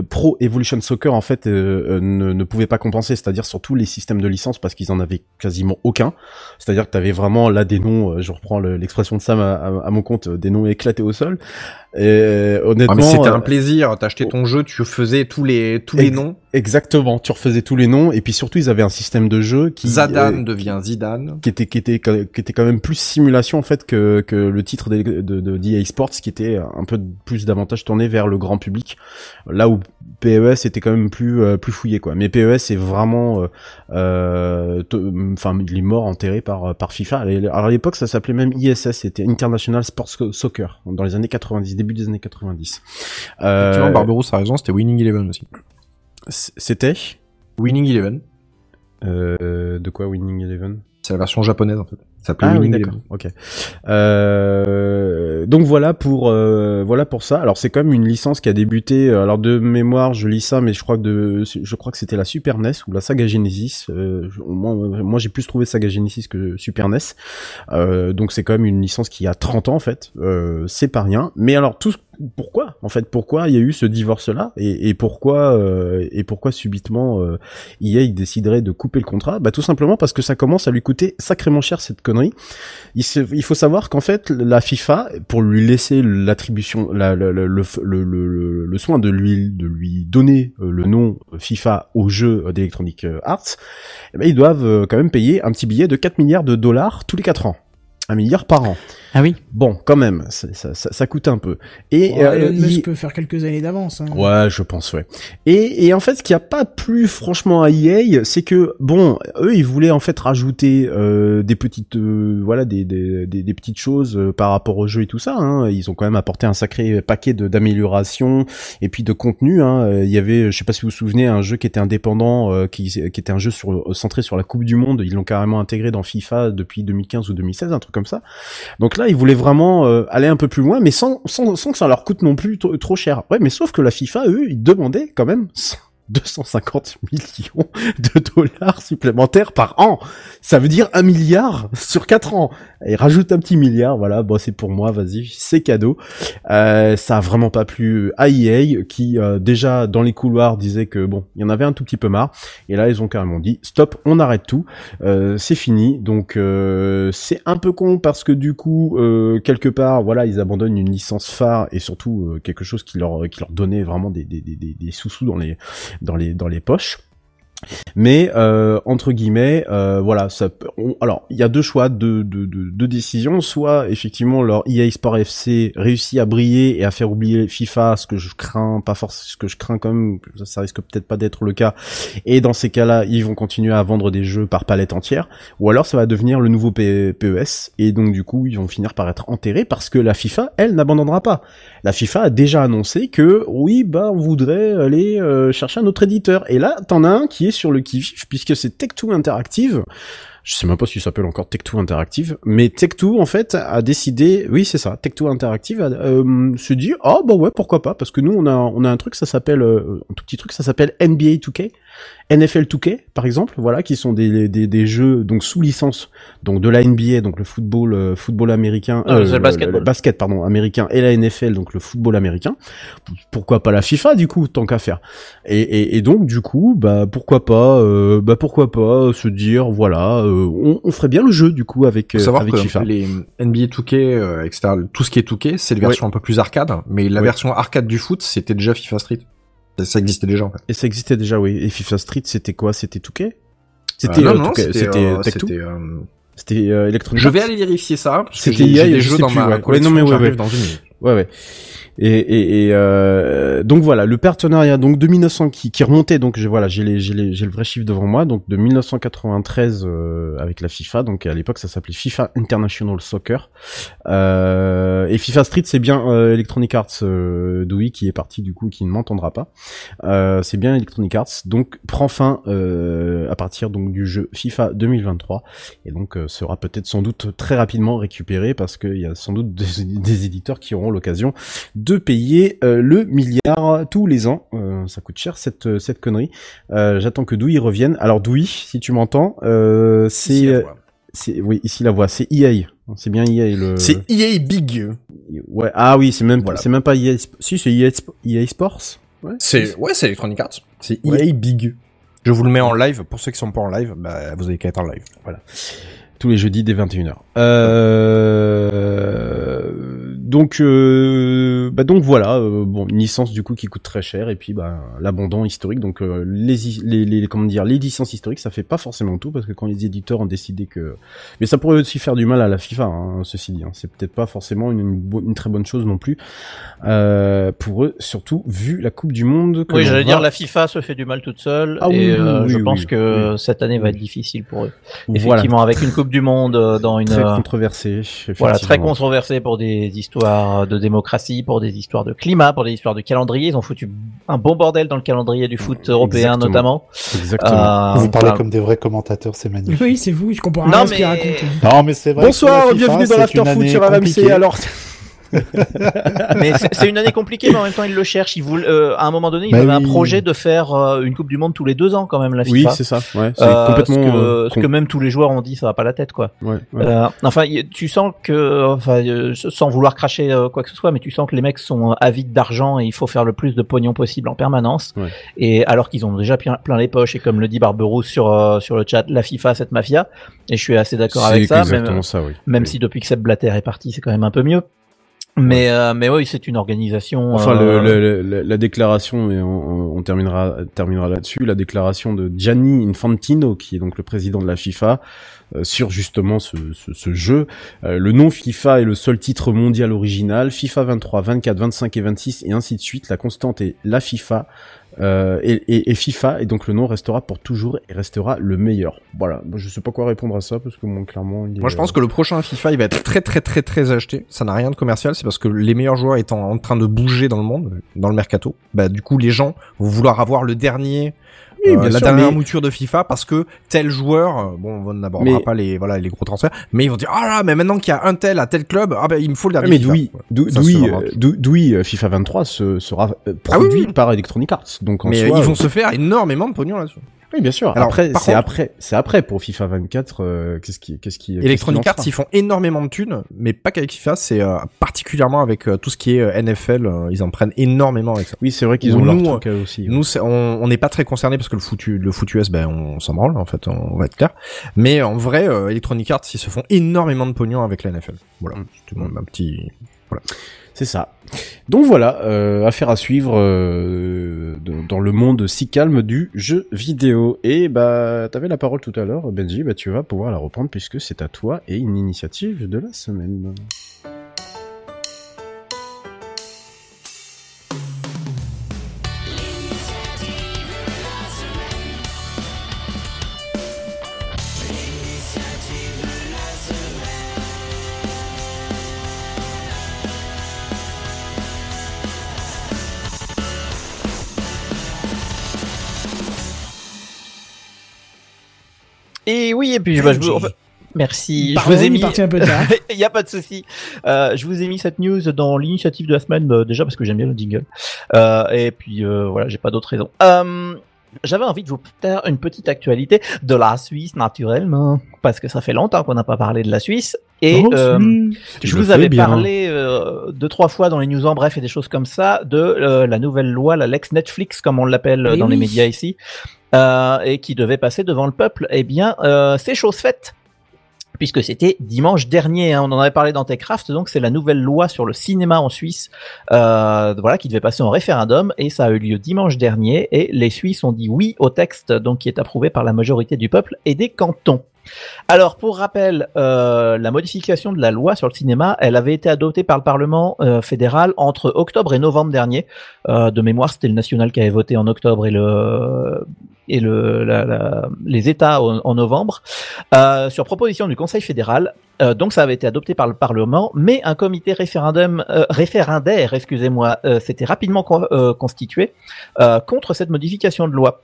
E: Pro Evolution Soccer en fait euh, ne, ne pouvait pas compenser, c'est-à-dire sur tous les systèmes de licence parce qu'ils en avaient quasiment aucun. C'est-à-dire que t'avais vraiment là des noms, je reprends le- l'expression de Sam à, à- à mon compte, des noms éclatés au sol. Et euh,
J: Ah,
E: honnêtement,
J: mais c'était
E: euh,
J: un plaisir. T'achetais ton jeu, tu faisais tous les tous les noms.
E: exactement, tu refaisais tous les noms et puis surtout ils avaient un système de jeu qui
J: Zadan
E: euh,
J: devient Zidane.
E: qui était qui était qui était quand même plus simulation en fait que que le titre de de, de d'EA Sports qui était un peu plus davantage tourné vers le grand public là où PES était quand même plus euh, plus fouillé quoi mais PES est vraiment euh, euh, enfin il est mort enterré par par FIFA alors à l'époque ça s'appelait même ISS c'était International Sports Soccer dans les années 90 début des années 90 euh,
J: Effectivement, Barberousse a raison, c'était Winning Eleven aussi.
E: c'était
J: Winning Eleven,
E: euh, de quoi Winning Eleven?
J: C'est la version japonaise en fait. Ça
E: Ah oui, d'accord.
J: Eleven.
E: Ok. Euh, donc voilà pour euh, voilà pour ça. Alors c'est quand même une licence qui a débuté. euh, Alors de mémoire, je lis ça, mais je crois que de je crois que c'était la Super NES ou la Saga Genesis. Euh, moi, moi j'ai plus trouvé Saga Genesis que Super NES. Donc c'est quand même une licence qui a 30 ans en fait. C'est pas rien. Mais alors tout pourquoi en fait pourquoi il y a eu ce divorce là et, et pourquoi euh, et pourquoi subitement euh, EA il déciderait de couper le contrat? Bah tout simplement parce que ça commence à lui coûter sacrément cher cette connerie. Il, se- il faut savoir qu'en fait la FIFA pour lui laisser l'attribution la, la- le, le, le, le- soin de lui de lui donner euh, le nom FIFA au jeu d'Electronic Arts, eh ben, ils doivent euh, quand même payer un petit billet de 4 milliards de dollars tous les 4 ans. Un milliard par an.
A: Ah oui.
E: Bon, quand même, ça, ça, ça- coûte un peu. Et
A: Bon,
E: euh,
A: Elon
E: il-
A: Musk peut faire quelques années d'avance. Hein.
E: Ouais, je pense, ouais. Et, et en fait, ce qui a pas plu franchement à EA, c'est que bon, eux, ils voulaient en fait rajouter euh, des petites, euh, voilà, des, des, des, des petites choses euh, par rapport au jeu et tout ça. Hein. Ils ont quand même apporté un sacré paquet de d'améliorations et puis de contenu. Hein. Il y avait, je sais pas si vous vous souvenez, un jeu qui était indépendant, euh, qui, qui était un jeu sur, centré sur la Coupe du Monde. Ils l'ont carrément intégré dans FIFA depuis 2015 ou 2016, un truc comme ça. Donc là, ils voulaient vraiment euh, aller un peu plus loin, mais sans, que ça leur coûte non plus trop, cher. Ouais, mais sauf que la FIFA, eux, ils demandaient quand même 250 millions de dollars supplémentaires par an. Ça veut dire un milliard sur quatre ans. Et rajoute un petit milliard, voilà, bon c'est pour moi, vas-y, c'est cadeau. Euh, ça a vraiment pas plu à EA qui euh, déjà dans les couloirs disait que bon, il y en avait un tout petit peu marre. Et là ils ont carrément dit stop, on arrête tout, euh, c'est fini. Donc c'est un peu con parce que du coup quelque part voilà ils abandonnent une licence phare et surtout quelque chose qui leur qui leur donnait vraiment des des des, des, des sous-sous dans les dans les dans les poches. Mais euh, entre guillemets, euh, voilà, ça. peut- on- alors, il y a deux choix, deux, deux, deux, deux décisions. Soit effectivement, leur EA Sport FC réussit à briller et à faire oublier FIFA, ce que je crains pas forcément, ce que je crains quand même, ça, risque peut-être pas d'être le cas. Et dans ces cas-là, ils vont continuer à vendre des jeux par palette entière. Ou alors, ça va devenir le nouveau PES et donc du coup, ils vont finir par être enterrés parce que la FIFA, elle, n'abandonnera pas. La FIFA a déjà annoncé que oui, bah, on voudrait aller euh, chercher un autre éditeur. Et là, t'en as un qui sur le qui-vive, puisque c'est Tech2 Interactive. Je sais même pas s'il s'appelle encore Tech2 Interactive, mais Tech2 en fait a décidé, oui c'est ça, Tech2 Interactive euh, se dit, oh bah ouais pourquoi pas, parce que nous on a on a un truc ça s'appelle euh, un tout petit truc ça s'appelle NBA 2K, NFL 2K par exemple, voilà qui sont des, des, des jeux donc sous licence donc de la NBA donc le football euh, football américain,
G: Ah, c'est le basketball.
E: basket pardon américain et la NFL donc le football américain. Pourquoi pas la FIFA du coup tant qu'à faire. Et, et, et donc du coup bah pourquoi pas euh, bah pourquoi pas se dire voilà euh, on, on ferait bien le jeu du coup avec euh, avec
J: que
E: FIFA.
J: les NBA 2K, euh, etc., tout ce qui est 2K, c'est des versions un peu plus arcade, mais la version arcade du foot, c'était déjà FIFA Street. Ça, ça existait déjà en fait.
E: Et ça existait déjà oui. Et FIFA Street c'était quoi? C'était 2K C'était
J: Euh, non,
E: euh,
J: non,
E: 2K,
J: c'était
E: c'était
J: euh,
E: Tech2?
J: c'était, euh,
E: C'était euh, Electronic
J: Je vais aller vérifier ça.
E: C'était
J: j'ai-
E: EA,
J: j'ai des
E: je
J: jeux dans ma collection.
E: non, mais ouais, ouais.
J: dans une minute.
E: Ouais, ouais. Et, et, euh, donc voilà, le partenariat donc de 1900 qui, qui remontait donc j'ai voilà j'ai le vrai chiffre devant moi donc de 1993 euh, avec la FIFA donc à l'époque ça s'appelait FIFA International Soccer. Euh, et FIFA Street c'est bien euh, Electronic Arts euh, Dewey qui est parti du coup qui ne m'entendra pas. Euh, c'est bien Electronic Arts donc prend fin euh, à partir donc du jeu FIFA 2023 et donc sera peut-être sans doute très rapidement récupéré parce qu'il y a sans doute des, des éditeurs qui auront l'occasion payer euh, le milliard tous les ans. Euh, ça coûte cher cette cette connerie. Euh, J'attends que Douy revienne. Alors Douy, si tu m'entends, euh, c'est oui ici la voix, c'est EA. C'est bien EA le.
J: C'est EA Big.
E: ouais ah oui c'est même
J: Voilà.
E: c'est même pas EA Sp- si c'est EA, EA Sports. Ouais.
J: C'est ouais, c'est Electronic Arts. C'est EA
E: Ouais.
J: Big. Je vous le mets en live. Pour ceux qui sont pas en live, bah, vous avez qu'à être en live. Voilà.
E: tous les jeudis dès 21h. Euh... Donc, euh... bah donc voilà, euh, bon une licence du coup qui coûte très cher et puis bah l'abondant historique. Donc les, les les comment dire les licences historiques ça fait pas forcément tout parce que quand les éditeurs ont décidé que, mais ça pourrait aussi faire du mal à la FIFA. Hein, ceci dit, hein. c'est peut-être pas forcément une, une, très bonne chose non plus euh, pour eux, surtout vu la Coupe du Monde.
G: Oui, j'allais dire la FIFA se fait du mal toute seule
E: Ah
G: et
E: oui,
G: euh,
E: oui,
G: je
E: oui,
G: pense que cette année va être difficile pour eux.
E: Voilà.
G: Effectivement, avec une Coupe du Monde dans une
E: controversé.
G: voilà très controversée pour des histoires de démocratie, pour des histoires de climat, pour des histoires de calendrier. Ils ont foutu un bon bordel dans le calendrier du foot européen
E: Exactement.
G: notamment.
E: Exactement.
G: Euh,
F: Vous parlez
G: enfin,
F: comme des vrais commentateurs, c'est magnifique.
A: Oui, c'est vous, je comprends
G: Non,
A: rien à ce qu'il
G: mais-
A: raconte.
F: Non, mais c'est vrai.
E: Bonsoir, bienvenue dans l'After Foot sur RMC. Alors,
G: mais c'est- c'est une année compliquée, mais en même temps ils le cherchent. Ils voulaient, euh, à un moment donné, ils
F: Bah
G: avaient un
F: oui.
G: projet de faire euh, une Coupe du Monde tous les deux ans quand même la
E: oui,
G: FIFA.
E: c'est ça. Ouais, c'est
G: Euh,
E: complètement.
G: ce, que,
E: euh,
G: ce que même tous les joueurs ont dit, ça va pas la tête quoi.
E: Ouais, ouais.
G: Euh, enfin, tu sens que, enfin, euh, sans vouloir cracher euh, quoi que ce soit, mais tu sens que les mecs sont avides d'argent et il faut faire le plus de pognon possible en permanence.
E: Ouais.
G: Et alors qu'ils ont déjà plein, plein les poches et comme le dit Barberousse sur euh, sur le chat, la FIFA cette mafia. Et je suis assez d'accord avec
E: C'est
G: ça.
E: exactement
G: Même,
E: ça, oui.
G: même
E: Oui.
G: si depuis que Seb Blatter est parti, c'est quand même un peu mieux. Mais euh, mais oui, c'est une organisation.
E: Enfin,
G: euh,
E: le- le- la déclaration, et on, on terminera, terminera là-dessus, la déclaration de Gianni Infantino, qui est donc le président de la FIFA, euh, sur justement ce, ce, ce jeu. Euh, le nom FIFA est le seul titre mondial original. FIFA 23, 24, 25 et 26 et ainsi de suite. La constante est la FIFA. Euh, et, FIFA, et donc le nom restera pour toujours et restera le meilleur. Voilà, je sais pas quoi répondre à ça parce que moi clairement. il
J: Moi, je pense que le prochain FIFA, il va être très, très, très, très acheté. Ça n'a rien de commercial. C'est parce que les meilleurs joueurs étant en train de bouger dans le monde, dans le mercato, bah, du coup, les gens vont vouloir avoir le dernier, Oui,
E: bien
J: la
E: sûr,
J: dernière
E: mais-
J: mouture de FIFA parce que tel joueur, euh, bon, on n'abordera
E: Mais-
J: pas les voilà les gros transferts, mais ils vont dire ah là, mais maintenant qu'il y a un tel à tel club, ah ben il me faut le dernier.
E: mais il, euh, FIFA 23 se, sera euh,
J: Ah oui,
E: produit
J: oui.
E: par Electronic Arts. Donc en
J: Mais euh,
E: soi,
J: ils vont
E: euh,
J: se faire énormément de pognon là-dessus.
E: Oui, bien sûr.
J: Alors,
E: après, c'est
J: contre-
E: après, c'est après pour FIFA 24. euh, qu'est-ce qui, qu'est-ce qui,
J: Electronic
E: qu'est-ce
J: Arts, ils font énormément de thunes, mais pas qu'avec FIFA, c'est euh, particulièrement avec euh, tout ce qui est euh, NFL, euh, ils en prennent énormément avec ça.
E: Oui, c'est vrai qu'ils
J: Ou
E: ont leur
J: nous,
E: truc euh, aussi.
J: Nous, on on n'est pas très concernés parce que le foutu, le foot US, ben, on s'en branle, en fait, on va être clair. Mais en vrai, euh, Electronic Arts, ils se font énormément de pognon avec la NFL. Voilà, c'était mon- un petit...
E: C'est ça. Donc voilà, euh, affaire à suivre euh, dans le monde si calme du jeu vidéo. Et bah, t'avais la parole tout à l'heure, Benji. Bah, tu vas pouvoir la reprendre puisque c'est à toi et une initiative de la semaine.
G: Et oui, et puis bah, je vous... enfin, merci.
A: Pardon,
G: je vous ai mis.
A: parti un peu tard.
G: Il y a pas de souci. Euh, je vous ai mis cette news dans l'initiative de la semaine euh, déjà parce que j'aime bien le jingle. Euh, et puis euh, voilà, j'ai pas d'autres raisons. Euh, j'avais envie de vous faire une petite actualité de la Suisse naturellement parce que ça fait longtemps qu'on n'a pas parlé de la Suisse et
E: Oh,
G: euh, je vous avais
E: bien.
G: parlé euh, deux trois fois dans les news en bref et des choses comme ça de euh, la nouvelle loi, la Lex Netflix comme on l'appelle dans les médias ici, euh, et qui devait passer devant le peuple. Eh bien, euh, c'est chose faite puisque c'était dimanche dernier. hein, on en avait parlé dans Techcraft, donc c'est la nouvelle loi sur le cinéma en Suisse, euh, voilà, qui devait passer en référendum, et ça a eu lieu dimanche dernier, et les Suisses ont dit oui au texte, donc qui est approuvé par la majorité du peuple et des cantons. Alors, pour rappel, euh, la modification de la loi sur le cinéma, elle avait été adoptée par le Parlement euh, fédéral entre octobre et novembre dernier. Euh, de mémoire, c'était le national qui avait voté en octobre et le les États en, novembre sur proposition du Conseil fédéral. Donc, ça avait été adopté par le Parlement, mais un comité référendum référendaire, excusez-moi, s'était rapidement con- constitué contre cette modification de loi.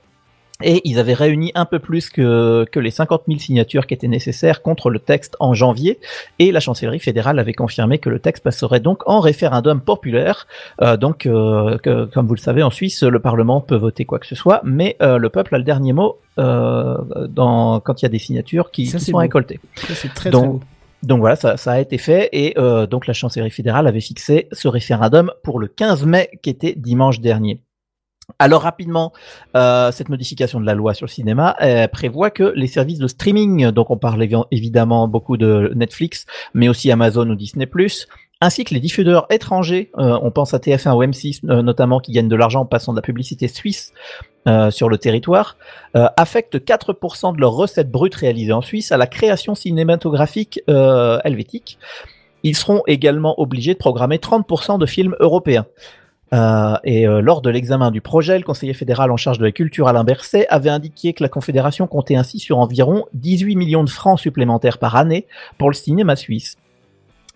G: Et ils avaient réuni un peu plus que, que les 50 000 signatures qui étaient nécessaires contre le texte en janvier. Et la chancellerie fédérale avait confirmé que le texte passerait donc en référendum populaire. Euh, donc, euh, que- comme vous le savez, en Suisse, le Parlement peut voter quoi que ce soit, mais euh, le peuple a le dernier mot euh, dans, quand il y a des signatures qui,
A: Ça,
G: qui
A: c'est
G: sont récoltées.
A: C'est très très
G: Donc,
A: beau.
G: donc voilà, ça, ça a été fait et euh, donc la chancellerie fédérale avait fixé ce référendum pour le 15 mai qui était dimanche dernier. Alors rapidement, euh, cette modification de la loi sur le cinéma prévoit que les services de streaming, donc on parle évi- évidemment beaucoup de Netflix, mais aussi Amazon ou Disney+, ainsi que les diffuseurs étrangers, euh, on pense à TF1 ou M6 euh, notamment, qui gagnent de l'argent en passant de la publicité suisse sur le territoire, affectent 4% de leurs recettes brutes réalisées en Suisse à la création cinématographique helvétique. Ils seront également obligés de programmer 30% de films européens. Euh, et euh, lors de l'examen du projet, le conseiller fédéral en charge de la culture Alain Berset avait indiqué que la Confédération comptait ainsi sur environ 18 millions de francs supplémentaires par année pour le cinéma suisse.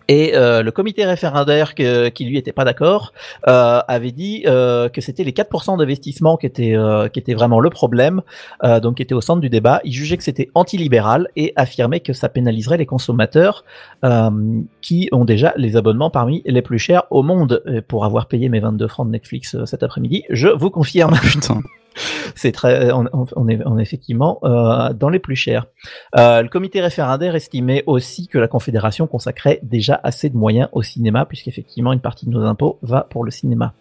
G: Et euh, le comité référendaire que- qui lui était pas d'accord euh, avait dit euh, que c'était les 4% d'investissement qui étaient euh, qui était vraiment le problème, euh, donc qui était au centre du débat. Il jugeait que c'était antilibéral et affirmait que ça pénaliserait les consommateurs euh, qui ont déjà les abonnements parmi les plus chers au monde. Pour avoir payé mes 22 francs de Netflix cet après-midi, je vous confirme.
K: Putain.
G: C'est très, on, est, effectivement euh, dans les plus chers. Euh, le comité référendaire estimait aussi que la Confédération consacrait déjà assez de moyens au cinéma, puisqu'effectivement une partie de nos impôts va pour le cinéma.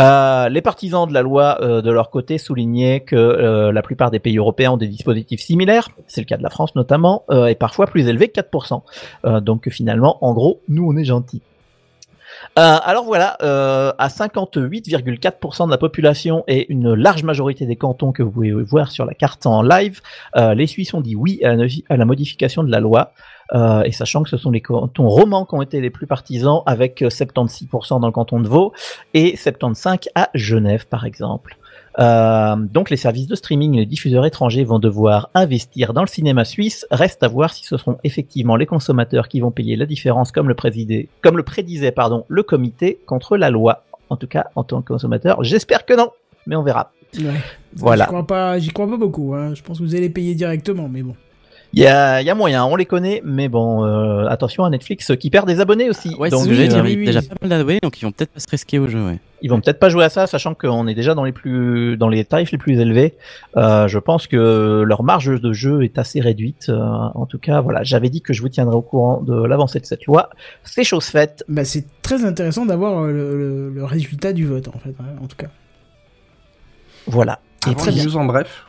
G: Euh, les partisans de la loi, de leur côté, soulignaient que la plupart des pays européens ont des dispositifs similaires, c'est le cas de la France notamment, et parfois plus élevés que 4%. Euh, donc finalement, en gros, nous on est gentils. Euh, alors voilà, euh, à 58,4% de la population et une large majorité des cantons que vous pouvez voir sur la carte en live, euh, les Suisses ont dit oui à la, modification de la loi. Euh, et sachant que ce sont les cantons romans qui ont été les plus partisans, avec euh, 76% dans le canton de Vaud et 75% à Genève, par exemple. Euh, donc les services de streaming et les diffuseurs étrangers vont devoir investir dans le cinéma suisse. Reste à voir si ce seront effectivement les consommateurs qui vont payer la différence, comme le, présidé, comme le prédisait pardon, le comité contre la loi. En tout cas, en tant que consommateur, j'espère que non, mais on verra.
A: Ouais.
G: Voilà.
A: J'y crois pas, j'y crois pas beaucoup. Hein. Je pense que vous allez payer directement, mais bon.
G: Il y a, il y a moyen, on les connaît, mais bon, euh, attention à Netflix qui perd des abonnés aussi.
K: Ouais,
G: Donc,
K: c'est ce que j'allais
A: oui,
K: dire,
A: oui,
K: il y a
A: oui.
K: déjà pas mal d'abonnés, donc ils vont peut-être pas se risquer au jeu, ouais.
G: ils vont peut-être pas jouer à ça, sachant qu'on est déjà dans les plus, dans les tarifs les plus élevés. Euh, je pense que leur marge de jeu est assez réduite. Euh, en tout cas, voilà, j'avais dit que je vous tiendrais au courant de l'avancée de cette loi. C'est chose faite.
A: Bah, c'est très intéressant d'avoir euh, le, le- le résultat du vote, en fait, hein, en tout cas.
G: Voilà.
A: Et
J: Avant
A: très
J: news en bref,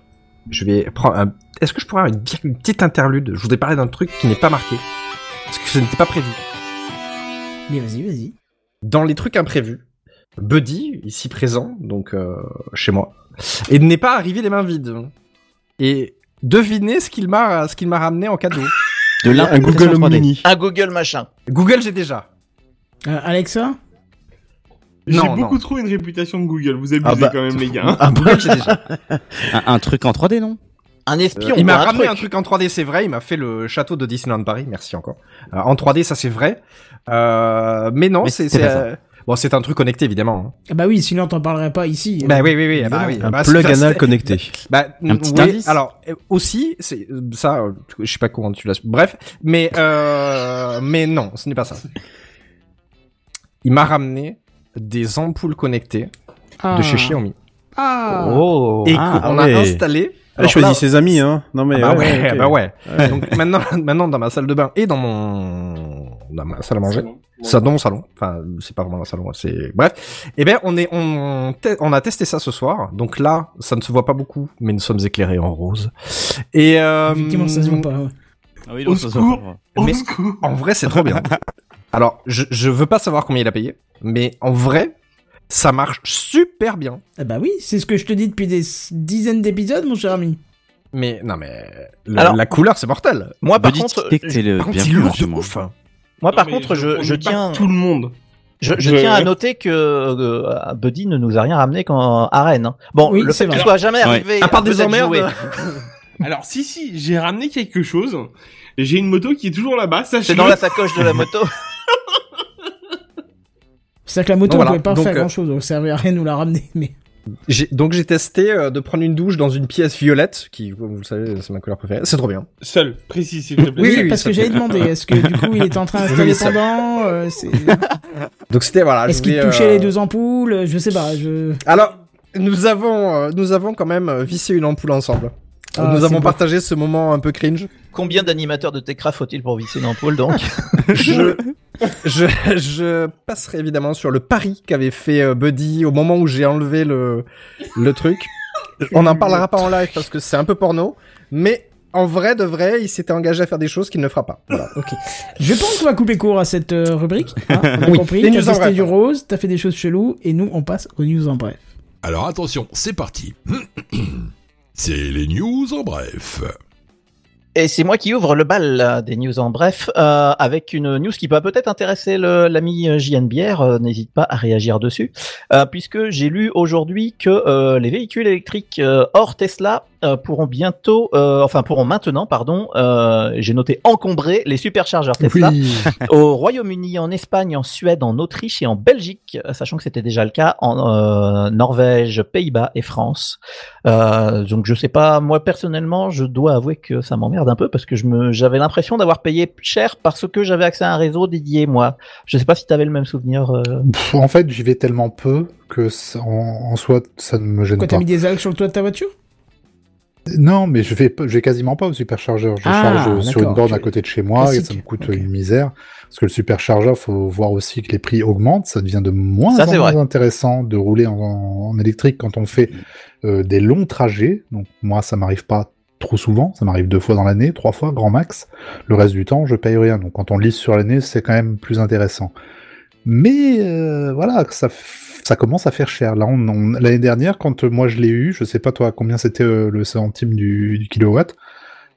J: je vais prendre un... Est-ce que je pourrais avoir une, une petite interlude? Je voudrais parler d'un truc qui n'est pas marqué. Parce que ce n'était pas prévu.
A: Mais vas-y, vas-y.
J: Dans les trucs imprévus, Buddy, ici présent, donc euh, chez moi, et n'est pas arrivé les mains vides. Et devinez ce qu'il m'a ce qu'il m'a ramené en cadeau.
K: De là,
E: Un Google Home
K: 3D.
E: Mini.
G: Un Google machin.
J: Google, j'ai déjà.
A: Euh, Alexa?
D: J'ai
J: Non,
D: beaucoup
J: non.
D: trop une réputation de Google. Vous abusez
E: Ah bah,
D: quand même, les gars. hein.
E: Ah bah,
J: Google, j'ai déjà.
K: Un, un truc en 3D, non?
G: Un espion.
J: il m'a
G: un
J: ramené
G: truc.
J: un truc en 3D, c'est vrai. Il m'a fait le château de Disneyland Paris. Merci encore. Euh, en 3D, ça c'est vrai. Euh, mais non, c'est euh, bon, c'est un truc connecté évidemment. hein.
A: Ah bah oui, sinon t'en parlerais pas ici.
J: Bah oui, oui, oui. ah bah oui.
E: Un
J: Bah,
E: plug anal connecté.
J: Bah,
K: Un petit
J: oui,
K: indice.
J: Alors aussi, c'est ça. Je sais pas comment tu l'as. Bref, mais euh, mais non, ce n'est pas ça. Il m'a ramené des ampoules connectées
A: Ah.
J: de chez Xiaomi
A: Ah
G: Oh.
J: et
K: ah,
J: qu'on
E: ouais.
J: a installé.
E: Choisis
J: là-
E: ses amis, hein. Non mais.
J: Ah bah ouais, bah ouais.
E: Ouais.
J: Donc maintenant, maintenant dans ma salle de bain et dans mon dans ma salle à manger, ça dans mon salon. Enfin, c'est pas vraiment un salon, c'est bref. Eh ben, on est on te- on a testé ça ce soir. Donc là, ça ne se voit pas beaucoup, mais nous sommes éclairés en rose. Et euh,
A: Effectivement, ça se voit pas. ouais.
K: Ah oui,
D: Au
K: non, ça se voit pas.
D: Au
J: Mais-
D: secours.
J: En vrai, c'est trop bien. Alors, je je veux pas savoir combien il a payé, mais en vrai, ça marche super bien.
A: Ah bah oui, c'est ce que je te dis depuis des dizaines d'épisodes, mon cher ami.
J: Mais non, mais la,
G: Alors-
J: la couleur, c'est mortel.
G: Moi, par
K: Buddy
G: contre,
K: le
J: Par
K: bien plus
J: lourd de
K: moi.
J: ouf.
G: moi, par
D: Non, mais
G: contre, je, tiens,
D: Tout le monde.
G: je, je
D: Je-
G: tiens à noter que euh, Buddy ne nous a rien ramené quand à Rennes. hein. Bon,
A: Oui,
G: le
A: c'est
G: fait qu'il
A: vrai.
G: soit jamais
K: Ouais.
G: arrivé,
J: À part
G: peut-être
J: des emmerdes.
D: Alors, si, si, j'ai ramené quelque chose. J'ai une moto qui est toujours là-bas, sachez
G: C'est dans la sacoche de la moto.
A: C'est-à-dire que la moto, on
J: voilà,
A: pouvait pas
J: donc,
A: faire
J: euh,
A: grand-chose, ça servait à rien de nous la ramener. Mais
J: donc j'ai testé euh, de prendre une douche dans une pièce violette, qui, comme vous le savez, c'est ma couleur préférée. C'est trop bien.
D: Seul, précis, s'il te plaît.
J: Oui, oui,
A: parce que j'avais demandé, est-ce que du coup il était en train
J: Oui,
A: d'installer
J: ça-
A: pendant euh,
J: Donc c'était voilà.
A: Est-ce qu'il touchait
J: euh,
A: les deux ampoules? Je sais pas. Je...
J: Alors nous avons euh, nous avons quand même euh, vissé une ampoule ensemble.
A: Ah,
J: nous avons
A: beau.
J: partagé ce moment un peu cringe.
G: Combien d'animateurs de Techcraft faut-il pour visser une ampoule donc
J: Je, je, je passerai évidemment sur le pari qu'avait fait euh, Buddy au moment où j'ai enlevé le, le truc. On n'en parlera pas en live parce que c'est un peu porno, mais en vrai de vrai, il s'était engagé à faire des choses qu'il ne fera pas. Voilà.
A: Je pense qu'on va couper court à cette euh, rubrique. hein, on a
J: Oui,
A: compris.
J: les
A: T'as
J: news en
A: testé
J: bref.
A: du rose, t'as fait des choses cheloues, et nous on passe aux news en bref.
L: Alors attention, c'est parti. C'est les news en bref.
G: Et c'est moi qui ouvre le bal là, des news en bref, euh, avec une news qui va peut-être intéresser l'ami euh, JN Bière, euh, n'hésite pas à réagir dessus, euh, puisque j'ai lu aujourd'hui que euh, les véhicules électriques euh, hors Tesla euh, pourront bientôt, euh, enfin pourront maintenant, pardon, euh, j'ai noté encombrer les superchargeurs Tesla
F: Oui.
G: au Royaume-Uni, en Espagne, en Suède, en Autriche et en Belgique, sachant que c'était déjà le cas en euh, Norvège, Pays-Bas et France. Euh, donc je sais pas, moi personnellement, je dois avouer que ça m'emmerde un peu parce que je me, j'avais l'impression d'avoir payé cher parce que j'avais accès à un réseau dédié moi. Je sais pas si tu avais le même souvenir. euh.
F: Pff, en fait, j'y vais tellement peu que ça- en, en soi, ça ne me gêne pas.
A: t'as mis des algues sur le toit de ta voiture?
F: Non, mais je vais, je vais quasiment pas au superchargeur. Je
A: Ah,
F: charge sur une borne
A: tu-
F: à côté de chez moi et ça me coûte une misère. Parce que le superchargeur, faut voir aussi que les prix augmentent. Ça devient de moins
G: Ça,
F: en moins
G: vrai.
F: intéressant de rouler en, en électrique quand on fait euh, des longs trajets. Donc moi, ça m'arrive pas trop souvent. Ça m'arrive deux fois dans l'année, trois fois grand max. Le reste du temps, je paye rien. Donc quand on lisse sur l'année, c'est quand même plus intéressant. Mais euh, voilà, ça, ça commence à faire cher. Là, l'année dernière, quand euh, moi je l'ai eu, je sais pas toi combien c'était euh, le centime du, kilowatt.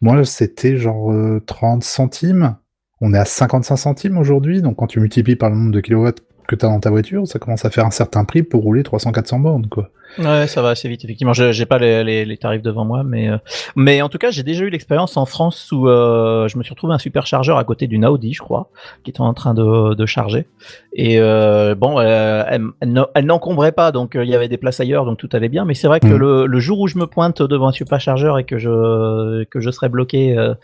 F: Moi, c'était genre euh, 30 centimes. On est à 55 centimes aujourd'hui, donc quand tu multiplies par le nombre de kilowatts que tu as dans ta voiture, ça commence à faire un certain prix pour rouler 300-400 bornes, quoi.
G: Ouais, ça va assez vite effectivement. Je j'ai pas les, les, les tarifs devant moi, mais euh, mais en tout cas, j'ai déjà eu l'expérience en France où euh, je me suis retrouvé un superchargeur à côté d'une Audi, je crois, qui était en train de, de charger. Et euh, bon, euh, elle, elle n'en- elle n'encombrait pas, donc euh, il y avait des places ailleurs, donc tout allait bien. Mais c'est vrai que
F: Mhm.
G: le, le jour où je me pointe devant un superchargeur et que je que je serais bloqué, euh,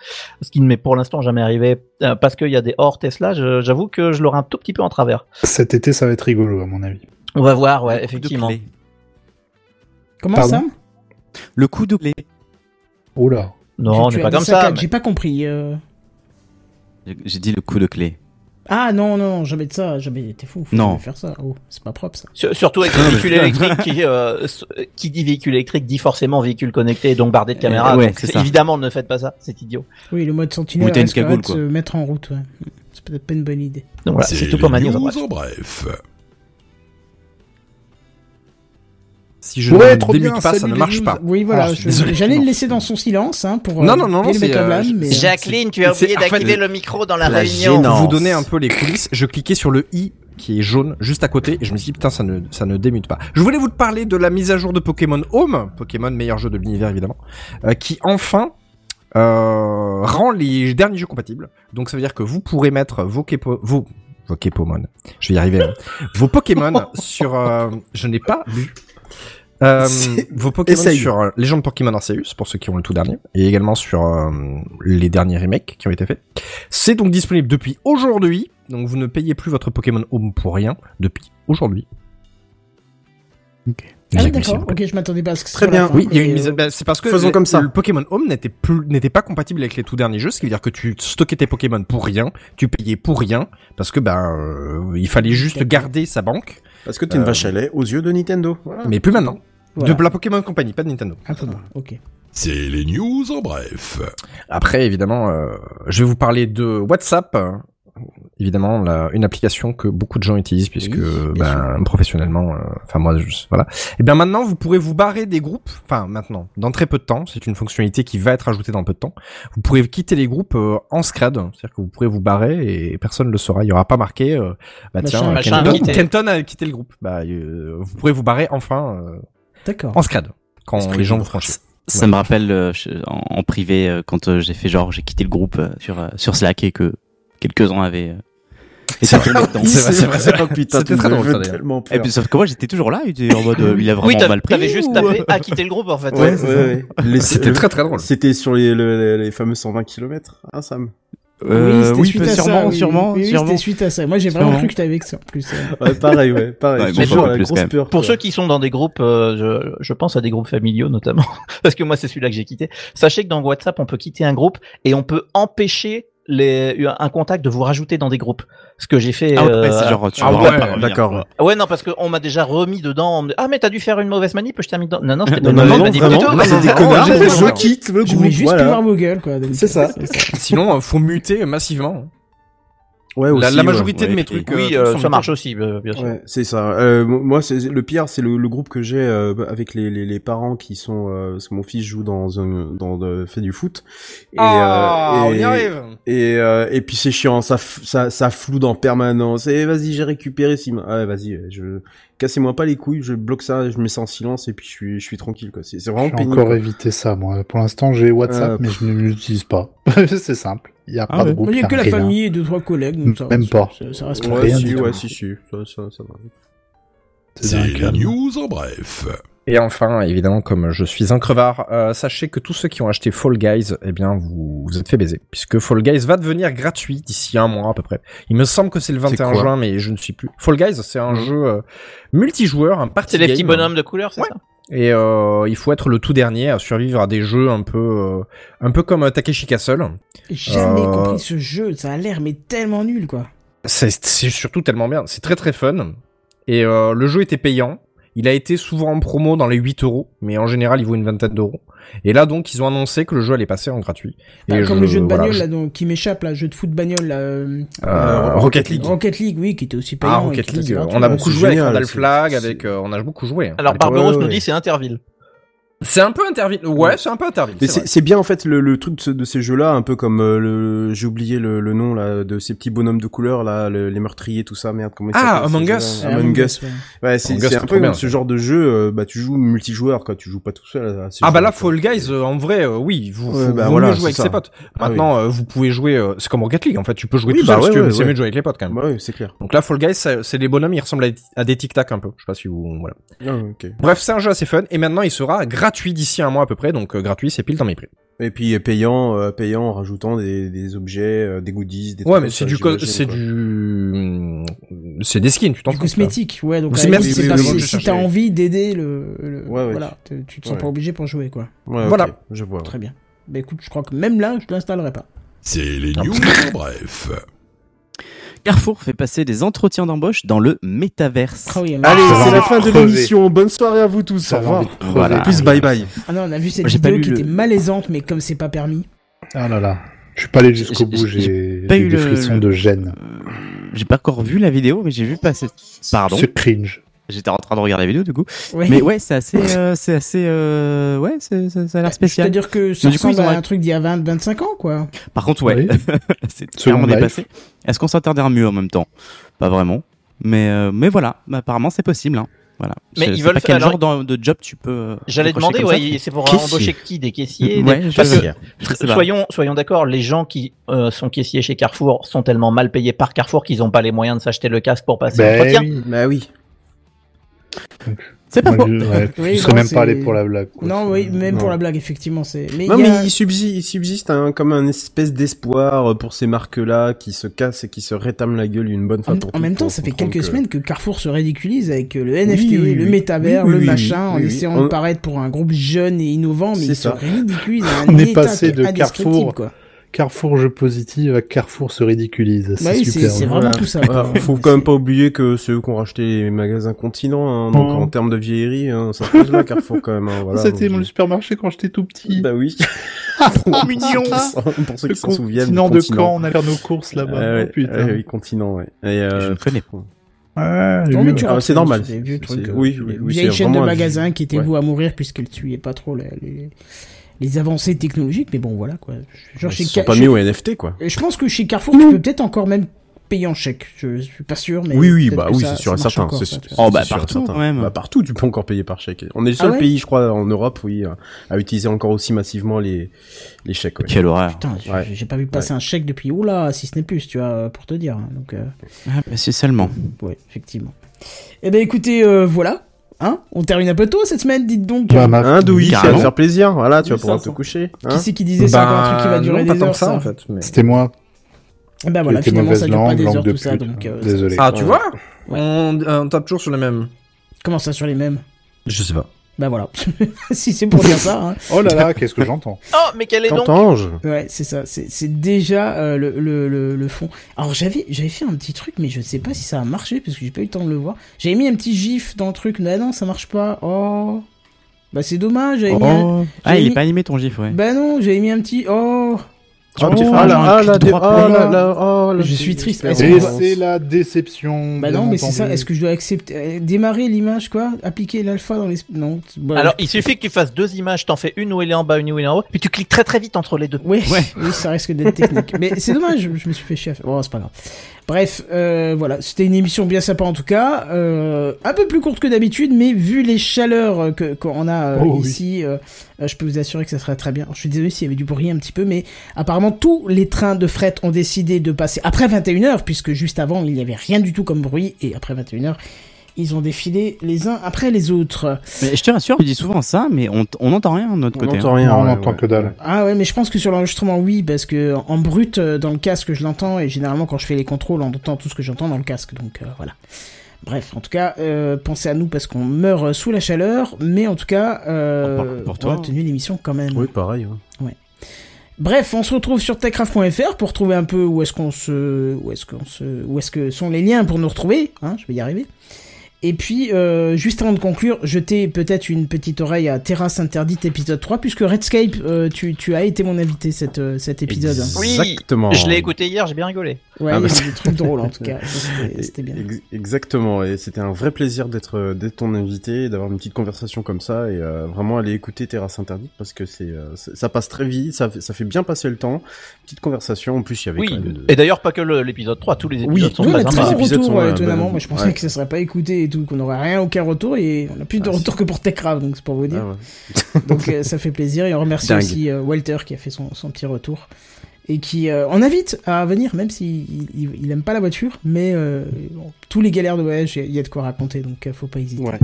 G: ce qui ne m'est pour l'instant jamais arrivé, euh, parce qu'il y a des hors Tesla, j'avoue que je l'aurai un tout petit peu en travers.
F: Cet été, ça va être rigolo, à mon avis.
G: On va voir, ouais, effectivement.
A: Comment
F: Pardon
A: ça
K: Le coup de clé.
F: Oh là.
G: Non,
A: Tu-
G: on n'est pas comme
A: ça,
G: mais-
A: J'ai pas compris. euh.
K: J'ai- dit le coup de clé.
A: Ah non, non, jamais de ça, jamais. T'es fou, faut
K: Non.
A: jamais faire ça. Oh, c'est pas propre ça.
G: Sur- Surtout avec le véhicule électrique qui, euh, qui dit véhicule électrique dit forcément véhicule connecté et donc bardé de caméras.
K: Euh, ouais,
G: donc évidemment, ne faites pas ça, c'est idiot.
A: Oui, le mode sentinelle de se mettre en route. ouais. C'est peut-être pas une bonne idée.
G: Donc voilà, c'est tout pour ma news. en bref.
J: Si je
F: Ouais,
J: ne démute
F: bien,
J: pas, ça ne marche
F: news.
J: pas.
A: Oui, voilà,
J: Ah,
A: j'allais le
J: Non.
A: laisser dans son silence hein, pour
J: Non,
A: euh,
J: non, non,
A: le
J: c'est,
A: mettre à
J: euh,
A: mais, euh,
G: Jacqueline, tu as oublié
J: en fait,
G: d'activer le micro dans la,
K: la
G: réunion.
J: Pour vous donner un peu les coulisses, je cliquais sur le i qui est jaune juste à côté et je me suis dit putain ça ne ça ne démute pas. Je voulais vous parler de la mise à jour de Pokémon Home, Pokémon meilleur jeu de l'univers évidemment, euh, qui enfin euh, rend les derniers jeux compatibles. Donc ça veut dire que vous pourrez mettre vos Kepo, vos vos Kepomon. Je vais y arriver. hein. vos Pokémon sur euh, je n'ai pas lu. Euh, vos Pokémon
E: Essaye.
J: sur euh, Legend Pokémon Arceus pour ceux qui ont le tout dernier et également sur euh, les derniers remakes qui ont été faits. C'est donc disponible depuis aujourd'hui, donc vous ne payez plus votre Pokémon Home pour rien depuis aujourd'hui.
A: Ah,
J: Jacques
A: d'accord, ok, je m'attendais pas à ce que ce
E: Très bien.
J: Oui, il y a
A: mais,
J: une mise.
A: euh,
J: bah, c'est parce que
E: Faisons
J: le,
E: comme ça.
J: le Pokémon Home n'était plus, n'était pas compatible avec les tout derniers jeux, ce qui veut dire que tu stockais tes Pokémon pour rien, tu payais pour rien, parce que ben euh, il fallait juste garder sa banque,
E: Parce que t'es une
J: Euh,
E: vache à lait aux yeux de Nintendo. Voilà.
J: mais plus maintenant.
A: voilà.
J: De la Pokémon Company, pas de Nintendo.
A: Un peu moins, ok.
L: C'est les news en bref.
J: Après, évidemment, euh, je vais vous parler de WhatsApp. Évidemment, la- une application que beaucoup de gens utilisent puisque, ben, professionnellement, euh, enfin moi, je, voilà. Et bien maintenant, vous pourrez vous barrer des groupes. Enfin, maintenant, dans très peu de temps, c'est une fonctionnalité qui va être ajoutée dans peu de temps. Vous pourrez quitter les groupes euh, en scred, c'est-à-dire que vous pourrez vous barrer et personne ne le saura. Il y aura pas marqué, euh, bah
A: Machin,
J: tiens,
G: machin
J: Kenton. Kenton a quitté le groupe. Bah, euh, vous pourrez vous barrer enfin euh,
A: D'accord.
J: en scred quand
E: Esprit
J: les gens vous franchissent.
K: Ça me rappelle euh, en, en privé euh, quand euh, j'ai fait genre j'ai quitté le groupe euh, sur euh, sur Slack et que quelques-uns avaient euh, dedans.
J: C'est vrai, c'est vrai, c'est vrai.
E: Putain,
J: C'était très
E: me
J: drôle,
K: Et puis sauf que moi j'étais toujours là, il était en mode euh, il a vraiment
G: Oui, t'avais
K: mal pris.
G: t'avais juste tapé à quitter le groupe en fait.
E: Ouais, ouais, ouais. Les-
J: C'était très très drôle.
E: C'était sur les, le- les, les fameux 120 km, hein, Sam?
K: Euh,
A: c'était
K: oui,
A: suite
K: peut-
A: à ça,
K: sûrement,
A: oui,
K: sûrement,
A: oui, oui,
K: sûrement.
A: c'était suite à ça. Moi, j'ai vraiment
K: Sûrement.
A: cru que t'avais que ça en plus. euh.
E: Ouais, pareil, ouais, pareil.
K: Ouais, bon,
E: la
K: plus,
E: grosse peur.
G: Pour ceux qui sont dans des groupes, euh, je, je pense à des groupes familiaux notamment, parce que moi c'est celui-là que j'ai quitté. Sachez que dans WhatsApp, on peut quitter un groupe et on peut empêcher les, un contact de vous rajouter dans des groupes. Ce que j'ai fait.
K: Ah ouais,
G: euh,
K: c'est genre tu
J: ah ouais,
E: d'accord.
G: Ouais, non, parce qu'on m'a déjà remis dedans. on me dit, ah, mais t'as dû faire une mauvaise manip, je t'ai mis dedans. Non, non, c'était pas
E: Non,
G: une
E: non,
G: mauvaise
E: non,
G: manip
E: non, c'est des
J: non,
E: connards,
J: j'ai-
E: je quitte le
A: Je
E: groupe,
A: voulais juste voir vos gueules, quoi.
E: C'est ça.
J: Sinon, euh, faut muter massivement.
E: Ouais,
J: La,
E: aussi,
J: la
E: ouais.
J: majorité de mes
K: et-
J: trucs.
G: Oui,
J: euh,
G: euh, ça marche aussi, euh, bien sûr.
E: Ouais, c'est ça. Euh, mo- moi, c'est le pire, c'est le, le groupe que j'ai euh, avec les, les, les parents qui sont. Euh, parce que mon fils joue dans un dans de, fait du foot. Et,
J: Ah,
E: euh,
J: on
E: et,
J: y arrive.
E: Et euh, et puis c'est chiant, ça f- ça ça floue en permanence. Et vas-y, j'ai récupéré si. Ah, vas-y, je cassez-moi pas les couilles, je bloque ça, je mets ça en silence et puis je suis je suis tranquille quoi. C'est vraiment
F: J'ai
E: pénible.
F: encore évité ça, moi. Pour l'instant, j'ai WhatsApp,
E: Euh,
F: mais je ne l'utilise pas. c'est simple. Il n'y a
K: Ah
F: pas de groupe.
A: Il y a que la famille et deux, trois collègues. donc ça va,
F: Même pas.
A: Ça, ça reste
E: Ouais,
F: rien
E: si,
F: du
E: ouais,
F: tout.
E: si, si, ça, ça, ça va.
F: C'est
L: les news en bref.
J: Et enfin, évidemment, comme je suis un crevard, euh, sachez que tous ceux qui ont acheté Fall Guys, eh bien, vous vous êtes fait baiser. Puisque Fall Guys va devenir gratuit d'ici un mois à peu près. Il me semble que c'est le 21
E: quoi
J: juin, mais je ne suis plus. Fall Guys, c'est un jeu euh, multijoueur, un party
G: C'est les petits bonhommes de couleur, c'est
J: Ouais.
G: ça?
J: Et euh, il faut être le tout dernier à survivre à des jeux un peu, euh, un peu comme euh, Takeshi Castle.
A: Jamais
J: Euh,
A: compris ce jeu. Ça a l'air mais tellement nul, quoi.
J: C'est c'est surtout tellement bien. C'est très très fun. Et euh, le jeu était payant. Il a été souvent en promo dans les 8 euros, mais en général il vaut une vingtaine d'euros. Et là donc ils ont annoncé que le jeu allait passer en gratuit.
A: Bah,
J: Et
A: comme
J: je-
A: le jeu de bagnole là, donc, qui m'échappe, là, jeu de foot bagnole, là, euh,
J: Euh, Rocket League.
A: Rocket League, oui, qui était aussi payant.
J: Ah
A: et
J: Rocket League, on a beaucoup joué avec Randall Flag, avec, euh, on a beaucoup joué. hein,
G: Alors. Barberos
E: ouais,
G: nous dit c'est Interville.
J: C'est un peu interville. Ouais, c'est un peu interville.
E: Mais
J: c'est
E: bien en fait le, le truc de, ce- de ces jeux-là, un peu comme euh, le, j'ai oublié le, le nom là de ces petits bonhommes de couleur là, le- les meurtriers, tout ça, merde, comment ils
J: Ah, Among Us.
E: Among Us.
A: Ouais.
E: Ouais, c'est un
J: c'est
E: peu
J: bien,
E: ce genre de jeu, euh, bah tu joues multijoueur quoi, tu joues pas tout seul. ces
J: Ah bah là,
E: quoi.
J: Fall Guys, euh, en vrai, euh, oui, vous,
E: Ouais,
J: vous,
E: bah
J: vaut
E: voilà, c'est
J: avec
E: ça.
J: ses potes.
E: Ah
J: Maintenant, euh, vous pouvez jouer, euh, c'est comme Rocket League, en fait, tu peux jouer
E: Oui,
J: tout
E: bah
J: seul si
E: ouais,
J: veux,
E: ouais,
J: mais c'est
E: ouais.
J: mieux de jouer avec les potes quand même.
E: Bah ouais, c'est clair.
J: Donc là, Fall Guys, c'est des bonhommes, ils ressemblent à, des tic-tac un peu. Je sais pas si vous, voilà.
E: Ah.
J: Bref, c'est un jeu assez fun, et maintenant, il sera gratuit d'ici un mois à peu près, donc euh, gratuit, c'est pile dans mes prix.
E: Et puis euh, payant, euh, payant en rajoutant des, des objets, euh, des goodies, des
J: Ouais,
E: trucs
J: mais
E: comme
J: c'est
E: ça,
J: du, c'est du, c'est des skins, tu t'en
A: cosmétique, ouais. Donc
J: C'est oui,
A: c'est
J: oui,
A: pas-
J: oui,
A: si si t'as envie d'aider le, le-
E: Ouais, ouais.
A: voilà, tu tu te sens
E: Ouais.
A: pas obligé pour jouer quoi.
J: Voilà.
E: je vois.
A: Très bien. Bah écoute, je crois que même là, je l'installerai pas.
L: C'est les news en bref.
K: Carrefour fait passer des entretiens d'embauche dans le métaverse.
A: Ah oui,
E: Allez,
F: Ah,
E: c'est la fin
F: de
E: l'émission. Bonne soirée à vous tous. Au
F: Ça
E: revoir.
K: Voilà.
E: Plus bye bye.
A: Ah non, on a vu cette
K: J'ai pas
A: vidéo qui
K: le-
A: était malaisante, mais comme c'est pas permis.
F: Ah là là. Je suis pas allé jusqu'au bout,
K: j'ai- eu
F: des
K: le-
F: frissons de gêne.
K: Euh, J'ai pas encore vu la vidéo, mais j'ai vu passer. Pardon.
F: C'est cringe.
K: J'étais en train de regarder la vidéo du coup.
A: Ouais.
K: Mais ouais, c'est assez, euh, c'est assez, euh, ouais, c'est, ça, ça a l'air spécial.
A: C'est-à-dire que ça
K: du coup,
A: ressemble
K: ont
A: à
K: un-
A: truc d'il y a 20, 25 ans, quoi.
K: Par contre, ouais,
F: Oui.
K: c'est clairement dépassé. Est-ce qu'on s'interdira mieux en même temps? Pas vraiment. Mais, euh, mais voilà, Bah, apparemment c'est possible. Hein. Voilà.
G: Mais ils veulent
K: pas
G: faire-
K: quel
G: alors,
K: genre de job tu peux.
G: J'allais demander, ouais,
K: ça.
G: c'est pour
E: Caissier.
G: embaucher qui Des caissiers
K: Ouais,
G: des-
K: je
G: Parce
K: sais.
G: que, soyons, soyons d'accord, les gens qui euh, sont caissiers chez Carrefour sont tellement mal payés par Carrefour qu'ils n'ont pas les moyens de s'acheter le casque pour passer
F: Ben
G: l'entretien.
F: oui.
E: Bah oui.
K: C'est pas faux.
F: je, ouais,
A: Oui,
F: je serais
A: non,
F: même pas allé pour la blague. quoi.
A: Non, oui, même
E: non.
A: pour la blague, effectivement, c'est. Mais
E: Non,
A: il y a-
E: mais il subsiste, il subsiste un, comme un espèce d'espoir pour ces marques-là qui se cassent et qui se rétament la gueule une bonne fois
A: En,
E: pour
A: en même temps,
E: pour
A: ça fait quelques
E: que-
A: semaines que Carrefour se ridiculise avec euh, le NFT,
E: Oui, oui,
A: le métavers,
E: Oui, oui,
A: le machin,
E: oui,
A: en
E: oui.
A: essayant
E: On-
A: de paraître pour un groupe jeune et innovant, mais se
E: ça.
A: ridiculisent à un
F: On est passé de Carrefour
A: quoi.
F: Carrefour jeu positif à Carrefour se ridiculise.
A: Bah
F: C'est
A: oui, c'est
F: super.
A: c'est
F: Voilà.
A: vraiment tout ça.
E: Voilà, faut quand même pas oublier que c'est eux qui ont racheté les magasins continents, hein, donc
F: Oh.
E: en termes de vieillerie, hein, ça se pose là, Carrefour quand même. Hein, voilà,
F: C'était mon supermarché quand j'étais tout petit.
E: Bah oui.
F: Trop mignon.
E: Pour ceux qui s'en souviennent.
F: continent de
E: continent.
F: Caen, on allait faire nos courses là-bas.
E: Ah ouais,
F: Oh, putain.
E: ouais, oui, continent, ouais. Et, euh,
K: Je ne connais pas.
E: Ah, c'est normal.
A: Des vieux
E: C'est-
A: trucs. euh,
E: oui, oui, oui,
A: vieilles
E: c'est
A: chaînes de magasins
E: vieux-
A: qui étaient
E: ouais.
A: vouées à mourir puisqu'elles tuaient pas trop les, les, avancées technologiques. Mais bon, voilà, quoi. Genre,
E: Ils
A: chez
E: se sont
A: Ca-
E: pas
A: chez-
E: mis au NFT, quoi.
A: Je pense que chez Carrefour, tu peux peut-être encore même payer en chèque. Je suis pas sûr, mais.
E: Oui, oui, bah oui, c'est sûr et certain.
A: encore.
K: Oh, bah, partout.
E: Bah, partout, tu peux encore payer par chèque. On est le
A: Ah
E: seul
A: ouais
E: pays, je crois, en Europe, oui, à, à utiliser encore aussi massivement les, les chèques, ouais.
K: Quelle horreur.
A: Putain, j'ai-
E: Ouais.
A: j'ai pas vu passer un chèque depuis oula, si ce n'est plus, tu vois, pour te dire. hein. Donc, euh,
K: Ah, bah, c'est seulement.
A: ouais, effectivement. Eh ben, écoutez, euh, voilà. Hein on termine un peu tôt cette semaine, dites donc.
F: Bah, ma-
E: Hein, Douy, ça va te faire plaisir. Voilà, tu
J: Oui,
E: vas pouvoir te coucher.
A: qui
E: Hein
A: c'est qui disait c'est encore un truc qui va durer
J: non, pas
A: des heures
J: ça,
A: ça
J: en fait. mais-
F: C'était moi.
A: Ben voilà,
F: Qui
A: finalement ça dure pas
F: langue,
A: des
F: langue
A: heures
F: de
A: tout ça, donc. euh,
F: Désolé.
J: Ah, tu
E: Ouais.
J: vois on, on tape toujours sur le même.
A: Comment ça sur les mêmes?
J: Je sais pas.
A: Bah voilà. si c'est pour dire ça. Hein.
F: Oh là là, qu'est-ce que j'entends?
G: Oh, mais quel est donc
A: Ouais, c'est ça. C'est c'est déjà euh, le, le, le, le fond. Alors j'avais j'avais fait un petit truc, mais je sais pas si ça a marché parce que j'ai pas eu le temps de le voir. J'avais mis un petit gif dans le truc. mais non, ça marche pas. Oh. Bah c'est dommage. J'avais mis. un-
K: Oh. Ah, il est pas animé ton gif, ouais.
A: Bah non, j'avais mis un petit. Oh.
K: Tu
E: Oh,
K: faire
E: ah
K: un
E: là, ah oh
K: play.
E: là là, oh là,
A: Je suis triste.
E: c'est-
F: la déception.
A: Bah non, mais c'est ça. Est-ce que je dois accepter euh, démarrer l'image quoi? Appliquer l'alpha dans les non.
G: Alors, il suffit que tu fasses deux images, t'en fais une où il est en bas, une où il est en haut, puis tu cliques très très vite entre les deux.
A: Ouais. oui, ça risque d'être technique. Mais c'est dommage, je, je me suis fait chier. Bon, c'est pas grave. Bref, euh, voilà, c'était une émission bien sympa en tout cas. Euh, un peu plus courte que d'habitude, mais vu les chaleurs euh, que qu'on a euh,
F: Oh
A: ici, euh, je peux vous assurer que ça serait très bien. Je suis désolé s'il y avait du bruit un petit peu, mais apparemment tous les trains de fret ont décidé de passer après 21h, puisque juste avant il n'y avait rien du tout comme bruit, et après 21h, ils ont défilé les uns après les autres.
K: Mais je te rassure, tu dis souvent ça, mais on n'entend rien de notre
E: On
K: côté.
E: n'entend
K: hein.
E: rien.
F: On
E: ouais,
F: n'entend
E: ouais.
F: que dalle.
A: Ah ouais, mais je pense que sur l'enregistrement, oui, parce que en brut, euh, dans le casque, je l'entends, et généralement, quand je fais les contrôles, on entend tout ce que j'entends dans le casque, donc euh, voilà. Bref, en tout cas, euh, pensez à nous parce qu'on meurt sous la chaleur, mais en tout cas, euh,
K: Oh, pour- toi.
A: on a tenu l'émission quand même.
E: Oui, pareil. hein.
A: Bref, on se retrouve sur techcraft.fr pour trouver un peu où est-ce qu'on se, où est-ce qu'on se, où est-ce que sont les liens pour nous retrouver. Hein, je vais y arriver. Et puis, euh, juste avant de conclure, jetez peut-être une petite oreille à Terrasse Interdite épisode 3, puisque Redscape, euh, tu, tu as été mon invité cet, euh, cet épisode.
G: Oui,
E: Exactement.
G: Je l'ai écouté hier, j'ai bien rigolé.
A: Ouais,
E: Ah,
A: il y
E: bah,
A: avait des trucs drôles en tout cas. C'était bien.
E: Ex- Exactement, et c'était un vrai plaisir d'être euh, d'être ton invité, d'avoir une petite conversation comme ça, et euh, vraiment aller écouter Terrasse Interdite parce que c'est euh, ça passe très vite, ça fait, ça fait bien passer le temps. Petite conversation, en plus il y avait
G: Oui,
E: quand même de-
G: et d'ailleurs pas que l'épisode 3, tous les épisodes
E: Oui,
G: sont très
A: a très
E: épisodes
A: retour,
E: sont,
A: ouais, étonnamment.
E: ben,
A: Moi, je pensais
E: ouais.
A: que ça serait pas écouté et tout, qu'on aurait rien, aucun retour, et on a plus de
E: Ah,
A: retour que pour Techcraft, donc c'est pour vous dire.
E: Ah ouais.
A: Donc euh, ça fait plaisir et on remercie
E: Dingue.
A: aussi euh, Walter qui a fait son, son petit retour et qui euh, on invite à venir même s'il il, il aime pas la voiture mais euh, bon, tous les galères de voyage il y a de quoi raconter donc euh, faut pas hésiter.
E: Ouais.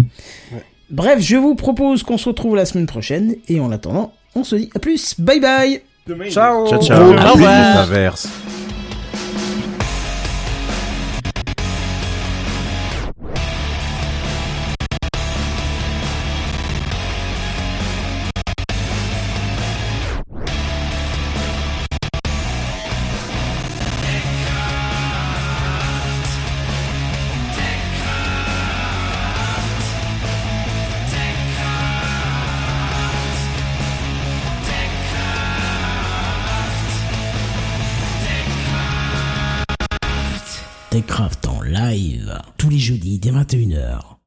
A: Bref, je vous propose qu'on se retrouve la semaine prochaine et en attendant, on se dit à plus. Bye bye.
J: Ciao.
E: Ciao ciao,
G: Au revoir.
M: Jeudis dès 21h